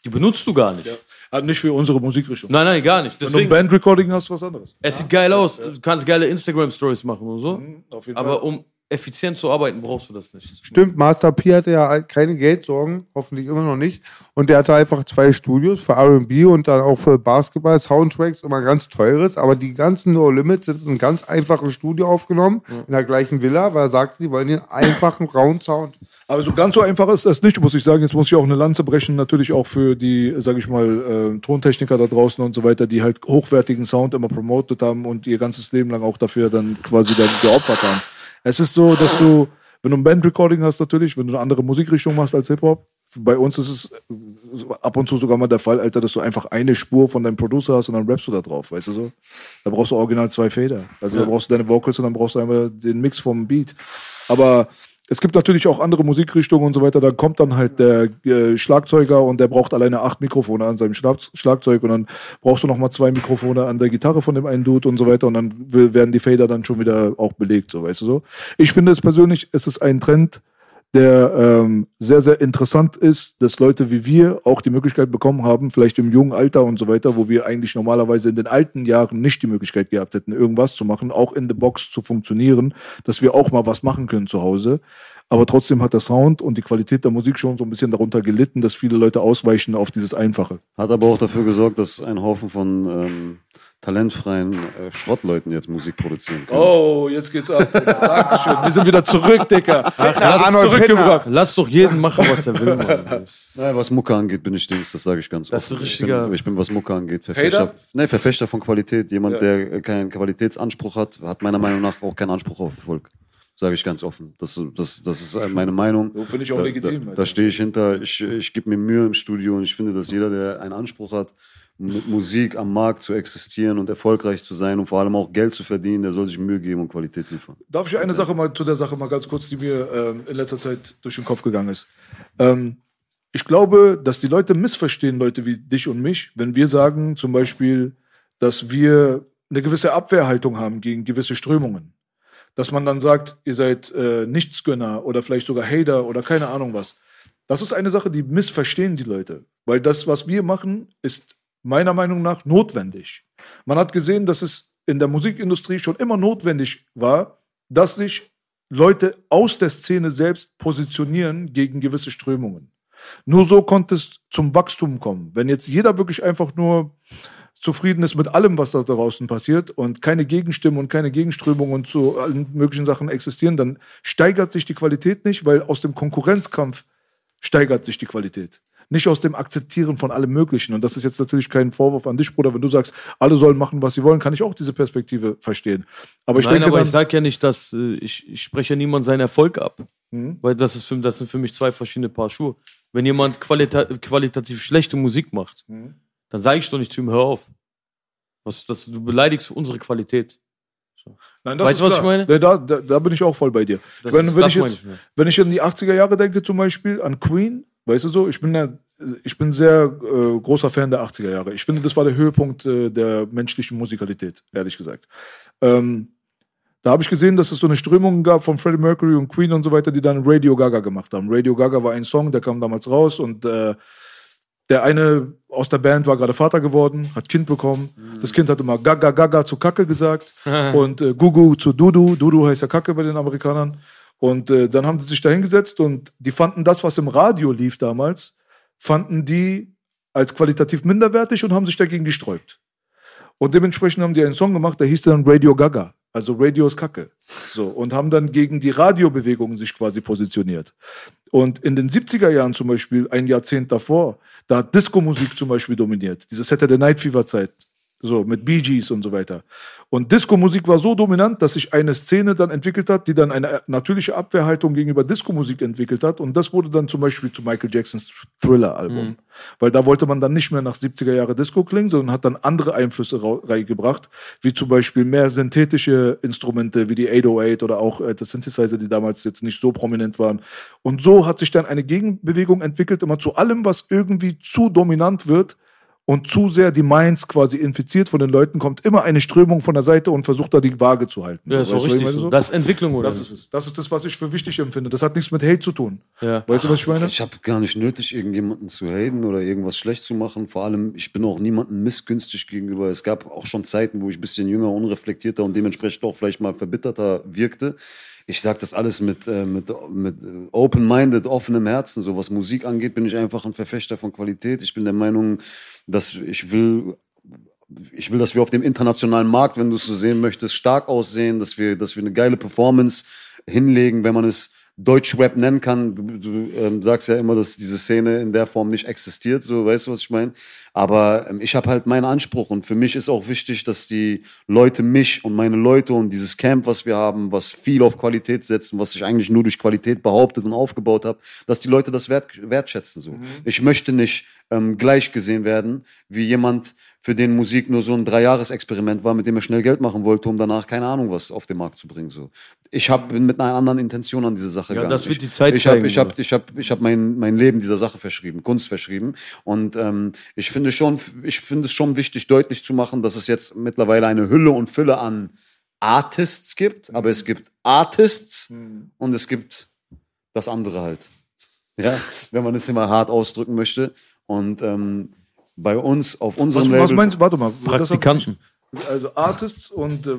Die benutzt du gar nicht. Also nicht für unsere Musikrichtung. Nein, nein, gar nicht. Wenn du ein Deswegen, Bandrecording hast, was anderes. es sieht geil aus. Du kannst geile Instagram-Stories machen und so. Auf jeden Aber Fall. um effizient zu arbeiten, brauchst du das nicht. Stimmt, Master P hatte ja keine Geldsorgen, hoffentlich immer noch nicht. Und der hatte einfach zwei Studios für RB und dann auch für Basketball, Soundtracks, immer ganz teures. Aber die ganzen No Limits sind in einem ganz einfachen Studio aufgenommen, in der gleichen Villa, weil er sagte, die wollen den einfachen, rauen Sound. Aber so ganz so einfach ist das nicht, muss ich sagen. Jetzt muss ich auch eine Lanze brechen, natürlich auch für die, sag ich mal, äh, Tontechniker da draußen und so weiter, die halt hochwertigen Sound immer promotet haben und ihr ganzes Leben lang auch dafür dann quasi dann geopfert haben. Es ist so, dass du, wenn du ein Bandrecording hast natürlich, wenn du eine andere Musikrichtung machst als Hip-Hop, bei uns ist es ab und zu sogar mal der Fall, Alter, dass du einfach eine Spur von deinem Producer hast und dann rappst du da drauf, weißt du so? Da brauchst du original zwei Feder. Also da brauchst du deine Vocals und dann brauchst du einmal den Mix vom Beat. Aber es gibt natürlich auch andere Musikrichtungen und so weiter. Dann kommt dann halt der äh, Schlagzeuger und der braucht alleine acht Mikrofone an seinem Schlag Schlagzeug und dann brauchst du noch mal zwei Mikrofone an der Gitarre von dem einen Dude und so weiter und dann werden die Fader dann schon wieder auch belegt, so weißt du so. Ich finde es persönlich, es ist ein Trend, der ähm, sehr, sehr interessant ist, dass Leute wie wir auch die Möglichkeit bekommen haben, vielleicht im jungen Alter und so weiter, wo wir eigentlich normalerweise in den alten Jahren nicht die Möglichkeit gehabt hätten, irgendwas zu machen, auch in the Box zu funktionieren, dass wir auch mal was machen können zu Hause. Aber trotzdem hat der Sound und die Qualität der Musik schon so ein bisschen darunter gelitten, dass viele Leute ausweichen auf dieses Einfache. Hat aber auch dafür gesorgt, dass ein Haufen von ähm, talentfreien äh, Schrottleuten jetzt Musik produzieren können. Oh, jetzt geht's ab. Dankeschön. Wir sind wieder zurück, Dicker. lass, Arnold zurückgebracht. lass doch jeden machen, was er will. Mann. Naja, was Mucke angeht, bin ich Dings, das sage ich ganz Das ist offen. ein ich, bin, ich bin, was Mucke angeht, Verfechter, nee, Verfechter von Qualität. Jemand, Ja. der keinen Qualitätsanspruch hat, hat meiner Meinung nach auch keinen Anspruch auf Erfolg. Sage ich ganz offen. Das, das, das ist meine Meinung. So finde ich auch da, legitim, Da, da stehe ich hinter. Ich, ich gebe mir Mühe im Studio und ich finde, dass jeder, der einen Anspruch hat, mit Musik am Markt zu existieren und erfolgreich zu sein und vor allem auch Geld zu verdienen, der soll sich Mühe geben und Qualität liefern. Darf ich eine Sache mal zu der Sache mal ganz kurz, die mir ähm, in letzter Zeit durch den Kopf gegangen ist? Ähm, ich glaube, dass die Leute missverstehen, Leute wie dich und mich, wenn wir sagen zum Beispiel, dass wir eine gewisse Abwehrhaltung haben gegen gewisse Strömungen. Dass man dann sagt, ihr seid äh, Nichtsgönner oder vielleicht sogar Hater oder keine Ahnung was. Das ist eine Sache, die missverstehen die Leute. Weil das, was wir machen, ist meiner Meinung nach notwendig. Man hat gesehen, dass es in der Musikindustrie schon immer notwendig war, dass sich Leute aus der Szene selbst positionieren gegen gewisse Strömungen. Nur so konnte es zum Wachstum kommen. Wenn jetzt jeder wirklich einfach nur zufrieden ist mit allem, was da draußen passiert und keine Gegenstimmen und keine Gegenströmungen zu allen möglichen Sachen existieren, dann steigert sich die Qualität nicht, weil aus dem Konkurrenzkampf steigert sich die Qualität. Nicht aus dem Akzeptieren von allem Möglichen. Und das ist jetzt natürlich kein Vorwurf an dich, Bruder. Wenn du sagst, alle sollen machen, was sie wollen, kann ich auch diese Perspektive verstehen. Aber ich Nein, denke aber dann, ich sage ja nicht, dass äh, ich, ich spreche ja niemand seinen Erfolg ab. Mhm. Weil das, ist für, das sind für mich zwei verschiedene Paar Schuhe. Wenn jemand qualita qualitativ schlechte Musik macht, Mhm. dann sage ich doch nicht zu ihm, hör auf. Was, das, du beleidigst unsere Qualität. Nein, das Weißt du, was klar. ich meine? Da, da, da bin ich auch voll bei dir. Das, Ich meine, wenn, ich jetzt, ich wenn ich an die 80er Jahre denke, zum Beispiel, an Queen, weißt du so, ich bin, ja, ich bin sehr äh, großer Fan der 80er Jahre. Ich finde, das war der Höhepunkt äh, der menschlichen Musikalität, ehrlich gesagt. Ähm, da habe ich gesehen, dass es so eine Strömung gab von Freddie Mercury und Queen und so weiter, die dann Radio Gaga gemacht haben. Radio Gaga war ein Song, der kam damals raus und äh, der eine aus der Band war gerade Vater geworden, hat Kind bekommen. Das Kind hat immer Gaga Gaga zu Kacke gesagt und äh, Gugu zu Dudu. Dudu heißt ja Kacke bei den Amerikanern. Und äh, dann haben sie sich da hingesetzt und die fanden das, was im Radio lief damals, fanden die als qualitativ minderwertig und haben sich dagegen gesträubt. Und dementsprechend haben die einen Song gemacht, der hieß dann Radio Gaga. Also Radio ist Kacke. So. Und haben dann gegen die Radiobewegung sich quasi positioniert. Und in den 70er Jahren zum Beispiel, ein Jahrzehnt davor, da hat Disco-Musik zum Beispiel dominiert. Diese Saturday Night Fever-Zeit. So, mit Bee Gees und so weiter. Und Disco-Musik war so dominant, dass sich eine Szene dann entwickelt hat, die dann eine natürliche Abwehrhaltung gegenüber Disco-Musik entwickelt hat. Und das wurde dann zum Beispiel zu Michael Jacksons Thriller-Album. Weil da wollte man dann nicht mehr nach 70er Jahre Disco klingen, sondern hat dann andere Einflüsse reingebracht, wie zum Beispiel mehr synthetische Instrumente, wie die 808 oder auch äh, das Synthesizer, die damals jetzt nicht so prominent waren. Und so hat sich dann eine Gegenbewegung entwickelt, immer zu allem, was irgendwie zu dominant wird, und zu sehr die Minds quasi infiziert von den Leuten, kommt immer eine Strömung von der Seite und versucht da die Waage zu halten. Ja, ist ich richtig meine so. Das ist Entwicklung, oder? das ist es. Das ist das, was ich für wichtig empfinde. Das hat nichts mit Hate zu tun. Ja. Weißt du, was ich meine? Ich habe gar nicht nötig, irgendjemanden zu haten oder irgendwas schlecht zu machen. Vor allem, ich bin auch niemandem missgünstig gegenüber. Es gab auch schon Zeiten, wo ich ein bisschen jünger, unreflektierter und dementsprechend auch vielleicht mal verbitterter wirkte. Ich sage das alles mit, äh, mit, mit open-minded, offenem Herzen. So was Musik angeht, bin ich einfach ein Verfechter von Qualität. Ich bin der Meinung, dass ich will ich will, dass wir auf dem internationalen Markt, wenn du es so sehen möchtest, stark aussehen, dass wir, dass wir eine geile Performance hinlegen, wenn man es Deutschrap nennen kann. Du, du ähm, sagst ja immer, dass diese Szene in der Form nicht existiert, so weißt du, was ich meine? Aber ähm, ich habe halt meinen Anspruch und für mich ist auch wichtig, dass die Leute mich und meine Leute und dieses Camp, was wir haben, was viel auf Qualität setzt und was sich eigentlich nur durch Qualität behauptet und aufgebaut habe, dass die Leute das wert, wertschätzen. So. Ich möchte nicht ähm, gleich gesehen werden wie jemand, für den Musik nur so ein Dreijahres-Experiment war, mit dem er schnell Geld machen wollte, um danach keine Ahnung was auf den Markt zu bringen. So. Ich hab, bin mit einer anderen Intention an diese Sache Ja, gegangen. das wird Ich- die Zeit Ich habe zeigen, ich hab, ich hab, ich hab mein, mein Leben dieser Sache verschrieben, Kunst verschrieben. Und ähm, ich finde schon, ich finde es schon wichtig, deutlich zu machen, dass es jetzt mittlerweile eine Hülle und Fülle an Artists gibt, aber es gibt Artists und es gibt das andere halt. Ja, wenn man es immer hart ausdrücken möchte. Und ähm, bei uns auf unserem Was, Label was meinst du? Warte mal. Praktikanten. Also Artists und äh,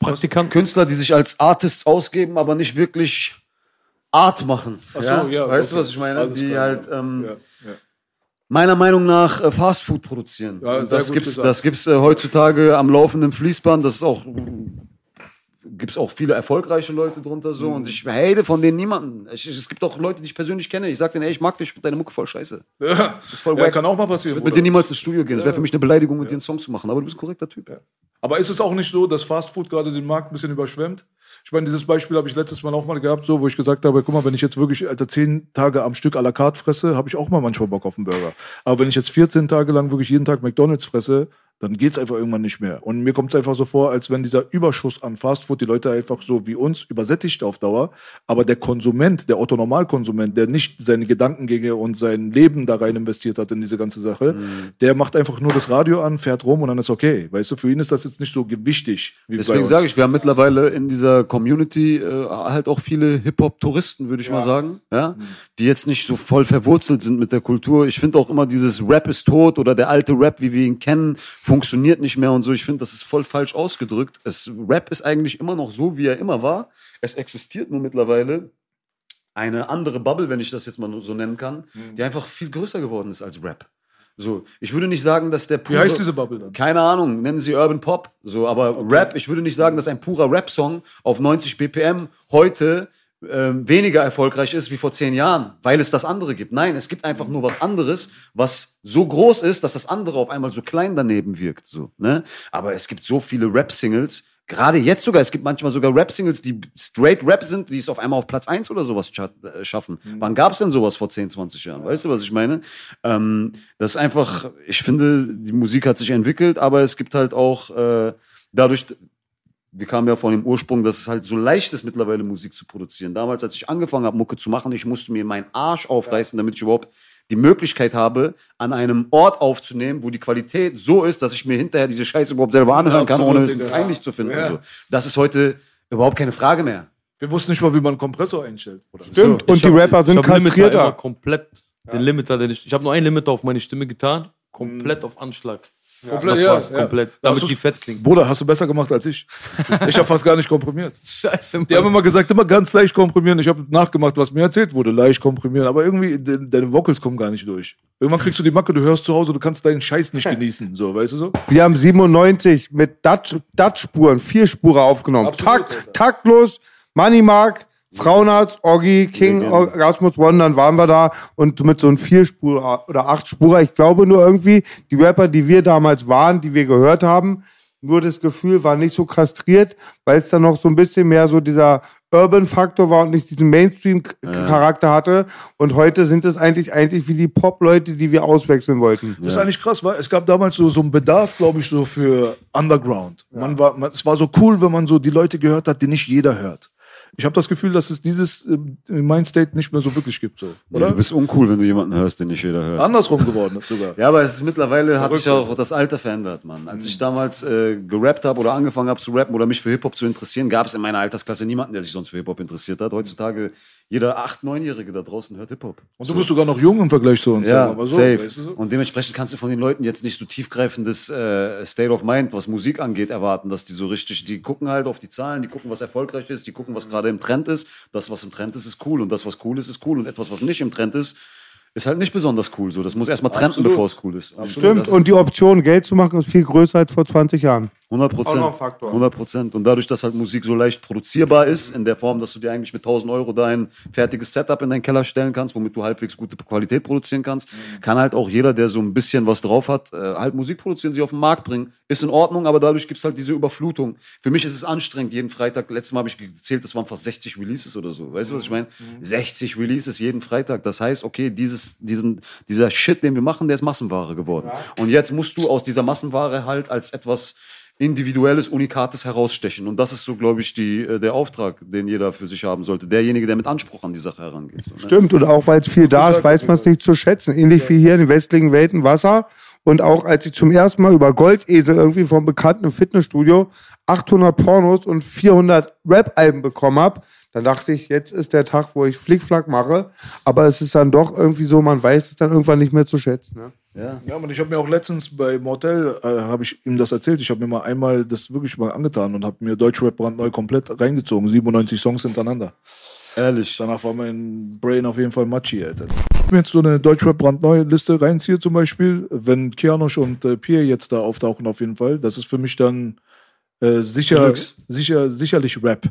Praktikanten. Künstler, die sich als Artists ausgeben, aber nicht wirklich Art machen. Ach so, ja, weißt du, okay. was ich meine? Alles die klar, halt ja. ähm, ja, ja. meiner Meinung nach äh, Fastfood produzieren. Ja, Und sehr das gibt's, das gibt's äh, heutzutage am laufenden Fließband. Das ist auch gibt's auch viele erfolgreiche Leute drunter so und ich hate von denen niemanden. Ich, es gibt auch Leute, die ich persönlich kenne. Ich sag denen, ey, ich mag dich, deine Mucke voll scheiße. Ja. ist voll ja, wack. kann auch mal passieren. Ich würde dir niemals ins Studio gehen. Es wäre für mich eine Beleidigung, mit dir einen Song zu machen. Aber du bist ein korrekter Typ. Aber ist es auch nicht so, dass Fastfood gerade den Markt ein bisschen überschwemmt? Ich meine, dieses Beispiel habe ich letztes Mal auch mal gehabt, so, wo ich gesagt habe, guck mal, wenn ich jetzt wirklich Alter, zehn Tage am Stück à la carte fresse, habe ich auch mal manchmal Bock auf einen Burger. Aber wenn ich jetzt 14 Tage lang wirklich jeden Tag McDonalds fresse, dann geht's einfach irgendwann nicht mehr. Und mir kommt es einfach so vor, als wenn dieser Überschuss an Fastfood die Leute einfach so wie uns übersättigt auf Dauer. Aber der Konsument, der Otto-Normalkonsument, der nicht seine Gedankengänge und sein Leben da rein investiert hat in diese ganze Sache, der macht einfach nur das Radio an, fährt rum und dann ist okay. Weißt du, für ihn ist das jetzt nicht so gewichtig wie Deswegen sage ich, wir haben mittlerweile in dieser Community äh, halt auch viele Hip-Hop-Touristen, würde ich mal sagen, ja, die jetzt nicht so voll verwurzelt sind mit der Kultur. Ich finde auch immer dieses Rap ist tot oder der alte Rap, wie wir ihn kennen, funktioniert nicht mehr und so. Ich finde, das ist voll falsch ausgedrückt. Es, Rap ist eigentlich immer noch so, wie er immer war. Es existiert nur mittlerweile eine andere Bubble, wenn ich das jetzt mal so nennen kann, die einfach viel größer geworden ist als Rap. So, ich würde nicht sagen, dass der Wie pure- heißt diese Bubble dann? keine Ahnung, nennen sie Urban Pop. So, aber Rap, ich würde nicht sagen, dass ein purer Rap-Song auf 90 BPM heute ähm, weniger erfolgreich ist wie vor zehn Jahren, weil es das andere gibt. Nein, es gibt einfach nur was anderes, was so groß ist, dass das andere auf einmal so klein daneben wirkt. So, ne? Aber es gibt so viele Rap-Singles, gerade jetzt sogar, es gibt manchmal sogar Rap-Singles, die straight Rap sind, die es auf einmal auf Platz 1 oder sowas äh, schaffen. Wann gab es denn sowas vor 10, 20 Jahren? Weißt du, was ich meine? Ähm, das ist einfach, ich finde, die Musik hat sich entwickelt, aber es gibt halt auch äh, dadurch, wir kamen ja von dem Ursprung, dass es halt so leicht ist, mittlerweile Musik zu produzieren. Damals, als ich angefangen habe, Mucke zu machen, ich musste mir meinen Arsch aufreißen, damit ich überhaupt die Möglichkeit habe, an einem Ort aufzunehmen, wo die Qualität so ist, dass ich mir hinterher diese Scheiße überhaupt selber anhören kann, ohne es peinlich zu finden. Ja. Also, das ist heute überhaupt keine Frage mehr. Wir wussten nicht mal, wie man einen Kompressor einstellt. Oder? Stimmt. Und Ich die hab- Rapper sind ich immer kastrierter. komplett. Den Limiter, den ich, ich habe nur einen Limiter auf meine Stimme getan, komplett auf Anschlag. Komplett, das ja, war's, ja. komplett. Hast Damit die fett klingt. Bruder, hast du besser gemacht als ich. Ich habe fast gar nicht komprimiert. Scheiße, Die haben immer gesagt, immer ganz leicht komprimieren. Ich habe nachgemacht, was mir erzählt wurde, leicht komprimieren. Aber irgendwie, de deine Vocals kommen gar nicht durch. Irgendwann kriegst du die Macke, du hörst zu Hause, du kannst deinen Scheiß nicht genießen. So, weißt du so? Wir haben 97 mit Dutch- Dutch-Spuren, vier Spuren aufgenommen. Absolut, Takt, taktlos, Money Mark, Frauenarzt, Oggi, King, Erasmus One, dann waren wir da und mit so einem Vierspur oder acht Spurer, ich glaube nur irgendwie, die Rapper, die wir damals waren, die wir gehört haben, nur das Gefühl war nicht so kastriert, weil es dann noch so ein bisschen mehr so dieser Urban-Faktor war und nicht diesen Mainstream-Charakter hatte. Und heute sind es eigentlich, eigentlich wie die Pop-Leute, die wir auswechseln wollten. Das ist eigentlich krass, weil es gab damals so, so einen Bedarf, glaube ich, so für Underground. Man war, man, es war so cool, wenn man so die Leute gehört hat, die nicht jeder hört. Ich habe das Gefühl, dass es dieses in Mindstate nicht mehr so wirklich gibt, so, Nee, oder? du bist uncool, wenn du jemanden hörst, den nicht jeder hört. Andersrum geworden sogar. Ja, aber es ist mittlerweile hat sich Verrückt, auch das Alter verändert, Mann. Als ich damals äh, gerappt habe oder angefangen habe zu rappen oder mich für Hip-Hop zu interessieren, gab es in meiner Altersklasse niemanden, der sich sonst für Hip-Hop interessiert hat. Heutzutage, jeder 8-, 9-Jährige da draußen hört Hip-Hop. Und du bist sogar noch jung im Vergleich zu uns. Ja, so, safe. weißt du so? Und dementsprechend kannst du von den Leuten jetzt nicht so tiefgreifendes äh, State of Mind, was Musik angeht, erwarten, dass die so richtig, die gucken halt auf die Zahlen, die gucken, was erfolgreich ist, die gucken, was gerade im Trend ist. Das, was im Trend ist, ist cool und das, was cool ist, ist cool und etwas, was nicht im Trend ist, ist halt nicht besonders cool. So, das muss erstmal Absolut. bevor es cool ist. Und Stimmt, und die Option, Geld zu machen, ist viel größer als vor 20 Jahren. 100 Auch Prozent. noch ein Faktor. 100 Prozent. Und dadurch, dass halt Musik so leicht produzierbar ist, in der Form, dass du dir eigentlich mit 1000 Euro dein fertiges Setup in deinen Keller stellen kannst, womit du halbwegs gute Qualität produzieren kannst, kann halt auch jeder, der so ein bisschen was drauf hat, äh, halt Musik produzieren, sie auf den Markt bringen. Ist in Ordnung, aber dadurch gibt's halt diese Überflutung. Für mich ist es anstrengend, jeden Freitag, letztes Mal habe ich gezählt, das waren fast 60 Releases oder so. Weißt du, was ich meine? 60 Releases jeden Freitag. Das heißt, okay, dieses, diesen, dieser Shit, den wir machen, der ist Massenware geworden. Und jetzt musst du aus dieser Massenware halt als etwas individuelles, unikates herausstechen. Und das ist so, glaube ich, die, äh, der Auftrag, den jeder für sich haben sollte. Derjenige, der mit Anspruch an die Sache herangeht. So, ne? Stimmt, und auch weil es viel da ist, weiß man es nicht zu schätzen. Ähnlich wie hier in den westlichen Welten Wasser. Und auch als ich zum ersten Mal über Goldesel irgendwie vom Bekannten Fitnessstudio 800 Pornos und 400 Rap-Alben bekommen habe, dann dachte ich, jetzt ist der Tag, wo ich Flickflack mache. Aber es ist dann doch irgendwie so, man weiß es dann irgendwann nicht mehr zu schätzen. Ne? Ja. Ja, und ich habe mir auch letztens bei Mortel, äh, habe ich ihm das erzählt, ich habe mir mal einmal das wirklich mal angetan und habe mir Deutschrap brandneu komplett reingezogen, 97 Songs hintereinander. Ehrlich. Danach war mein Brain auf jeden Fall matschi, Alter. Wenn ich mir jetzt so eine Deutschrap brandneue Liste reinziehe zum Beispiel, wenn Kianosch und äh, Pierre jetzt da auftauchen auf jeden Fall, das ist für mich dann äh, sicher, sicher, sicherlich Rap.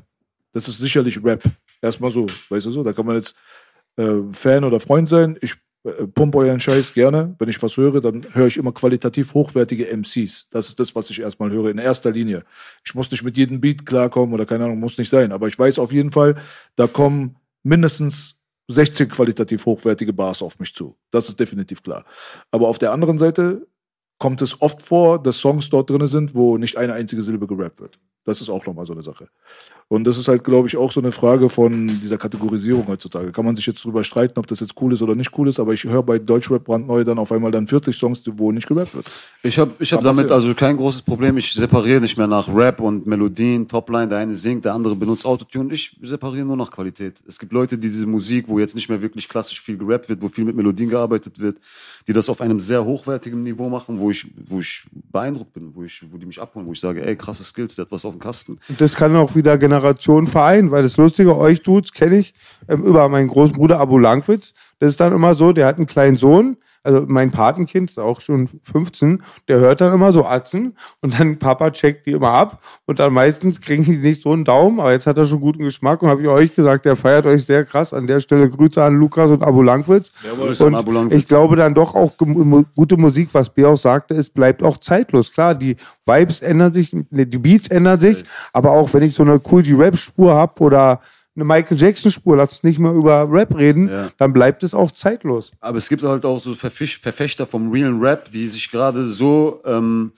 Das ist sicherlich Rap. Erstmal so, weißt du so, da kann man jetzt äh, Fan oder Freund sein. Ich äh, pump euren Scheiß gerne. Wenn ich was höre, dann höre ich immer qualitativ hochwertige MCs. Das ist das, was ich erstmal höre, in erster Linie. Ich muss nicht mit jedem Beat klarkommen oder keine Ahnung, muss nicht sein. Aber ich weiß auf jeden Fall, da kommen mindestens 16 qualitativ hochwertige Bars auf mich zu. Das ist definitiv klar. Aber auf der anderen Seite kommt es oft vor, dass Songs dort drin sind, wo nicht eine einzige Silbe gerappt wird. Das ist auch nochmal so eine Sache. Und das ist halt, glaube ich, auch so eine Frage von dieser Kategorisierung heutzutage. Kann man sich jetzt drüber streiten, ob das jetzt cool ist oder nicht cool ist, aber ich höre bei Deutschrap brandneu dann auf einmal dann 40 Songs, wo nicht gerappt wird. Ich habe ich hab Kann damit also kein großes Problem. Ich separiere nicht mehr nach Rap und Melodien, Topline. Der eine singt, der andere benutzt Autotune. Ich separiere nur nach Qualität. Es gibt Leute, die diese Musik, wo jetzt nicht mehr wirklich klassisch viel gerappt wird, wo viel mit Melodien gearbeitet wird, die das auf einem sehr hochwertigen Niveau machen, wo ich, wo ich beeindruckt bin, wo, ich, wo die mich abholen, wo ich sage, ey, krasse Skills, der hat was auf dem Kasten. Und das kann auch wieder Generationen vereinen, weil das Lustige, euch tut's, kenne ich ähm, über meinen großen Bruder Abu Langwitz. Das ist dann immer so, der hat einen kleinen Sohn, also mein Patenkind ist auch schon 15, der hört dann immer so Atzen und dann Papa checkt die immer ab und dann meistens kriegen die nicht so einen Daumen, aber jetzt hat er schon guten Geschmack und habe ich euch gesagt, der feiert euch sehr krass. An der Stelle Grüße an Lukas und Abu Langwitz. An Und Abu Langwitz. ich glaube dann doch auch gute Musik, was Bär auch sagte, es bleibt auch zeitlos. Klar, die Vibes ändern sich, die Beats ändern sich, aber auch wenn ich so eine Cool G-Rap-Spur habe oder eine Michael Jackson-Spur, lass uns nicht mehr über Rap reden, Ja. dann bleibt es auch zeitlos. Aber es gibt halt auch so Verfechter vom realen Rap, die sich gerade so ähm,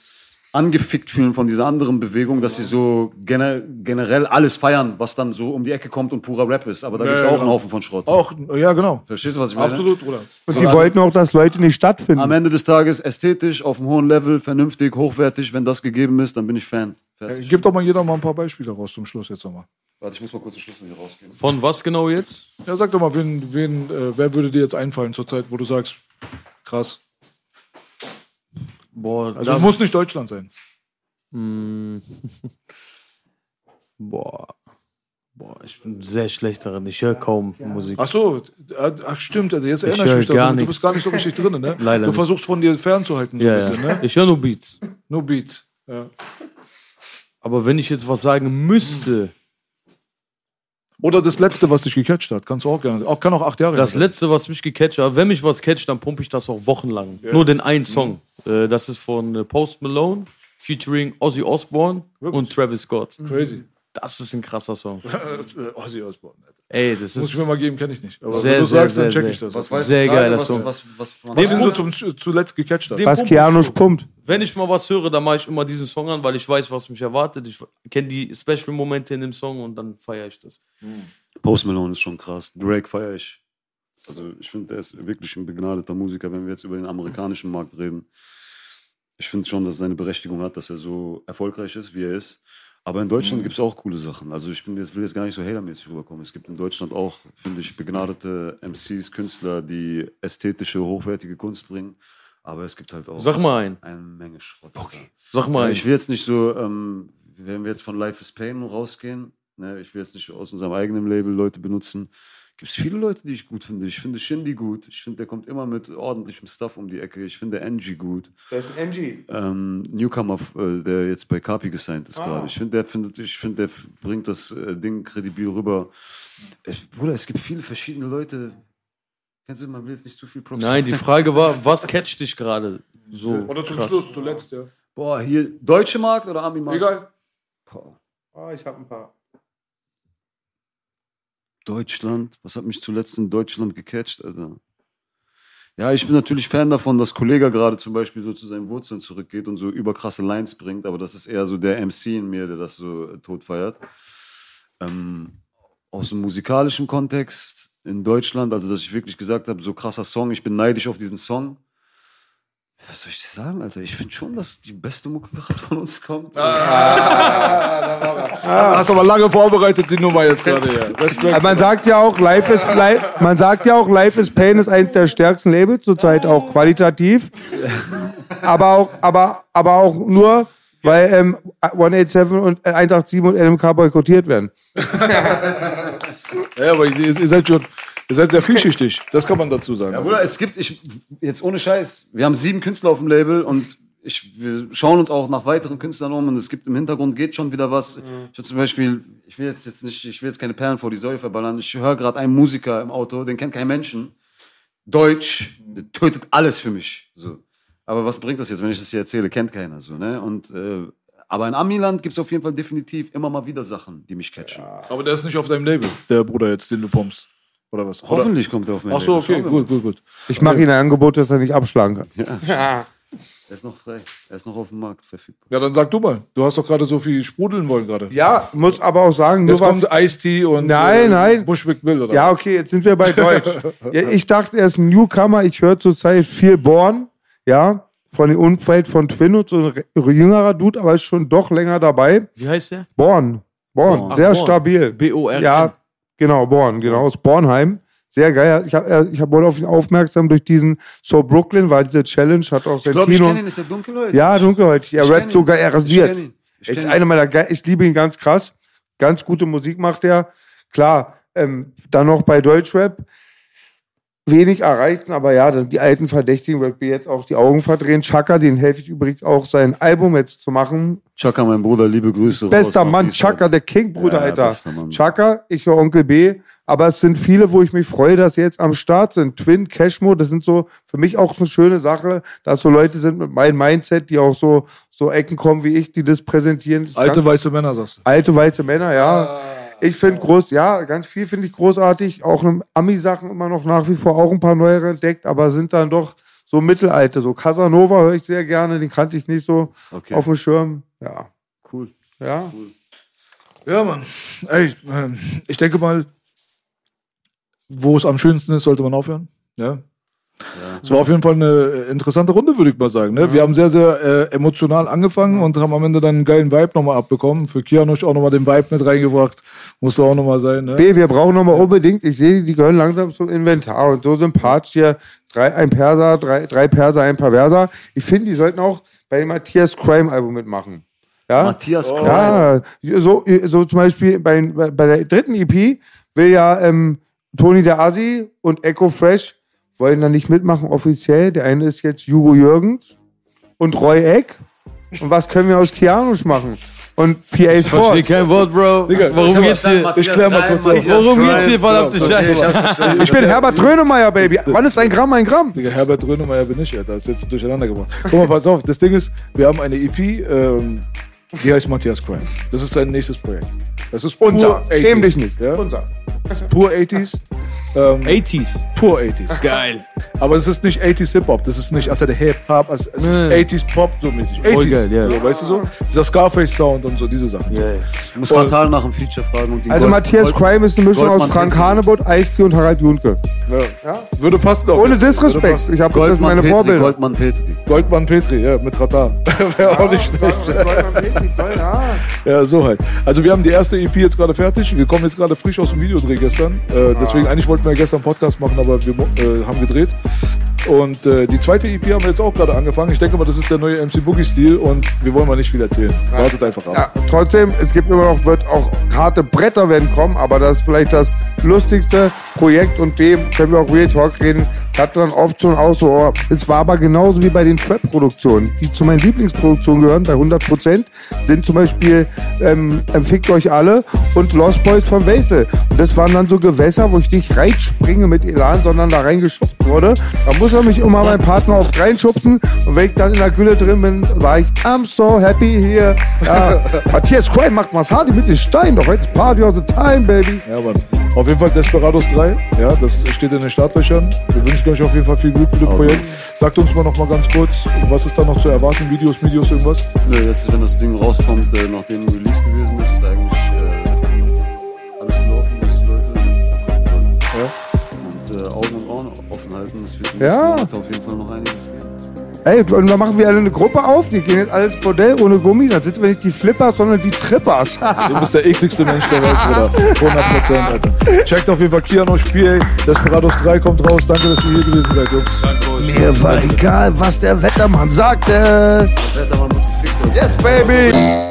angefickt fühlen von dieser anderen Bewegung, dass sie so gener generell alles feiern, was dann so um die Ecke kommt und purer Rap ist. Aber da Ja, gibt es ja, auch genau. einen Haufen von Schrott. Auch, ja, genau. Verstehst du, was ich meine? Absolut, Bruder. Und So, die also- wollten auch, dass Leute nicht stattfinden. Am Ende des Tages ästhetisch, auf einem hohen Level, vernünftig, hochwertig. Wenn das gegeben ist, dann bin ich Fan. Äh, Fertig. Gib doch mal jeder mal ein paar Beispiele raus zum Schluss jetzt nochmal. Warte, ich muss mal kurz den Schlüssel hier rausgeben. Von was genau jetzt? Ja, sag doch mal, wen, wen, äh, wer würde dir jetzt einfallen zur Zeit, wo du sagst, krass. Boah, Also muss nicht Deutschland sein. Mm. Boah. Boah, ich bin sehr schlecht darin. Ich höre kaum Musik. Ach so, äh, ach stimmt, also jetzt erinnere ich, höre mich gar daran. Du bist gar nicht so richtig drin, ne? Leider Du nicht. versuchst von dir fernzuhalten so ja, ein bisschen, ja. ne? Ich höre nur Beats. Nur Beats. Ja. Aber wenn ich jetzt was sagen müsste, Oder das letzte, was dich gecatcht hat, kannst du auch gerne. Auch, kann auch acht Jahre das sein. letzte, was mich gecatcht hat, wenn mich was catcht, dann pumpe ich das auch wochenlang. Nur den einen Song. Äh, Das ist von äh, Post Malone, featuring Ozzy Osbourne und Travis Scott. Crazy. Das ist ein krasser Song. Ozzy Osbourne. Alter. Ey, das Muss ich mir ist mal geben, kenne ich nicht. Aber Sehr, wenn du sehr, sagst, dann sehr, check ich das. Was Sehr ich geiler was, Song. Was, was, was, was Punkt- zum, zuletzt gecatcht hat. Den Was Keanu pumpt. Wenn ich mal was höre, dann mache ich immer diesen Song an, weil ich weiß, was mich erwartet. Ich kenne die Special-Momente in dem Song und dann feiere ich das. Post Malone ist schon krass. Drake feiere ich. Also ich finde, der ist wirklich ein begnadeter Musiker, wenn wir jetzt über den amerikanischen Markt reden. Ich finde schon, dass er seine Berechtigung hat, dass er so erfolgreich ist, wie er ist. Aber in Deutschland gibt es auch coole Sachen. Also ich bin jetzt, will jetzt gar nicht so hatermäßig rüberkommen. Es gibt in Deutschland auch, finde ich, begnadete MCs, Künstler, die ästhetische, hochwertige Kunst bringen. Aber es gibt halt auch Sag mal einen. eine Menge Schrott. Sag mal Ja, einen. ich will jetzt nicht so, ähm, wenn wir jetzt von Life is Pain rausgehen, ne, ich will jetzt nicht aus unserem eigenen Label Leute benutzen. Gibt es viele Leute, die ich gut finde. Ich finde Shindy gut. Ich finde, der kommt immer mit ordentlichem Stuff um die Ecke. Ich finde Angie gut. Der ist ein NG. Ähm, Newcomer, äh, der jetzt bei Kapi gesigned ist Ah. gerade. Ich finde, der findet, ich finde, der bringt das äh, Ding kredibil rüber. Ich, Bruder, es gibt viele verschiedene Leute. Kennst du, man will jetzt nicht zu viel Props. Nein, die Frage war, was catcht dich gerade so? Oder zum krass? Schluss, zuletzt, ja. Boah, hier deutsche Markt oder Ami-Markt? Egal. Boah. Oh, ich habe ein paar. Deutschland. Was hat mich zuletzt in Deutschland gecatcht, Alter? Ja, ich bin natürlich Fan davon, dass Kollega gerade zum Beispiel so zu seinen Wurzeln zurückgeht und so überkrasse Lines bringt, aber das ist eher so der MC in mir, der das so äh, tot feiert. Ähm, aus dem musikalischen Kontext in Deutschland, also dass ich wirklich gesagt habe, so krasser Song, ich bin neidisch auf diesen Song. Was soll ich dir sagen, Alter? Ich finde schon, dass die beste Mucke gerade von uns kommt. Ah, hast aber lange vorbereitet, die Nummer jetzt gerade. Ja. Man sagt ja auch, Life is, Life, man sagt ja auch, Life is Pain ist eins der stärksten Labels, zurzeit auch qualitativ. Aber auch, aber, aber auch nur, weil ähm, 187 und äh, 187 und LMK boykottiert werden. Ja, aber ihr, ihr seid schon, ihr seid sehr vielschichtig. Das kann man dazu sagen. Ja, Bruder, es gibt, ich, jetzt ohne Scheiß, wir haben sieben Künstler auf dem Label und ich, wir schauen uns auch nach weiteren Künstlern um und es gibt im Hintergrund geht schon wieder was. Ich zum Beispiel, ich will jetzt, jetzt nicht, ich will jetzt keine Perlen vor die Säule verballern. Ich höre gerade einen Musiker im Auto, den kennt kein Menschen. Deutsch, der tötet alles für mich. So. Aber was bringt das jetzt, wenn ich das hier erzähle? Kennt keiner so, ne? Und äh, aber in Amiland gibt es auf jeden Fall definitiv immer mal wieder Sachen, die mich catchen. Aber der ist nicht auf deinem Label, der Bruder jetzt, den du pumpst. Oder was? Oder? Hoffentlich kommt er auf mein Ach so, okay, gut, gut, gut. Ich mache ihm ein Angebot, dass er nicht abschlagen kann. Ja. Er ist noch frei. Er ist noch auf dem Markt verfügbar. Ja, dann sag du mal. Du hast doch gerade so viel sprudeln wollen gerade. Ja, muss aber auch sagen, nur Jetzt was. kommt Ice-T und Nein, nein. Bushwick Bill, oder? Ja, okay, jetzt sind wir bei Deutsch. ja, ich dachte, er ist ein Newcomer. Ich höre zurzeit viel Born, ja, von dem Umfeld von Twin und so ein re- jüngerer Dude, aber ist schon doch länger dabei. Wie heißt der? Born, Born, Born. sehr Born. stabil. B-O-R-N. Ja, genau, Born, genau, aus Bornheim. Sehr geil. Ich, hab, äh, ich hab, wurde auf ihn aufmerksam durch diesen So Brooklyn, war diese Challenge, hat auch Ich glaube, ich kenne ihn. Ist der dunkelhäutig? Ja, dunkelhäutig. Er Ich rappt sogar, er Ich rasiert. ihn. Ich Ist einer meiner ich liebe ihn ganz krass. Ganz gute Musik macht er. Klar, ähm, dann noch bei Deutschrap. Wenig erreichten, aber ja, das- die alten Verdächtigen wird mir jetzt auch die Augen verdrehen. Chaka, den helfe ich übrigens auch, sein Album jetzt zu machen. Chaka, mein Bruder, liebe Grüße. Bester Mann. Chaka, der King, Bruder, Ja, Alter. bester Mann. Chaka, ich höre Onkel B, aber es sind viele, wo ich mich freue, dass sie jetzt am Start sind. Twin, Cashmo, das sind so für mich auch eine schöne Sache, dass so Leute sind mit meinem Mindset, die auch so, so Ecken kommen wie ich, die das präsentieren. Das Alte weiße Männer, sagst du. alte weiße Männer, ja. Ich finde groß, ja, ganz viel finde ich großartig. Auch ne Ami-Sachen immer noch nach wie vor auch ein paar neuere entdeckt, aber sind dann doch so mittelalte. So Casanova höre ich sehr gerne, den kannte ich nicht so Okay. auf dem Schirm. Ja, Cool. ja. Ja, Mann. Ey, ähm, ich denke mal, wo es am schönsten ist, sollte man aufhören. Ja. Es war auf jeden Fall eine interessante Runde, würde ich mal sagen. Ne? Wir haben sehr, sehr äh, emotional angefangen und haben am Ende dann einen geilen Vibe nochmal abbekommen. Für Kianosch auch nochmal den Vibe mit reingebracht. Musste auch nochmal sein. Ne? B, wir brauchen nochmal unbedingt, ich sehe, die gehören langsam zum Inventar und so sympathisch hier. Drei, ein Perser, drei, drei Perser, ein Perverser. Ich finde, die sollten auch bei dem Matthias Crime Album mitmachen. Ja? Matthias Kreis. Ja, so, so zum Beispiel bei, bei der dritten EP will ja ähm, Toni der Assi und Echo Fresh wollen da nicht mitmachen offiziell. Der eine ist jetzt Hugo Jürgens und Roy Eck. Und was können wir aus Kianusch machen? Und PA Verstehe Sports. kein Wort, Bro. Warum geht's dir? Ich klär mal kurz auf. Worum geht's hier, verdammte Scheiße? Ich bin Herbert Trönemeyer, Baby. Wann ist ein Gramm ein Gramm? Digga, Herbert Rönemeyer bin ich, Alter. Das ist jetzt durcheinander gebracht. Guck mal, pass auf. Das Ding ist, wir haben eine EP, ähm, die heißt Matthias Crime. Das ist sein nächstes Projekt. Das ist Unser. 80s. Schäm dich nicht. Ja? Unser. Ist pur 80s. Ähm, 80s. pur 80s. Geil. Aber es ist nicht 80s Hip-Hop. Das ist nicht, also der Hip-Hop, es es ist Nee. 80s Pop so mäßig. Voll 80s. geil, ja. so, weißt du so? Dieser Scarface-Sound und so, diese Sachen. Ich muss Quartal nach dem Feature fragen. Und die Also Gold- Matthias Gold- Crime ist eine Mischung Goldmann aus Frank Petri. Hanebut, Ice-T und Harald Junke. Ja. Würde passen doch. Ohne Disrespekt. Ich habe das Goldmann meine Petri, Vorbilder. Goldmann Petri. Goldmann Petri, ja, mit Radar. Wäre auch nicht schlecht. ja. Ja, so halt. Also wir haben die erste EP jetzt gerade fertig. Wir kommen jetzt gerade frisch aus dem Videodreh gestern. Äh, deswegen, eigentlich wollten wir gestern einen Podcast machen, aber wir äh, haben gedreht. Und äh, die zweite EP haben wir jetzt auch gerade angefangen. Ich denke mal, das ist der neue MC Boogie-Stil und wir wollen mal nicht viel erzählen. Wartet einfach ab. Ja, trotzdem, es gibt immer noch, wird auch harte Bretter werden kommen, aber das ist vielleicht das lustigste Projekt und dem können wir auch Real Talk reden. Hat dann oft schon auch so, oh, es war aber genauso wie bei den Trap-Produktionen, die zu meinen Lieblingsproduktionen gehören, bei 100 Prozent, sind zum Beispiel ähm, Fickt euch alle und Lost Boys von Wesel. Und das waren dann so Gewässer, wo ich nicht reinspringe mit Elan, sondern da reingeschubst wurde. Da muss er mich immer mein Partner oft reinschubsen und wenn ich dann in der Gülle drin bin, sage ich, I'm so happy here. Ja, Matthias Crime macht Masadi mit den Steinen, doch heute ist Party of the time, baby. Ja, Mann. Auf jeden Fall Desperados 3, ja, das steht in den Startlöchern. Wir wünschen euch auf jeden Fall viel Glück für das Okay. Projekt. Sagt uns mal noch mal ganz kurz, was ist da noch zu erwarten? Videos, Videos, irgendwas? Nö, jetzt, wenn das Ding rauskommt, äh, nachdem Release gewesen ist, Ja. Monat auf jeden Fall noch einiges. Ey, und dann machen wir alle eine Gruppe auf. Wir gehen jetzt alles Bordell ohne Gummi. Dann sind wir nicht die Flippers, sondern die Trippers. Du bist der ekligste Mensch der Welt, Bruder. 100 Prozent, Alter. Checkt auf jeden Fall Kiano Spiel. Desperados 3 kommt raus. Danke, dass ihr hier gewesen seid, Jungs. Danke euch. Mir war egal, was der Wettermann sagte. Der Wettermann wird gefickt. Leute. Yes, baby.